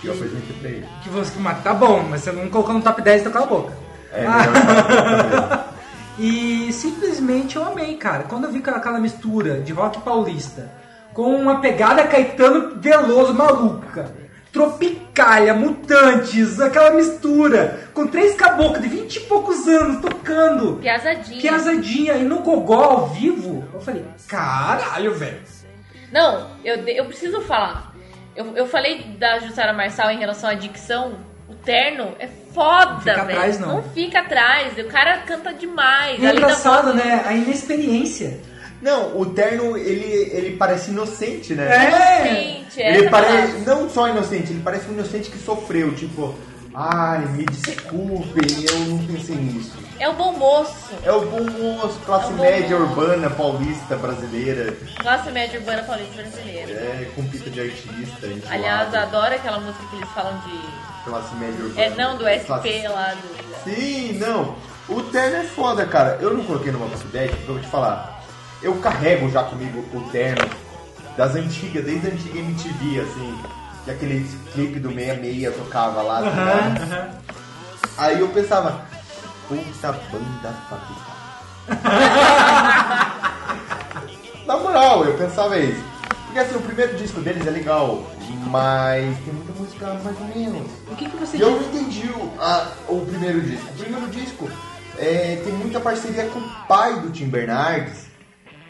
Que eu apresentei pra ele. Que você mas tá bom, mas você não colocou no top 10, então cala a boca. É, melhor E simplesmente eu amei, cara. Quando eu vi aquela- mistura de rock paulista com uma pegada Caetano Veloso maluca, Tropicália, Mutantes, aquela mistura, com três caboclos de 20 e poucos anos tocando. Piazadinha. Piazadinha e no gogó ao vivo, eu falei, caralho, velho. Não, eu, eu preciso falar. Eu, eu falei da Jussara Marçal em relação à dicção. O terno é foda, fica velho. atrás, não. fica atrás. O cara canta demais. E é da engraçado, né? A inexperiência. Não, o terno, ele, ele parece inocente, né? É. Gente, Ele essa parece. Não só inocente, ele parece um inocente que sofreu, tipo, ai, me desculpem, eu não pensei nisso. É o bom moço. É o bom moço, classe É o bom média moço. urbana paulista brasileira, Classe média urbana paulista brasileira. é, com pita de artista, enjoado. Aliás, adoro aquela música que eles falam de. classe média urbana. É, não, do SP Classe- lá do. Sim, não. O terno é foda, cara. Eu não coloquei numa top 10 porque eu vou te falar. Eu carrego já comigo o terno das antigas, desde a antiga MTV, assim. Que aquele clipe do 66 tocava lá. tá ligado? Aí eu pensava, puta banda fabricada. Na moral, eu pensava isso. Porque assim, o primeiro disco deles é legal, mas tem muita música mais ou menos. O que, que você E eu não entendi o, a- o primeiro disco. O primeiro disco é, tem muita parceria com o pai do Tim Bernardes.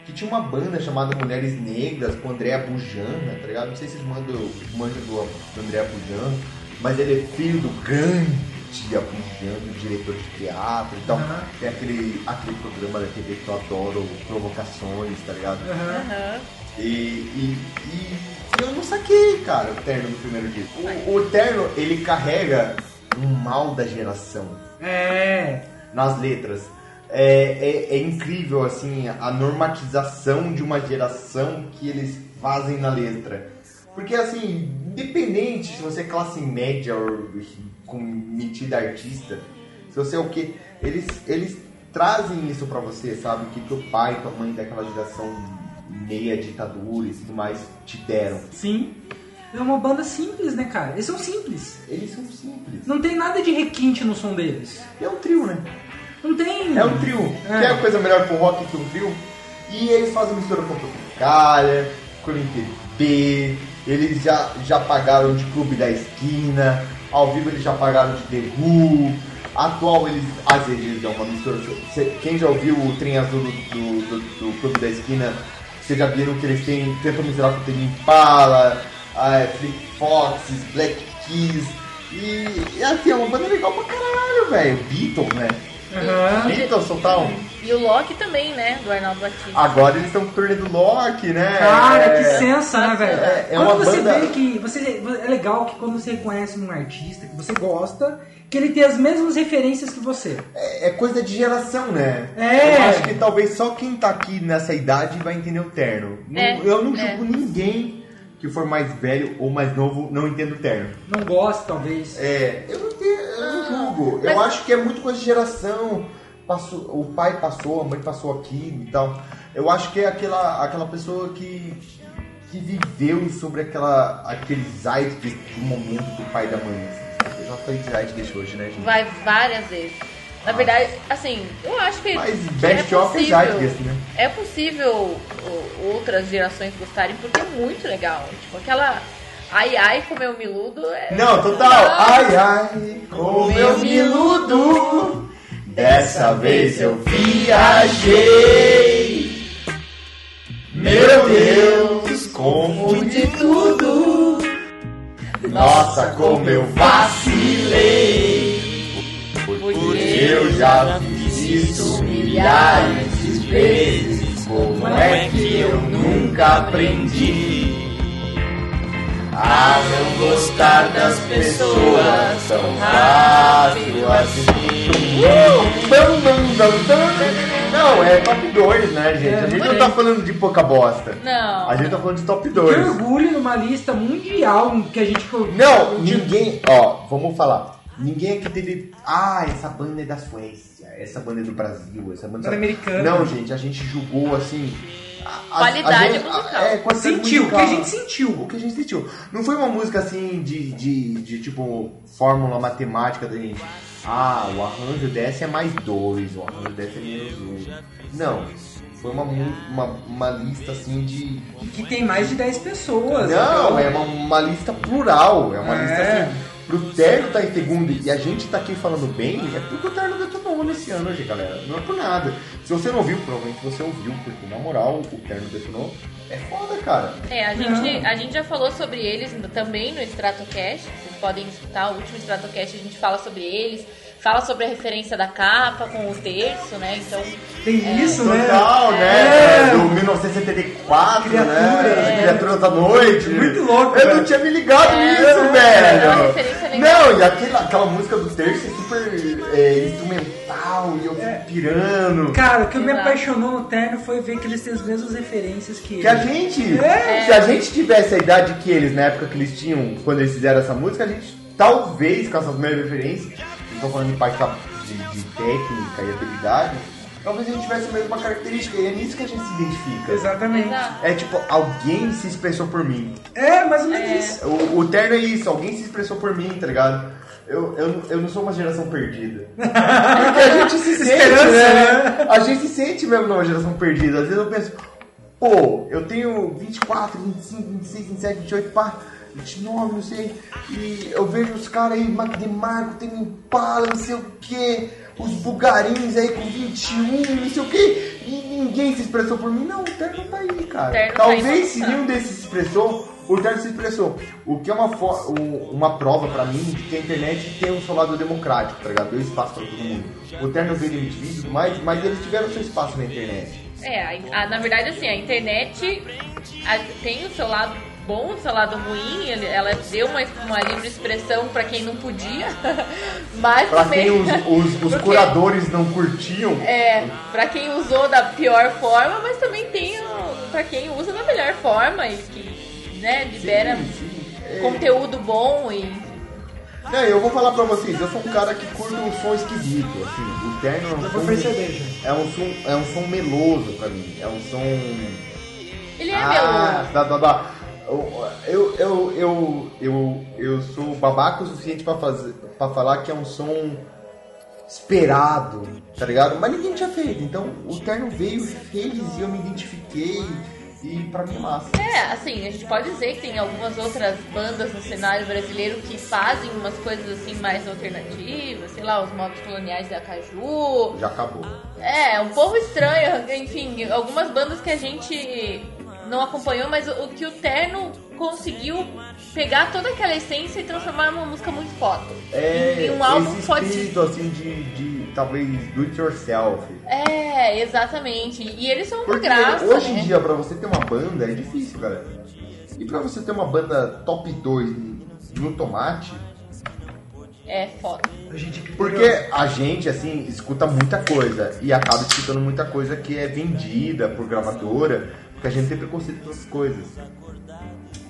Que tinha uma banda chamada Mulheres Negras com Andréa Bujana, tá ligado? Não sei se vocês mandam, manjam do, do Andréa Bujana, mas ele é filho do grande Abujana, diretor de teatro e tal. Aham. Tem aquele, aquele programa da TV que eu adoro, Provocações, tá ligado? Aham. E, e, e eu não saquei, cara, o terno no primeiro dia. O, o terno, ele carrega um mal da geração É. nas letras. É, é, é incrível, assim, a normatização de uma geração que eles fazem na letra. Porque, assim, independente se você é classe média ou com metida artista, se você é o que, eles, eles trazem isso pra você, sabe? Que teu pai, tua mãe daquela geração meia ditadura e tudo mais te deram. Sim. É uma banda simples, né, cara? Eles são simples. Eles são simples. Não tem nada de requinte no som deles. É um trio, né? Não tem. É um trio. É. Quer coisa melhor pro rock que um trio? E eles fazem mistura com Tropicália, com MPB, eles já, já pagaram de Clube da Esquina, ao vivo eles já pagaram de The Who, atual eles, às vezes eles dão uma mistura. Cê- Quem já ouviu o trem azul do, do, do- do Clube da Esquina, vocês já viram que eles têm, tentam misturar com Tame Impala, ah, Fleet Foxes, Black Keys, e, e assim, é uma banda legal pra caralho, velho. Beatles, né? Total. E o Loki também, né? Do Arnaldo Batista. Agora eles estão com o turnê do Loki, né? Cara, É, que sensa, né, velho? é- é quando uma você banda- vê que. Você, é legal que quando você reconhece um artista que você gosta, que ele tem as mesmas referências que você. É, é coisa de geração, né? É. Eu acho que talvez só quem tá aqui nessa idade vai entender o terno. É, eu não é. julgo ninguém que for mais velho ou mais novo não entenda o terno. Não gosta, talvez. É, eu não, entendo, eu não julgo. Eu acho que é muito coisa de geração. Passou, o pai passou, a mãe passou aqui e tal. Eu acho que é aquela, aquela pessoa que, que viveu sobre aquela, aquele zeitgeist do momento do pai e da mãe. Eu já falei de zeitgeist hoje, né, gente? Vai várias vezes. Na verdade, assim, eu acho que. Mas que best é of é possível. né? É possível outras gerações gostarem, porque é muito legal. Tipo, aquela. Ai ai, comeu miludo é. Não, total. Ai, ai, como eu miludo. Dessa vez eu viajei. Meu Deus, como de tudo. Nossa, como eu vacilei. Eu já fiz isso milhares de vezes. Como é que eu nunca aprendi? A não gostar das pessoas tão fácil assim. Não, é top 2, né, gente? A gente não tá falando de pouca bosta. Não. A gente tá falando de top Que 2. orgulho numa lista mundial que a gente. Não, ninguém. Ó, vamos falar. Ninguém aqui teve. Ah, essa banda é da Suécia, essa banda é do Brasil, essa banda. Banda americana. Não, gente, a gente julgou assim. a- a- Qualidade gente- musical. é, qualidade Sentiu, o que a musical. gente sentiu. O que a gente sentiu. Não foi uma música assim de, de, de tipo fórmula matemática da gente. Ah, o arranjo dessa é mais dois, o arranjo dessa é menos um. Não. Foi uma, uma, uma lista assim de. Que tem mais de 10 pessoas. Não, então- é uma, uma lista plural. É uma É. lista assim. Pro Terno tá em segundo e a gente tá aqui falando bem, é porque o Terno detonou nesse ano hoje, galera. Não é por nada. Se você não ouviu, provavelmente você ouviu, porque na moral, o Terno detonou. É foda, cara. É, a gente, a gente já falou sobre eles também no Stratocast. Vocês podem escutar o último Stratocast, a gente fala sobre eles. Fala sobre a referência da capa com o terço, né? Então. Tem isso, né? Total, né? É. Do 1974, Criaturas, né? né? Criaturas da Noite. Muito louco, Eu velho. não tinha me ligado É, nisso, é uma velho. referência legal. Não, e aquela, aquela música do terço é super é, instrumental e eu fico pirando. Cara, o que me Exato. apaixonou no Terno foi ver que eles têm as mesmas referências que Que a gente, É. se a gente tivesse a idade que eles, na época que eles tinham, quando eles fizeram essa música, a gente, talvez, com essas mesmas referências, tô falando de parte de, de técnica e habilidade, talvez a gente tivesse a mesma característica, e é nisso que a gente se identifica. Exatamente. Exato. É tipo, alguém se expressou por mim. É, mais ou menos isso. O, o terno é isso, alguém se expressou por mim, tá ligado? Eu, eu, eu não sou uma geração perdida. Porque a gente se sente, Esperança, né? A gente se sente mesmo numa geração perdida. Às vezes eu penso, pô, eu tenho 24, 25, 26, 27, 28, pá, 29, não sei. E eu vejo os caras aí, Mac DeMarco, tem Impala, não sei o quê. os bugarins aí com 21, não sei o que, e ninguém se expressou por mim. Não, o Terno tá aí, cara. Terno tá Talvez se pra nenhum desses se expressou, o Terno se expressou. O que é uma, um- uma prova pra mim de que a internet tem um seu lado democrático, tá ligado? Deu espaço pra todo mundo. O Terno veio e tudo mais, mas eles tiveram seu espaço na internet. É, a- a- na verdade, assim, a internet a- tem o seu lado bom, lado ruim. ele- ela deu uma, uma livre expressão pra quem não podia, mas Pra também... quem os, os, os Porque- curadores não curtiam, É, pra quem usou da pior forma, mas também tem o, pra quem usa da melhor forma e que, né, libera É. conteúdo bom e... Não, eu vou falar pra vocês, eu sou um cara que curte um som esquisito, assim, o terno é um Eu som, vou perceber, é um som, é um som meloso pra mim, é um som Ele é ah, dá, dá. Eu, eu, eu, eu, eu, sou babaca o suficiente pra, fazer, pra falar que é um som esperado, tá ligado? Mas ninguém tinha feito, então o terno veio, fez e eu me identifiquei e pra mim é massa. É, assim, a gente pode dizer que tem algumas outras bandas no cenário brasileiro que fazem umas coisas assim mais alternativas, sei lá, os modos coloniais da Caju. Já acabou. É, um povo estranho, enfim, algumas bandas que a gente não acompanhou, mas o, o que o Terno conseguiu pegar toda aquela essência e transformar numa música muito foda. É, em, em um álbum esse pode espírito assim de, de talvez do it yourself. É, exatamente. E eles são uma Porque graça, hoje em né? dia, pra você ter uma banda, é difícil, galera. E pra você ter uma banda top 2 no tomate, É foda. Porque a gente, assim, escuta muita coisa e acaba escutando muita coisa que é vendida por gravadora, porque a gente tem preconceito com essas coisas.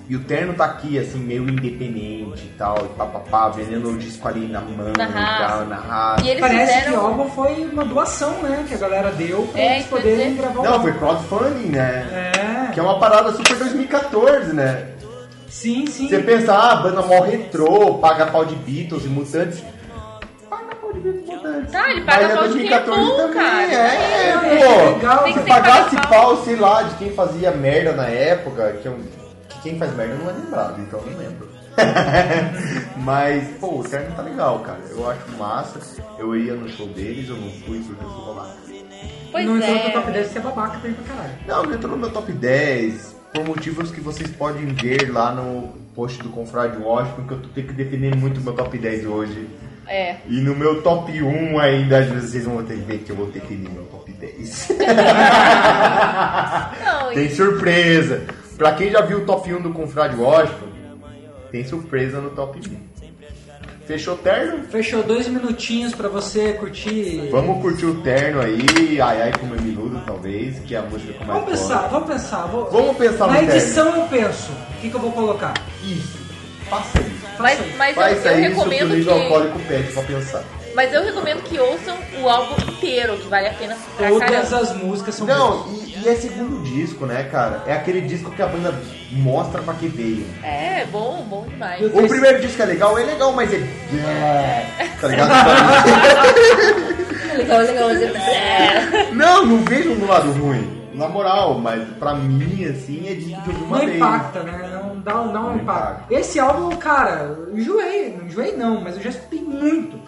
E o Terno tá aqui, assim, meio independente e tal, e papapá, vendendo o disco ali na mão Na e tal, na raça. E eles Parece que o fizeram. álbum foi uma doação, né? Que a galera deu pra É, eles poderem dizer. gravar o Não, foi crowdfunding, né? É, Que é uma parada super 2014, né? sim, sim. Você pensa, ah, banda mó retrô, paga pau de Beatles e Mutantes. Mutantes. Tá, ele paga Mas é pau de quem é 2014 bom, também, cara. É, É, pô. é legal. Tem que Se ter pagasse pagar pau, sei lá, de quem fazia merda na época, que, eu, que quem faz merda não é lembrado, então eu não lembro. Mas, pô, o terno tá legal, cara. Eu acho massa. Eu ia no show deles, eu não fui porque eu sou babaca. Pois não entrou é. no top 10 você é babaca também pra caralho. Não, não entrou no meu top 10 por motivos que vocês podem ver lá no post do Confrade Washington, que eu tenho que defender muito o meu top 10 hoje. É. E no meu top 1 ainda, às vezes vocês vão ter que ver que eu vou ter que ir no meu top 10. Não, tem surpresa. Pra quem já viu o top 1 do Confrade Washington, tem surpresa no top 1. Fechou terno? Fechou dois minutinhos pra você curtir. Vamos curtir o terno aí, ai ai como é minuto talvez, que é a música que eu mais Vamos pensar, vamos pensar. vou- Vamos pensar no Na terno. edição eu penso. O que, que eu vou colocar? Isso, faça isso. Mas, mas eu, Faça eu isso que o recomendo nível que. alcoólico pede pra pensar. Mas eu recomendo que ouçam o álbum inteiro, que vale a pena pra Todas caramba. as músicas são. Não, e, e é segundo disco, né, cara? É aquele disco que a banda mostra pra que veio. É, bom, bom demais. O primeiro disco é legal, é legal, mas é. Tá ligado? Legal, legal. legal. não, não vejo no lado ruim. Na moral, mas pra mim, assim, é disco de ouvir uma Não vez. impacta, né? Dá, dá um impacto. Esse álbum, cara, eu enjoei. Não enjoei não, mas eu já escutei muito.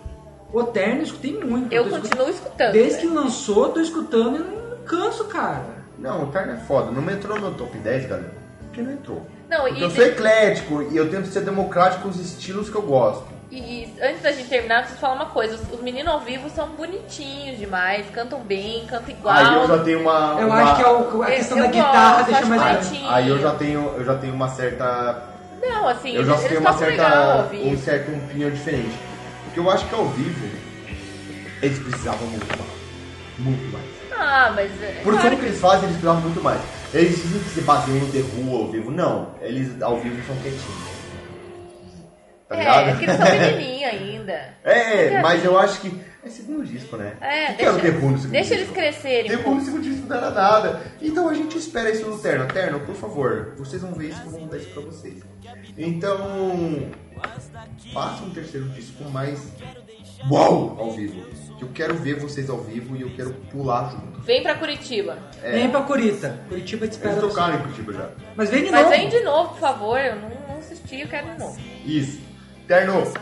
O Terno eu escutei muito. Eu tô continuo escutando. Desde que lançou, tô escutando e não canso, cara. Não, o Terno é foda. Não entrou no top 10, galera. Porque não entrou. Não, e, eu sou eclético e eu tento ser democrático com os estilos que eu gosto. E- antes da gente terminar, eu preciso falar uma coisa. Os, os meninos ao vivo são bonitinhos demais, cantam bem, cantam igual. Aí eu já tenho uma. Eu uma- acho que é o- a questão eu da guitarra gosto, deixa mais bonitinho. aí eu já tenho, eu já tenho uma certa. Não, assim, Eu já tenho uma certa. Um certo opinião diferente. Porque eu acho que ao vivo eles precisavam muito mais. Muito mais. Ah, mas. é Por claro som que eles fazem, eles precisavam muito mais. Eles dizem que se baseiam no The Who ao vivo. Não, eles ao vivo são quietinhos. Tá ligado? É, é que eles são pequenininhos ainda. É, mas eu acho que. É segundo disco, né? É, O que era o deixa, no segundo deixa eles disco? crescerem. Um Who pouco. no segundo disco não era nada. Então a gente espera isso no Terno. Terno, por favor, vocês vão ver isso que eu vou dar isso pra vocês. Então. Faça um terceiro disco mais. Uau! Ao vivo. Que eu quero ver vocês ao vivo e eu quero pular junto. Vem pra Curitiba. É. Vem pra Curita. Curitiba te espera. Eles tocaram em Curitiba já. Mas vem de Mas novo. vem de novo, por favor. Eu não, não assisti, eu quero de novo. Isso. Terno,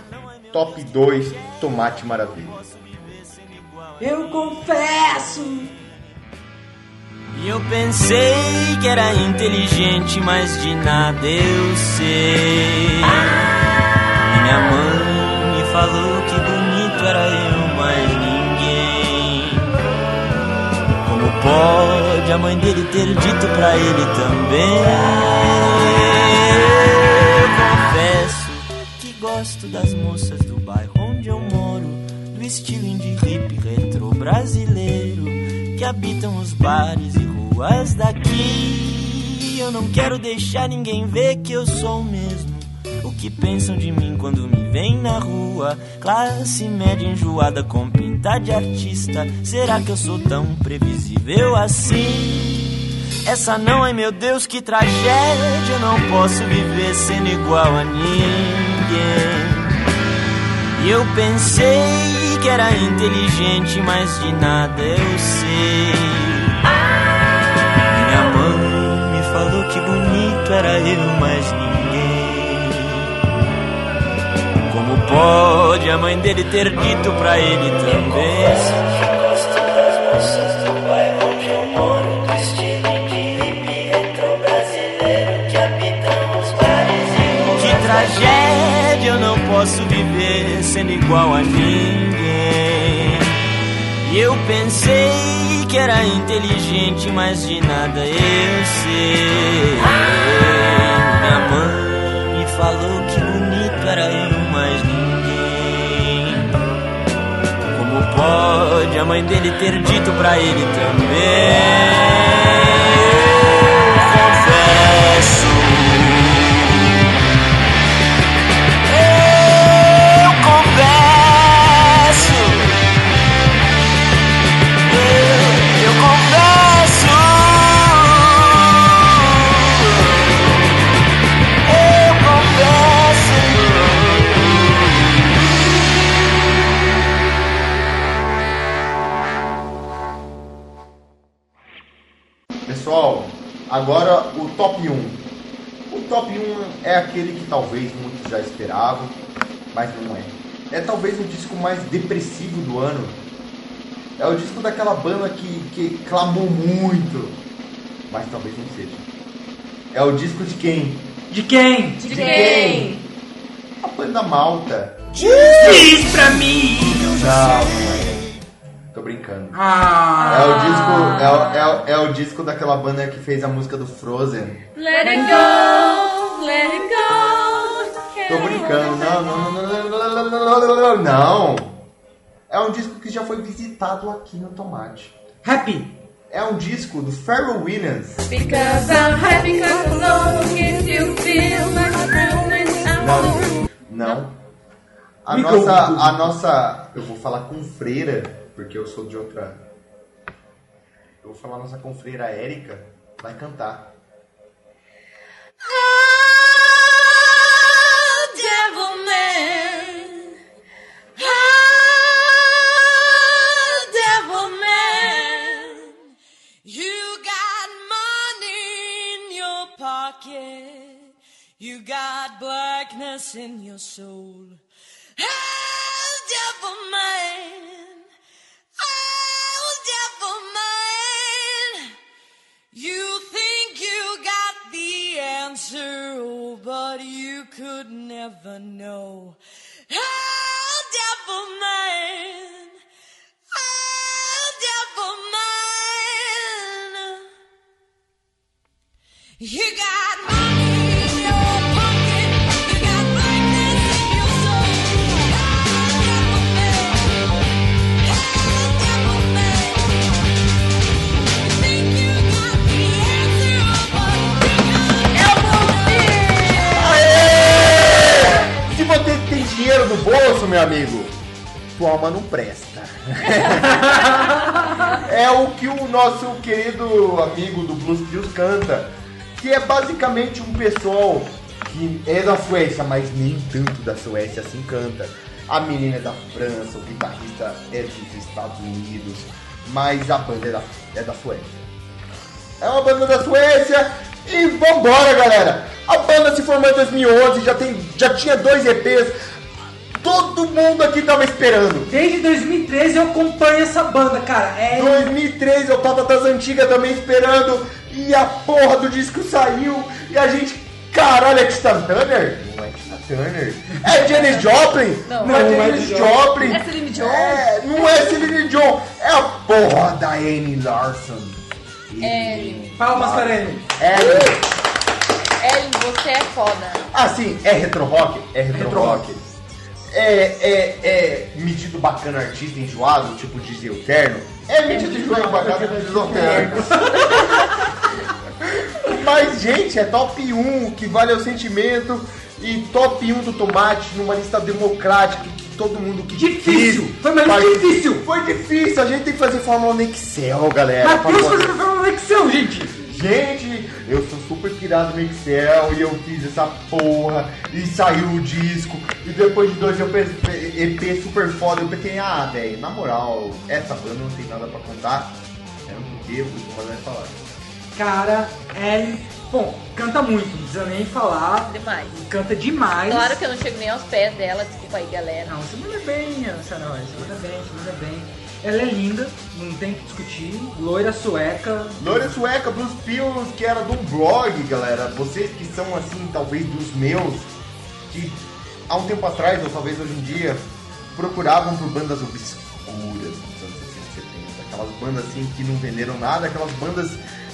top 2, Tomate Maravilha. Eu confesso. E eu pensei que era inteligente, mas de nada eu sei. Minha mãe me falou que bonito era eu, mas ninguém. Como pode a mãe dele ter dito pra ele também? Gosto das moças do bairro onde eu moro, do estilo indie hip retro brasileiro que habitam os bares e ruas daqui. Eu não quero deixar ninguém ver que eu sou o mesmo. O que pensam de mim quando me veem na rua? Classe média enjoada com pintar de artista. Será que eu sou tão previsível assim? Essa não é meu Deus, que tragédia. Eu não posso viver sendo igual a E eu pensei que era inteligente, mas de nada eu sei. Minha mãe me falou que bonito era eu, mas ninguém. Como pode a mãe dele ter dito pra ele também? Posso viver sendo igual a ninguém. E eu pensei que era inteligente, mas de nada eu sei. Minha mãe me falou que bonito era eu, mas ninguém. Como pode a mãe dele ter dito pra ele também? É aquele que talvez muitos já esperavam, mas não é. É talvez o disco mais depressivo do ano. É o disco daquela banda que, que clamou muito, mas talvez não seja. É o disco de quem? De quem? De quem? A banda Malta. Diz pra mim! Não, é. Tô brincando. Ah! É o disco, é, o- é, o- é o disco daquela banda que fez a música do Frozen. Let it go, Tô brincando, não, não, não, não, não, não, não. É um disco que já foi visitado aqui no Tomate. Happy. É um disco do Pharrell Williams. Because I'm happy, because you feel like Não, não. A nossa, a nossa, eu vou falar com freira, porque eu sou de outra. Eu vou falar a nossa confreira Érica vai cantar. Ah! Pocket. You got blackness in your soul. Oh, devil man. Oh, devil man. You think you got the answer, oh, but you could never know. Oh, devil man. Oh, devil man. Dinheiro no bolso, meu amigo, tua alma não presta. é o que o nosso querido amigo do Blues canta. Que é basicamente um pessoal que é da Suécia, mas nem tanto da Suécia assim canta. A menina é da França, o guitarrista é dos Estados Unidos, mas a banda é da, é da Suécia. É uma banda da Suécia e vambora, galera! A banda se formou em 2011, já, tem, já tinha dois EPs. todo mundo aqui tava esperando. Desde 2013 eu acompanho essa banda, cara. É 2013 eu tava das antigas também esperando e a porra do disco saiu e a gente, caralho, é Tina Turner? Não é Tina Turner. É Janis Joplin? Não. não é Não é Janis Joplin. É Celine Dion? É, não é Celine Dion. É a porra da Annie Larson. Annie. Palmas para ele. Annie. Ellen, você é foda. Assim, é retro rock? É retro, Retro rock. rock. É, é, é metido bacana artista enjoado, tipo dizia o terno? É metido enjoado bacana dizia o terno. Mas, gente, é top 1, que vale o sentimento. E top 1 do tomate numa lista democrática que todo mundo que Difícil. Foi mais faz- difícil. Foi difícil, a gente tem que fazer fórmula no Excel, galera. Matheus pra poder- fazendo uma Excel, gente. Gente, eu sou super pirado no Excel e eu fiz essa porra e saiu o disco. E depois de dois EP, EP super foda, eu pensei, ah, velho, na moral, essa banda não tem nada pra contar. É um eu vou fazer falar. Cara, é. Bom, canta muito, não precisa nem falar. Demais. Canta demais. Claro que eu não chego nem aos pés dela, desculpa aí, galera. Não, você manda bem, Sarah, você manda bem, você manda bem. Ela é linda, não tem o que discutir. Loira sueca. Loira Sueca, Blues Pills, que era um blog, galera. Vocês que são, assim, talvez dos meus, que há um tempo atrás, ou talvez hoje em dia, procuravam por bandas obscuras nos anos 60 70. Aquelas bandas, assim, que não venderam nada, aquelas bandas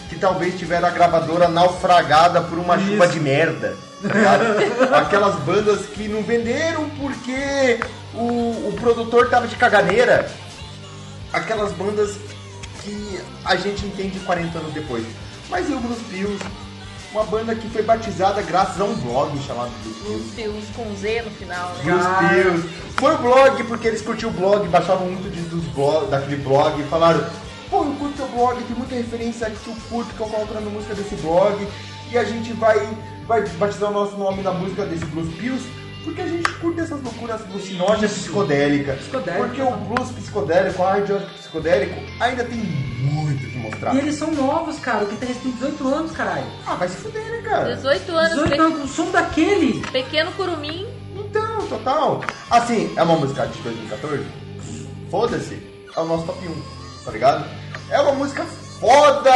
que talvez tiveram a gravadora naufragada por uma chuva Isso. de merda. tá? Aquelas bandas que não venderam porque o, o produtor tava de caganeira aquelas bandas que a gente entende 40 anos depois. Mas e o Blues Pills? Uma banda que foi batizada graças a um blog chamado Blues Pills. Os fios com Z no final, né? Blues Cara. Pills. Foi o blog porque eles curtiam o blog, baixavam muito de- dos blog, daquele blog e falaram Pô, eu curto seu blog, tem muita referência que eu curto, que eu coloco na música desse blog e a gente vai, vai batizar o nosso nome na música desse Blues Pills porque a gente curte essas loucuras alucinógenas psicodélica. Psicodélica. Porque o blues psicodélico, o hard rock psicodélico ainda tem muito que mostrar. E eles são novos, cara. O guitarrista tem 18 anos, caralho. Ah, vai se fuder, né, cara? 18 anos, 18 pe- anos, o som daquele. pequeno curumim. Então, total. Assim, é uma música de 2014? Foda-se. É o nosso top 1, tá ligado? É uma música foda!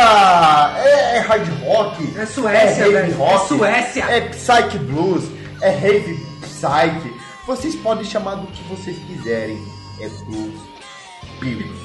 É, é hard rock. É Suécia, heavy velho. É Suécia. É psych blues. É heavy psych. Vocês podem chamar do que vocês quiserem. É blues. Bíblico.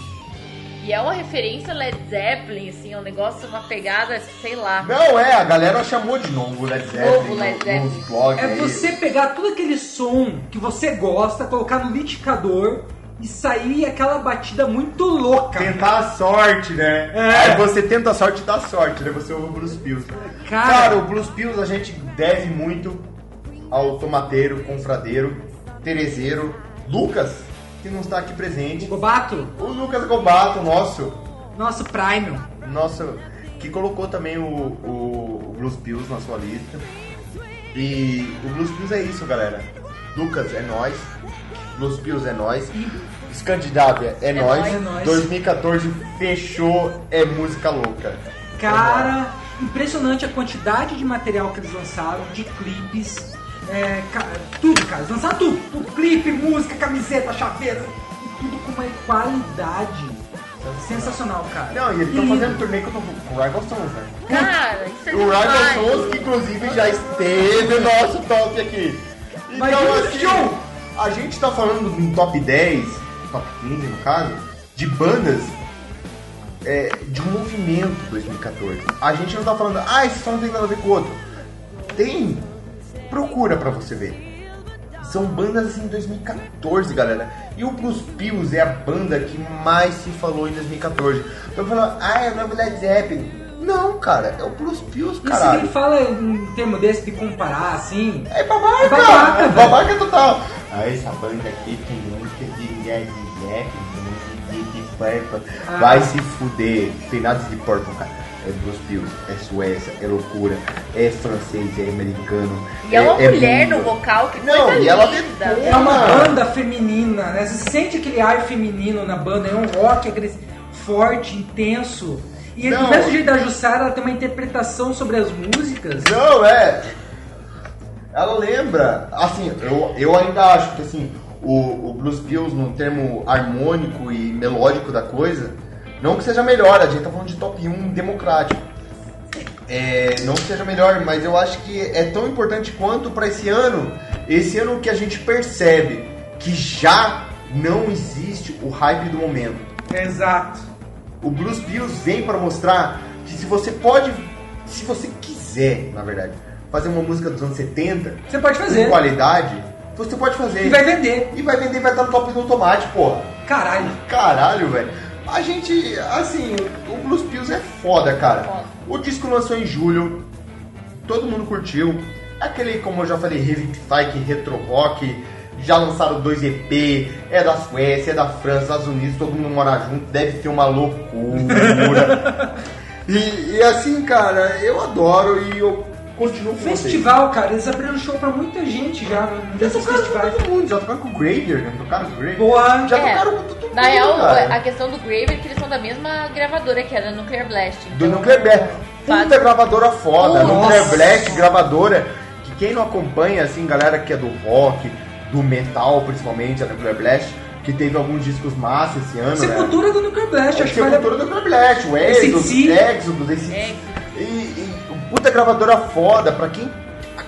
E é uma referência Led Zeppelin, assim, é um negócio, uma pegada, sei lá. Não, é, a galera chamou de novo Led Zeppelin. Novo Led Zeppelin. Nos blogs É aí. você pegar todo aquele som que você gosta, colocar no liquidificador e sair aquela batida muito louca. Tentar a sorte, né? É. Aí você tenta a sorte e dá sorte, né? Você ouve o Blues Pills. Cara. Cara, o Blues Pills a gente deve muito ao tomateiro, confradeiro, terezeiro, Lucas, que não está aqui presente. Gobato, O Lucas Gobato, nosso, nosso Prime. nosso, que colocou também o, o, o Blues Pills na sua lista. E o Blues Pills é isso, galera. Lucas é nós, Blues Pills é nós, Scandinávia é, nós. nóis, é nóis. 2014 fechou, é música louca. Cara, impressionante a quantidade de material que eles lançaram, de clipes, é, tudo, cara. Eles lançaram tudo, tudo. Clipe, música, camiseta, chaveiro, tudo com uma qualidade sensacional, cara. Não, e ele tá lindo. fazendo turnê com, com o Rival Sons, né? Cara, isso é O Rival. Sons, que inclusive já esteve no nosso top aqui. Mas Então, Júlio, assim! A gente tá falando no top 10, top 15 no caso, de bandas é, de um movimento 2014. A gente não tá falando, ah, esse só não tem nada a ver com o outro. Tem. Procura pra você ver. São bandas assim de 2014, galera. E o Blues Pills é a banda que mais se falou em 2014. Então falando, ah, é o novo Led Zeppelin. Não, cara, é o Blues Pills, E se alguém fala em termo desse de comparar, assim, É babaca, É babaca, é babaca total. Ah, essa banda aqui tem música de Led Zeppelin, tem música de Deep Purple. Ah. Vai se fuder, tem nada de Purple, cara. É Blues Pills, é Suécia, é loucura, é francês, é americano. E é uma mulher mundo. no vocal, que Não, e ela linda. é uma banda feminina, né? Você sente aquele ar feminino na banda, é um rock agressivo, forte, intenso. E Não. do mesmo jeito da Jussara, ela tem uma interpretação sobre as músicas. Não, é. Ela lembra, assim, eu, eu ainda acho que assim, o, o Blues Pills no termo harmônico e melódico da coisa, não que seja melhor, a gente tá falando de top 1 democrático. É, não que seja melhor, mas eu acho que é tão importante quanto para esse ano, esse ano que a gente percebe que já não existe o hype do momento. Exato. O Blues Pills vem para mostrar que se você pode, se você quiser, na verdade, fazer uma música dos anos 70, Você pode fazer. com qualidade, você pode fazer. E vai vender. E vai vender, vai estar no top do tomate, porra. Caralho. Caralho, velho. A gente, assim, o Blues Pills é foda, cara. Foda. O disco lançou em julho, todo mundo curtiu. Aquele, como eu já falei, Revivify, retro rock. Já lançaram dois EP, é da Suécia, é da França, Estados Unidos, todo mundo mora junto, deve ser uma loucura. e, e assim, cara, eu adoro e eu continuo com vocês. Festival, cara, eles abriram show pra muita gente já Já nesses tocaram com festivais. todo mundo, já tocaram com o Gravier, já tocaram com o Gravier. Boa. Já É, tocaram com todo mundo, Na real, cara. a questão do Grave é que eles são da mesma gravadora que é da Nuclear Blast. Do Então, Nuclear Blast. Puta faz- gravadora foda. Nossa. Nuclear Blast, gravadora. Que quem não acompanha, assim, galera que é do rock, do metal principalmente, a Nuclear Blast, que teve alguns discos massa esse ano, né? Sepultura do Nuclear Blast, acho que Sepultura do Nuclear Blast, o Exodus. Exodus, esse... É. E, e puta gravadora foda, pra quem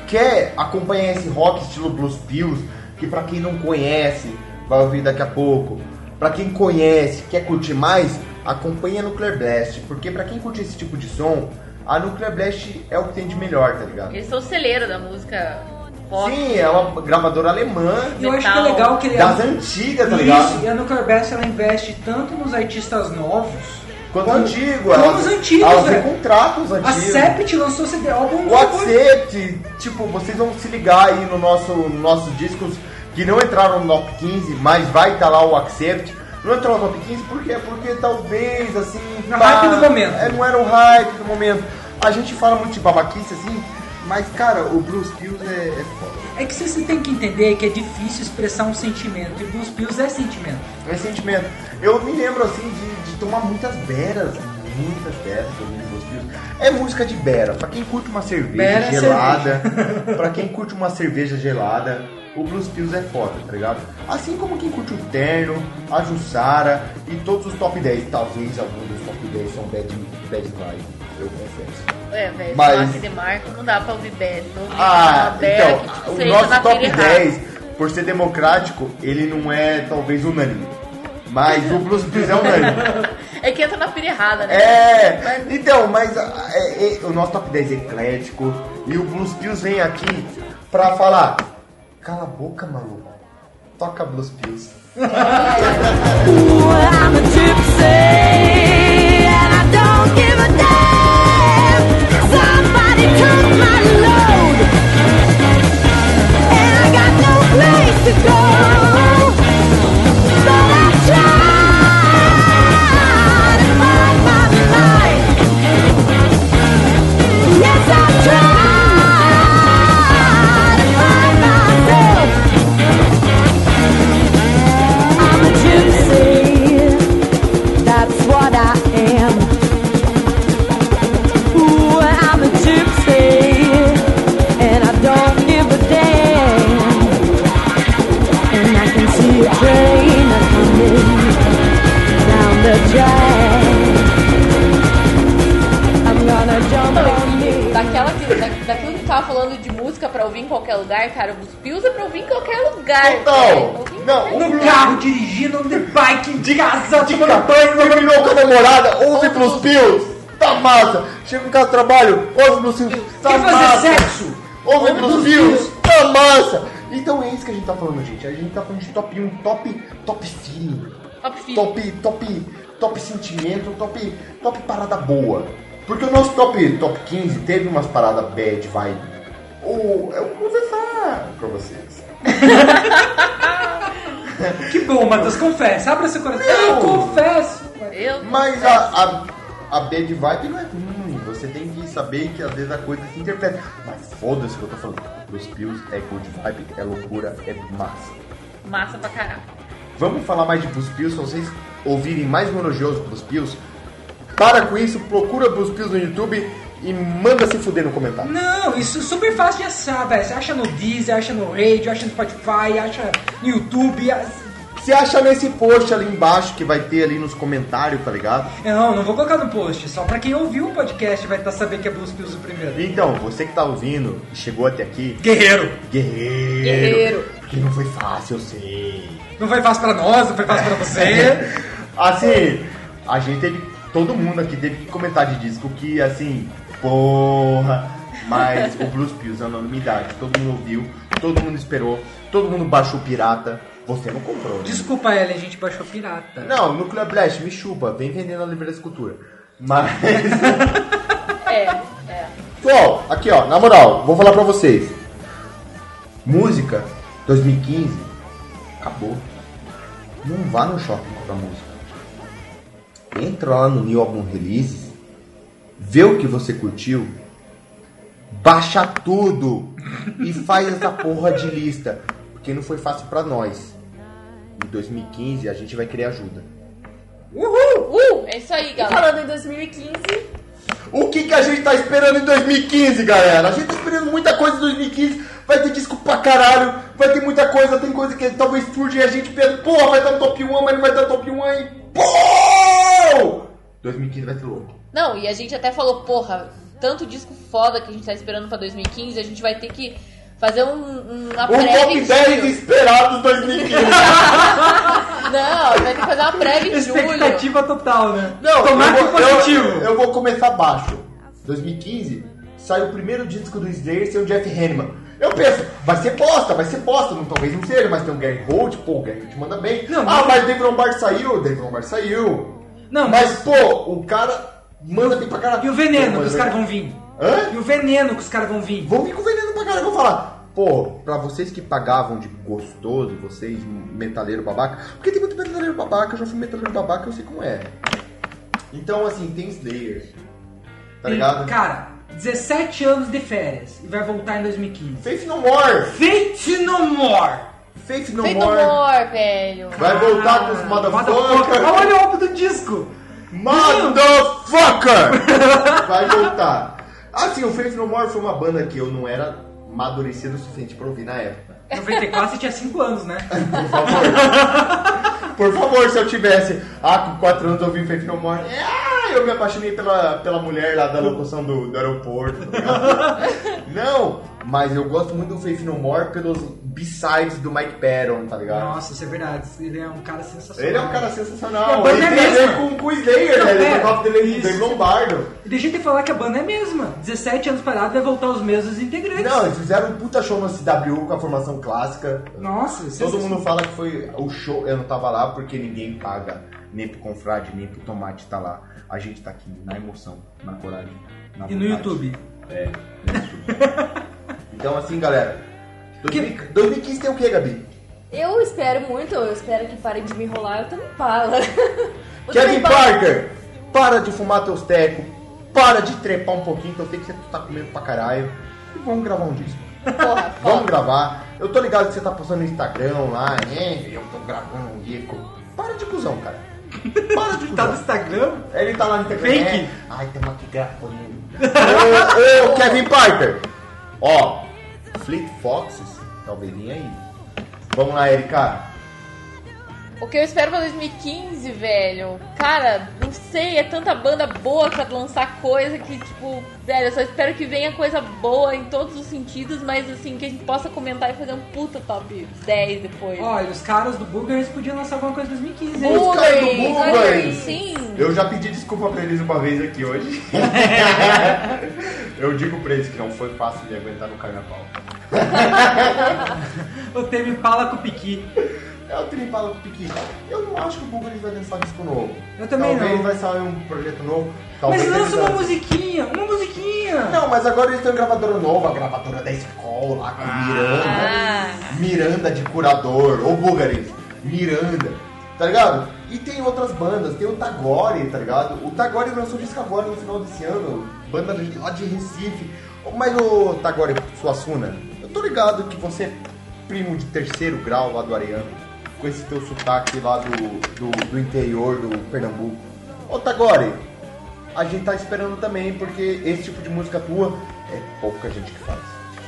quer acompanhar esse rock estilo Blues Pills, que pra quem não conhece, vai ouvir daqui a pouco. Pra quem conhece, quer curtir mais, acompanha a Nuclear Blast, porque pra quem curte esse tipo de som, a Nuclear Blast é o que tem de melhor, tá ligado? Eles são o celeiro da música rock. Sim, é uma gravadora alemã, E eu acho que é legal que ele das antigas, tá ligado? Isso, e a Nuclear Blast ela investe tanto nos artistas novos Quanto antigo, Quanto elas- os antigos, têm velho. contratos A antigos. Sept lançou CD álbum O Accept, tipo, vocês vão se ligar aí no nosso no nossos discos que não entraram no top 15, mas vai estar lá o Accept. Não entrou no top 15 por quê? Porque talvez assim. No hype do momento. É, não era o hype do momento. A gente fala muito de babaquice assim, mas cara, o Blues Pills é, é foda. É que você tem que entender que é difícil expressar um sentimento. E Blues Pills é sentimento. É sentimento. Eu me lembro assim de, de tomar muitas beras, muitas beras ouvindo Blues Pills. É música de bera. Pra quem curte uma cerveja Bera é gelada, pra quem curte uma cerveja gelada, o Blues Pills é foda, tá ligado? Assim como quem curte o Terno, a Jussara e todos os top 10. Talvez alguns dos top 10 são bad, bad vibe, eu confesso. É, velho, Mas- de Marco não dá pra ouvir ouvir Ah, então, que tipo, o nosso top pilha 10, por ser democrático, ele não é talvez unânime. Mas o Blues Pills é unânime. É que entra na pilha errada, né? É, Mas- então, mas ah, é, é, o nosso top 10 é eclético e o Blues Pills vem aqui pra falar: cala a boca, maluco, toca Blues Pills. Tava falando de música pra ouvir em qualquer lugar, cara, os Pills é pra ouvir em qualquer lugar. Total! Em Não, No carro, dirigindo, de bike, de casa, de tomando banho. terminou com a namorada, ouve Blues Pills, tá massa. Chega em casa do trabalho, ouve Blues Pills, tá Quer fazer massa. sexo? Ouve Blues Pills, tá massa. Então é isso que a gente tá falando, gente. A gente tá falando de top 1, top, top feeling. Top feeling. top, top, top sentimento, top, top parada boa. Porque o nosso top, top 15 teve umas paradas bad vibe. O, eu vou confessar pra vocês. Que bom, Matheus, confessa. Abra seu coração. Eu confesso. Eu Mas a, a, a bad vibe não é ruim. Você tem que saber que às vezes a coisa se interpreta. Mas foda-se o que eu tô falando. Os pills é good vibe, é loucura, é massa. Massa pra caralho. Vamos falar mais de Blues Pills, se vocês ouvirem mais monogiosos Blues Pills. Para com isso, procura Blues Pills no YouTube e manda se fuder no comentário. Não, isso é super fácil de achar, velho. Você acha no Deezer, acha no Radio, acha no Spotify, acha no YouTube. Você acha nesse post ali embaixo que vai ter ali nos comentários, tá ligado? Não, não vou colocar no post. Só pra quem ouviu o podcast vai estar sabendo que é Blues Pills o primeiro. Então, você que tá ouvindo e chegou até aqui, Guerreiro. guerreiro. Guerreiro. Porque não foi fácil, eu sei. Não foi fácil pra nós, não foi fácil pra você. Assim, a gente teve. Todo mundo aqui teve que comentar de disco que, assim, porra. Mas o Blues Pills é unanimidade. Todo mundo ouviu, todo mundo esperou, todo mundo baixou pirata. Você não comprou, né? Desculpa, Ellen, a gente baixou pirata. Não, Nuclear Blast, me chupa, vem vendendo a Livre Escultura. Mas. É, é. Pessoal, aqui ó, na moral, vou falar pra vocês. Música 2015 acabou. Não vá no shopping comprar música. Entra lá no New Album Releases, vê o que você curtiu, baixa tudo e faz essa porra de lista. Porque não foi fácil pra nós. Em 2015 a gente vai querer ajuda. Uhul! Uh, é isso aí, E galera. falando em 2015, O que, que a gente tá esperando em 2015, galera? A gente tá esperando muita coisa em 2015. Vai ter disco pra caralho, vai ter muita coisa. Tem coisa que talvez surge e a gente pensa, porra, vai dar top 1, mas não vai dar top 1 aí. Pô! 2015 vai ser louco. Não, e a gente até falou, porra, tanto disco foda que a gente tá esperando pra 2015, a gente vai ter que fazer um, uma Um top prévia em 10 julho. esperados 2015. Não, vai ter que fazer uma prévia em julho. Expectativa total, né? Não, Tomate eu, vou, eu, positivo. eu vou começar baixo. 2015 sai o primeiro disco do Slayer sem o Jeff Hanneman. Eu penso, vai ser bosta, vai ser bosta, não, talvez não seja, mas tem o Gary Holt, pô, o Gary Holt manda bem. Não, ah, mas- mas o Dave Lombardi saiu, o Dave Lombardi saiu. Não, Mas, pô, o cara manda bem pra caralho. E o veneno que os caras vão vir? Hã? E o veneno que os caras vão vir? Vão vir com veneno pra caralho, vou falar. Pô, pra vocês que pagavam de gostoso, vocês, metaleiro babaca, porque tem muito metaleiro babaca, eu já fui metaleiro babaca, eu sei como é. Então, assim, tem Slayer, tá Tem- ligado? Cara, 17 anos de férias e vai voltar em 2015. Faith No More! Fate No More! Faith No Feito More! amor, velho. Vai voltar com os Ah, motherfuckers! Olha o álbum do disco! Motherfucker! Vai voltar. Assim, o Faith No More foi uma banda que eu não era amadurecido o suficiente pra ouvir na época. 94 você tinha 5 anos, né? Por favor. Por favor, se eu tivesse. Ah, com 4 anos eu ouvi Faith No More. Ah, eu me apaixonei pela, pela mulher lá da locução do, do aeroporto. tá não, mas eu gosto muito do Faith No More pelos B-sides do Mike Patton, tá ligado? Nossa, isso é verdade. Ele é um cara sensacional. Ele é um cara E a sensacional. banda Ele é mesma. com, com o Slayer, né? Ele é, é top dele. Dave Lombardo. Deixa eu te falar que a banda é a mesma. 17 anos parado vai voltar os mesmos integrantes. Não, eles fizeram um puta show no CW com a formação clássica. Nossa, Todo sensacional. mundo fala que foi o show. Eu não tava lá porque ninguém paga nem pro confrade, nem pro tomate tá lá. A gente tá aqui na emoção, na coragem. Na E no. YouTube. É, no YouTube. então, assim, galera. 2000 2015 tem o que, Gabi? eu espero muito, eu espero que parem de me enrolar, eu também falo. Kevin Parker- para de fumar teus tecos, para de trepar um pouquinho, que eu sei que você tá comendo pra caralho. E vamos gravar um disco. Porra, Vamos gravar. Eu tô ligado que você tá postando no Instagram lá, né? Eu tô gravando um disco. Para de cuzão, cara. Para de Tá no cuzão. Instagram? Ele tá lá no Instagram. Fake. É. Ai, estamos aqui gravando. ô, ô, Kevin Parker. Ó, Fleet Foxes, talvez venha aí. Vamos lá, Erika. O que eu espero pra 2015, velho? Cara, não sei, é tanta banda boa pra lançar coisa que, tipo, velho, eu só espero que venha coisa boa em todos os sentidos, mas assim, que a gente possa comentar e fazer um puta top 10 depois. Olha, os caras do Bulgars podiam lançar alguma coisa em 2015, hein? Os caras do. Bulgari, sim. Eu já pedi desculpa pra eles uma vez aqui hoje. Eu digo pra eles que não foi fácil de aguentar no carnaval. O Teve Pala com Piqui. É o Tripala do Piqui. Eu não acho que o Bulgari vai lançar disco novo. Eu também Talvez não. vai sair um projeto novo. Talvez Mas lança uma musiquinha, uma musiquinha. Não, mas agora eles estão em gravadora nova, a gravadora da escola, lá com Miranda. Ah. Miranda de curador, ou Bulgari, Miranda, tá ligado? E tem outras bandas, tem o Tagore, tá ligado? O Tagore lançou disco agora no final desse ano, banda lá de Recife. Mas o Tagore Suassuna, eu tô ligado que você é primo de terceiro grau lá do Areano, com esse teu sotaque lá do, do, do interior do Pernambuco. Ô Tagore, a gente tá esperando também, porque esse tipo de música tua é pouca gente que faz.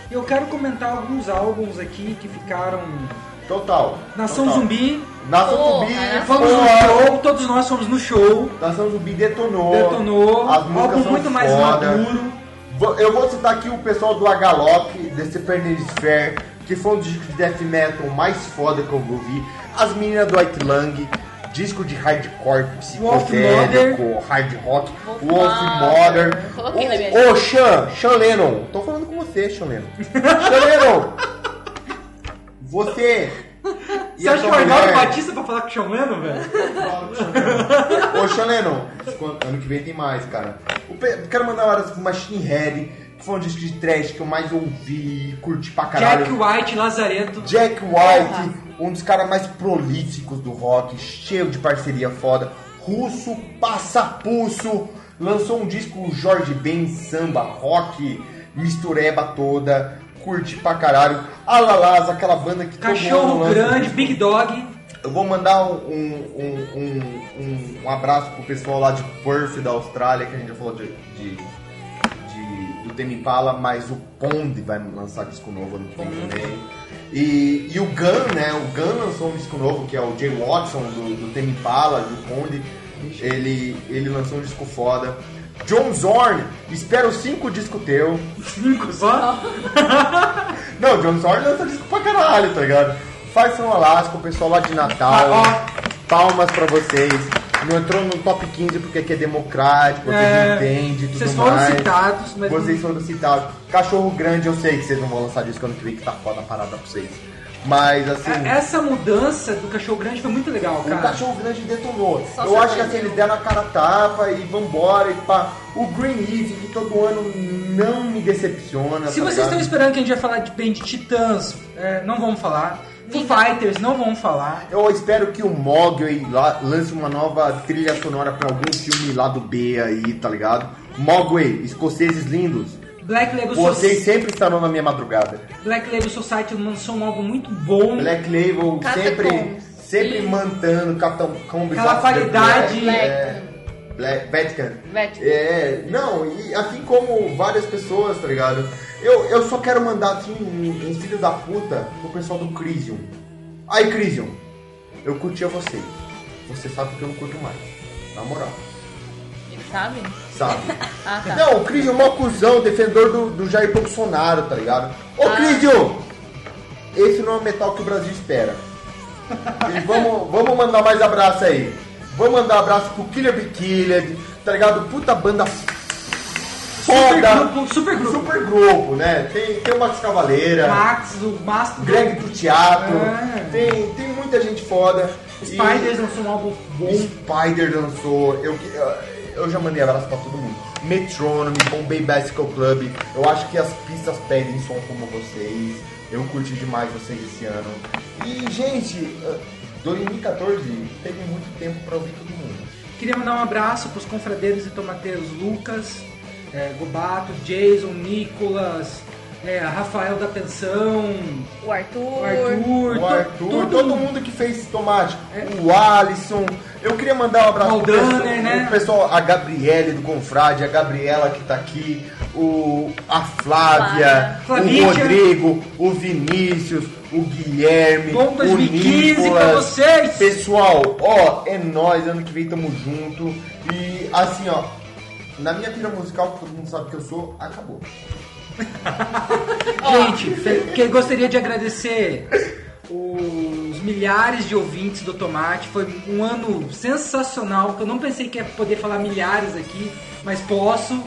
Eu quero comentar alguns álbuns aqui que ficaram. Total. Nação total. Zumbi. Nação Porra, Zumbi, Nação Fomos no show, todos nós fomos no show. Nação Zumbi detonou. Detonou. As músicas Álbum são muito mais foda. maduro. Vou- Eu vou citar aqui o pessoal do Agalock, desse Sphere, que foi um disco de death metal mais foda que eu ouvi. As meninas do White Lang, disco de hardcore psicodélico, hard rock, Wolf Wolf Mother. Ô, ô, Sean, Sean Lennon, tô falando com você, Sean Lennon. Sean Lennon, você. e Você acha que sua o Arnaldo mulher- Batista pra falar com o Sean Lennon, velho? Ô, Sean Lennon, ano que vem tem mais, cara. O Quero mandar horas pro Machine Head, que foi um disco de trash que eu mais ouvi, curti pra caralho. Jack White, Lazareto. Jack White, um dos caras mais prolíficos do rock, cheio de parceria foda. Russo, Passapulso, lançou um disco Jorge Ben, samba, rock, mistureba toda, curti pra caralho. Alalás, aquela banda que Cachorro lança Grande. Big Dog. Eu vou mandar um, um, um, um, um abraço pro pessoal lá de Perth, da Austrália, que a gente já falou de, de- do Temi Impala, mas o Pond vai lançar disco novo ano que vem também. E, e o Gun, né? O Gun lançou um disco novo, que é o Jay Watson, do, do Temi Impala, do Pond. Ele, ele lançou um disco foda. John Zorn, espero cinco discos teu. Cinco só? Não, John Zorn lança disco pra caralho, tá ligado? Faz São Alasca, o pessoal lá de Natal. Ah, Palmas pra vocês. Não entrou no top 15 porque aqui é democrático, vocês É, entendem tudo vocês foram mais. citados, mas- Vocês foram citados. Cachorro Grande, eu sei que vocês não vão lançar disco ano que vem, que tá foda a parada pra vocês. Mas assim. É, Essa mudança do Cachorro Grande foi muito legal, O cara. cachorro grande detonou. Só eu acho que assim, eles deram a cara tapa e vambora e pá. O Green Easy, que todo ano não me decepciona. Se tá vocês ligado? estão esperando que a gente vai falar de bem de Titãs, é, não vamos falar. Foo Fighters, não vamos falar. Eu espero que o Mogwai lance uma nova trilha sonora pra algum filme lá do B aí, tá ligado? Mogwai, escoceses lindos. Black Label, Vocês Soci- sempre estarão na minha madrugada. Black Label Society lançou um álbum muito bom. Black Label sempre, Catacombs. sempre Sim. mantendo Capitão Combs Aquela qualidade- Black, é, Black, Vatican. Vatican. É, não, e assim como várias pessoas, tá ligado? Eu, eu só quero mandar assim um, um filho da puta pro pessoal do Crisium. Aí, Crisium, eu curtia vocês. Você sabe que eu não curto mais. Na moral. Ele sabe? Sabe? Ah, tá. Não, o Crisium é mó cuzão, defensor do, do Jair Bolsonaro, tá ligado? Ô, Ah. Crisium! Esse não é o metal que o Brasil espera. E vamos, vamos mandar mais abraço aí. Vamos mandar abraço pro Killer Be Killed, tá ligado? Puta banda Super foda. grupo, super grupo. Super grupo, né? Tem, tem o Max Cavaleira, Max, o Mastro, Greg do Teatro, É. tem, tem muita gente foda. E- Spiders lançou um álbum bom. Spider lançou, eu, eu, já mandei abraço pra todo mundo. Metronomy, Bombay Bicycle Club, eu acho que as pistas pedem som como vocês. Eu curti demais vocês esse ano. E, gente, 2014 teve muito tempo pra ouvir todo mundo. Queria mandar um abraço pros confradeiros e tomateiros Lucas, é, Gobato, Jason, Nicolas, é, Rafael da Pensão, O Arthur. o Arthur, O Arthur, todo, mundo que fez tomate, o Alisson. Eu queria mandar um abraço Valdaner, pessoal, né? o pessoal, a Gabriele do Confrade, a Gabriela que tá aqui, o, a Flávia, Flávia. o Rodrigo, o Vinícius, o Guilherme, Bom o 2015 pra Nicolas. vocês! Pessoal, ó, é nóis, ano que vem tamo junto. E assim, ó, na minha pira musical, que todo mundo sabe que eu sou, acabou. Gente, que gostaria de agradecer os milhares de ouvintes do Tomate. Foi um ano sensacional, que eu não pensei que ia poder falar milhares aqui, mas posso.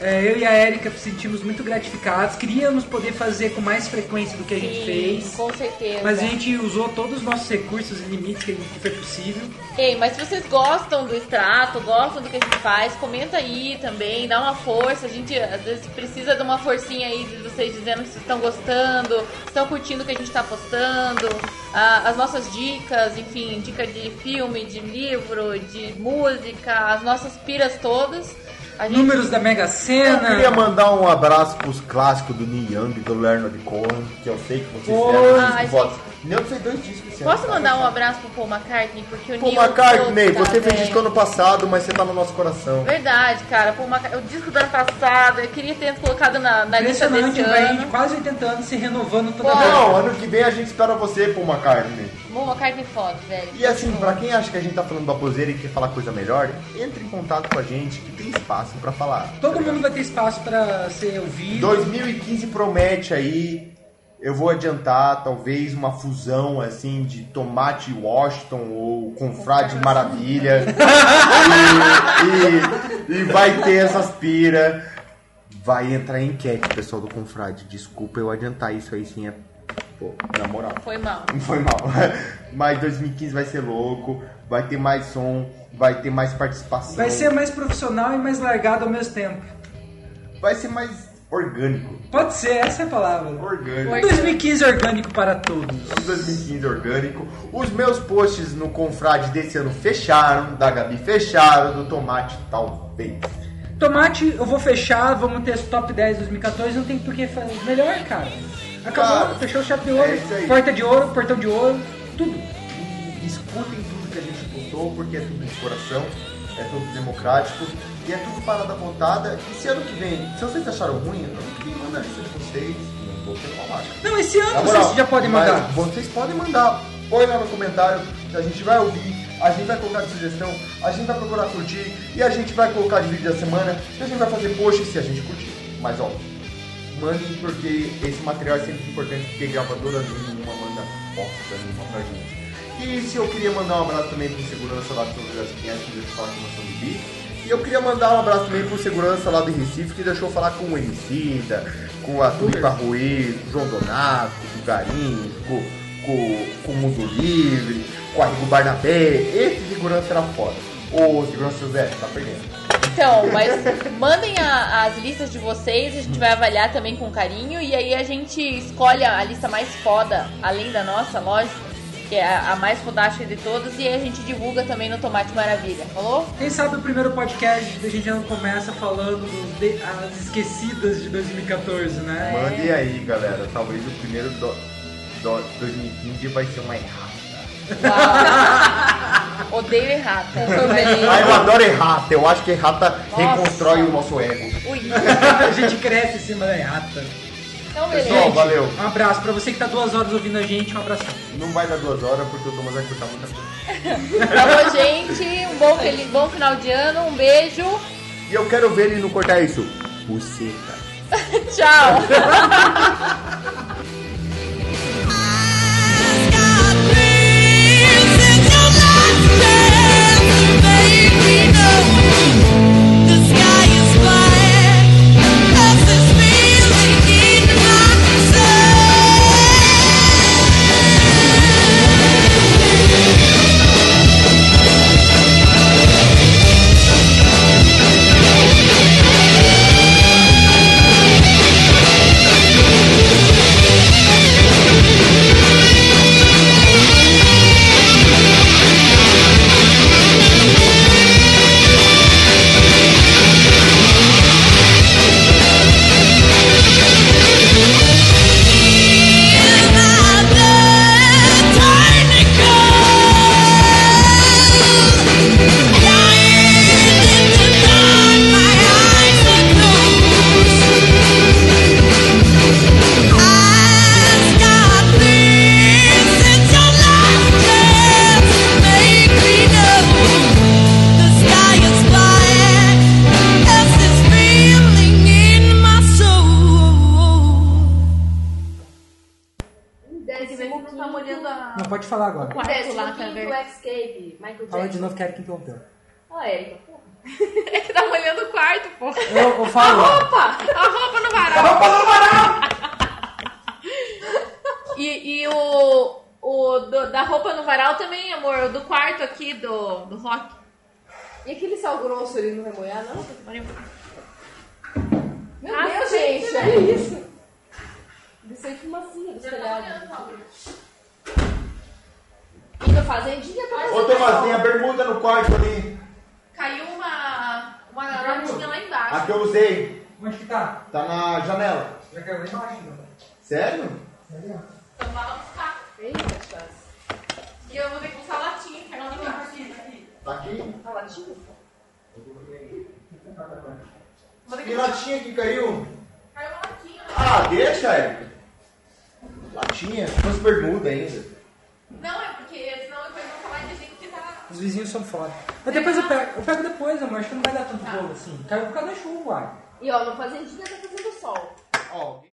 É, eu e a Erika nos sentimos muito gratificados. Queríamos poder fazer com mais frequência do que a gente Sim, fez. com certeza. Mas a gente usou todos os nossos recursos e limites que, que foi possível. Ei, mas se vocês gostam do extrato, gostam do que a gente faz, comenta aí também, dá uma força. A gente às vezes precisa de uma forcinha aí de vocês dizendo que vocês estão gostando, estão curtindo o que a gente está postando, ah, as nossas dicas, enfim, dica de filme, de livro, de música, as nossas piras todas. A gente... Números da Mega Eu Sena. queria mandar um abraço pros clássicos do Neil Young, do Leonard Cohen, que eu sei que vocês fizeram votos. Nem fez dois discos esse Posso ano. mandar um abraço pro Paul McCartney? Porque o Paul Neil McCartney, tá você fez disco ano passado, mas você tá no nosso coração. Verdade, cara. Paul McCartney, o disco do ano passado, eu queria ter colocado na, na lista desse ano. quase 80 anos se renovando toda Pô. vez. Não, ano que vem a gente espera você, Paul McCartney. Paul McCartney foda, velho. E assim, pra quem acha que a gente tá falando baboseira e quer falar coisa melhor, entre em contato com a gente que tem espaço pra falar. Todo tá mundo vai ter espaço pra ser ouvido. 2015 promete aí, eu vou adiantar, talvez uma fusão assim de Tomate Washington ou Confrade Maravilha. e, e- e vai ter essas pira. Vai entrar em enquete, pessoal do Confrade. Desculpa eu adiantar isso aí, sim, é. Pô, na moral. Foi mal. Não foi mal. Mas 2015 vai ser louco, vai ter mais som, vai ter mais participação. Vai ser mais profissional e mais largado ao mesmo tempo. vai ser mais orgânico. Pode ser, essa é a palavra. Orgânico. Orgânico. 2015 orgânico para todos. 2015 orgânico. Os meus posts no Confrade desse ano fecharam, da Gabi fecharam, do Tomate talvez. Tomate, eu vou fechar, vamos ter esse top 10 2014, não tem por que fazer melhor, cara. Acabou, Cara, fechou o ouro, é porta de ouro, portão de ouro, tudo. E escutem tudo que a gente postou, porque é tudo de coração, é tudo democrático e é tudo parada botada. E se ano que vem, se vocês acharam ruim, ano que vem manda a lista de vocês, não vou ter falar. Não, esse ano moral, vocês já podem mandar. Vocês podem mandar. Põe lá no comentário, a gente vai ouvir, a gente vai colocar de sugestão, a gente vai procurar curtir e a gente vai colocar de vídeo da semana e a gente vai fazer post se a gente curtir. Mas ó, mandem porque esse material é sempre importante porque gravadora nenhuma manda bosta nenhuma pra gente. E se eu queria mandar um abraço também pro segurança lá dos Pinhais, que deixou falar com o do Bi. E eu queria mandar um abraço também pro segurança lá de Recife, que deixou falar com o Emicida, com a Tulipa Ruiz, com o João Donato, com o Garim, com, com, com o Mundo Livre, com a Rigo Barnabé. Esse segurança era foda. Ô, segurança José, tá perdendo. Então, mas mandem a- as listas de vocês, a gente vai avaliar também com carinho e aí a gente escolhe a lista mais foda, além da nossa, lógico, que é a, a mais fodástica de todas, e aí a gente divulga também no Tomate Maravilha, falou? Quem sabe o primeiro podcast a gente já não começa falando de- as esquecidas de 2014, né? Mande aí, galera. Talvez o primeiro do, do 2015 vai ser uma errata. Odeio errata. Ah, eu adoro errata. Eu acho que errata reconstrói o nosso ego. Ui. a gente cresce em cima da errata. Então, beleza. Pessoal, valeu. Um abraço pra você que tá duas horas ouvindo a gente, um abraço. Não vai dar duas horas porque o Thomas vai cortar muita coisa. Falou, gente. Um bom, feliz, bom final de ano. Um beijo. E eu quero ver ele não cortar isso. Buceta. Tchau. de novo, quero que interrompeu. Ah, Erika, porra. É que tá molhando o quarto, pô. Eu, eu falo. Opa! A roupa no varal. A roupa no varal! E, e o, o do- da roupa no varal também, amor, o do quarto aqui do, do rock. E aquele sal grosso ele não vai molhar, não? Meu Ah, Deus, gente, né? olha isso. Desceu fumacinha do telhado. Fica fazendinha pra Ô, Thomas, tem a bermuda no quarto ali. Caiu uma, uma latinha lá embaixo. A que eu usei. Onde que tá? Tá na janela. Já caiu lá embaixo, né? Sério? Então vai lá buscar. Eita, chance. E eu vou ter que usar latinha, que não tem aqui. Tá aqui? Tá latinho? Que latinha que caiu? Caiu uma latinha. Ah, deixa, Érica. Latinha? Umas bermudas ainda. Não, é porque senão depois vão falar de gente que tá. Os vizinhos são foda. Mas depois eu pego, eu pego depois, amor. Acho que não vai dar tanto bolo assim. Caiu por causa da chuva, uai. E ó, no fazendinha tá fazendo sol. Ó,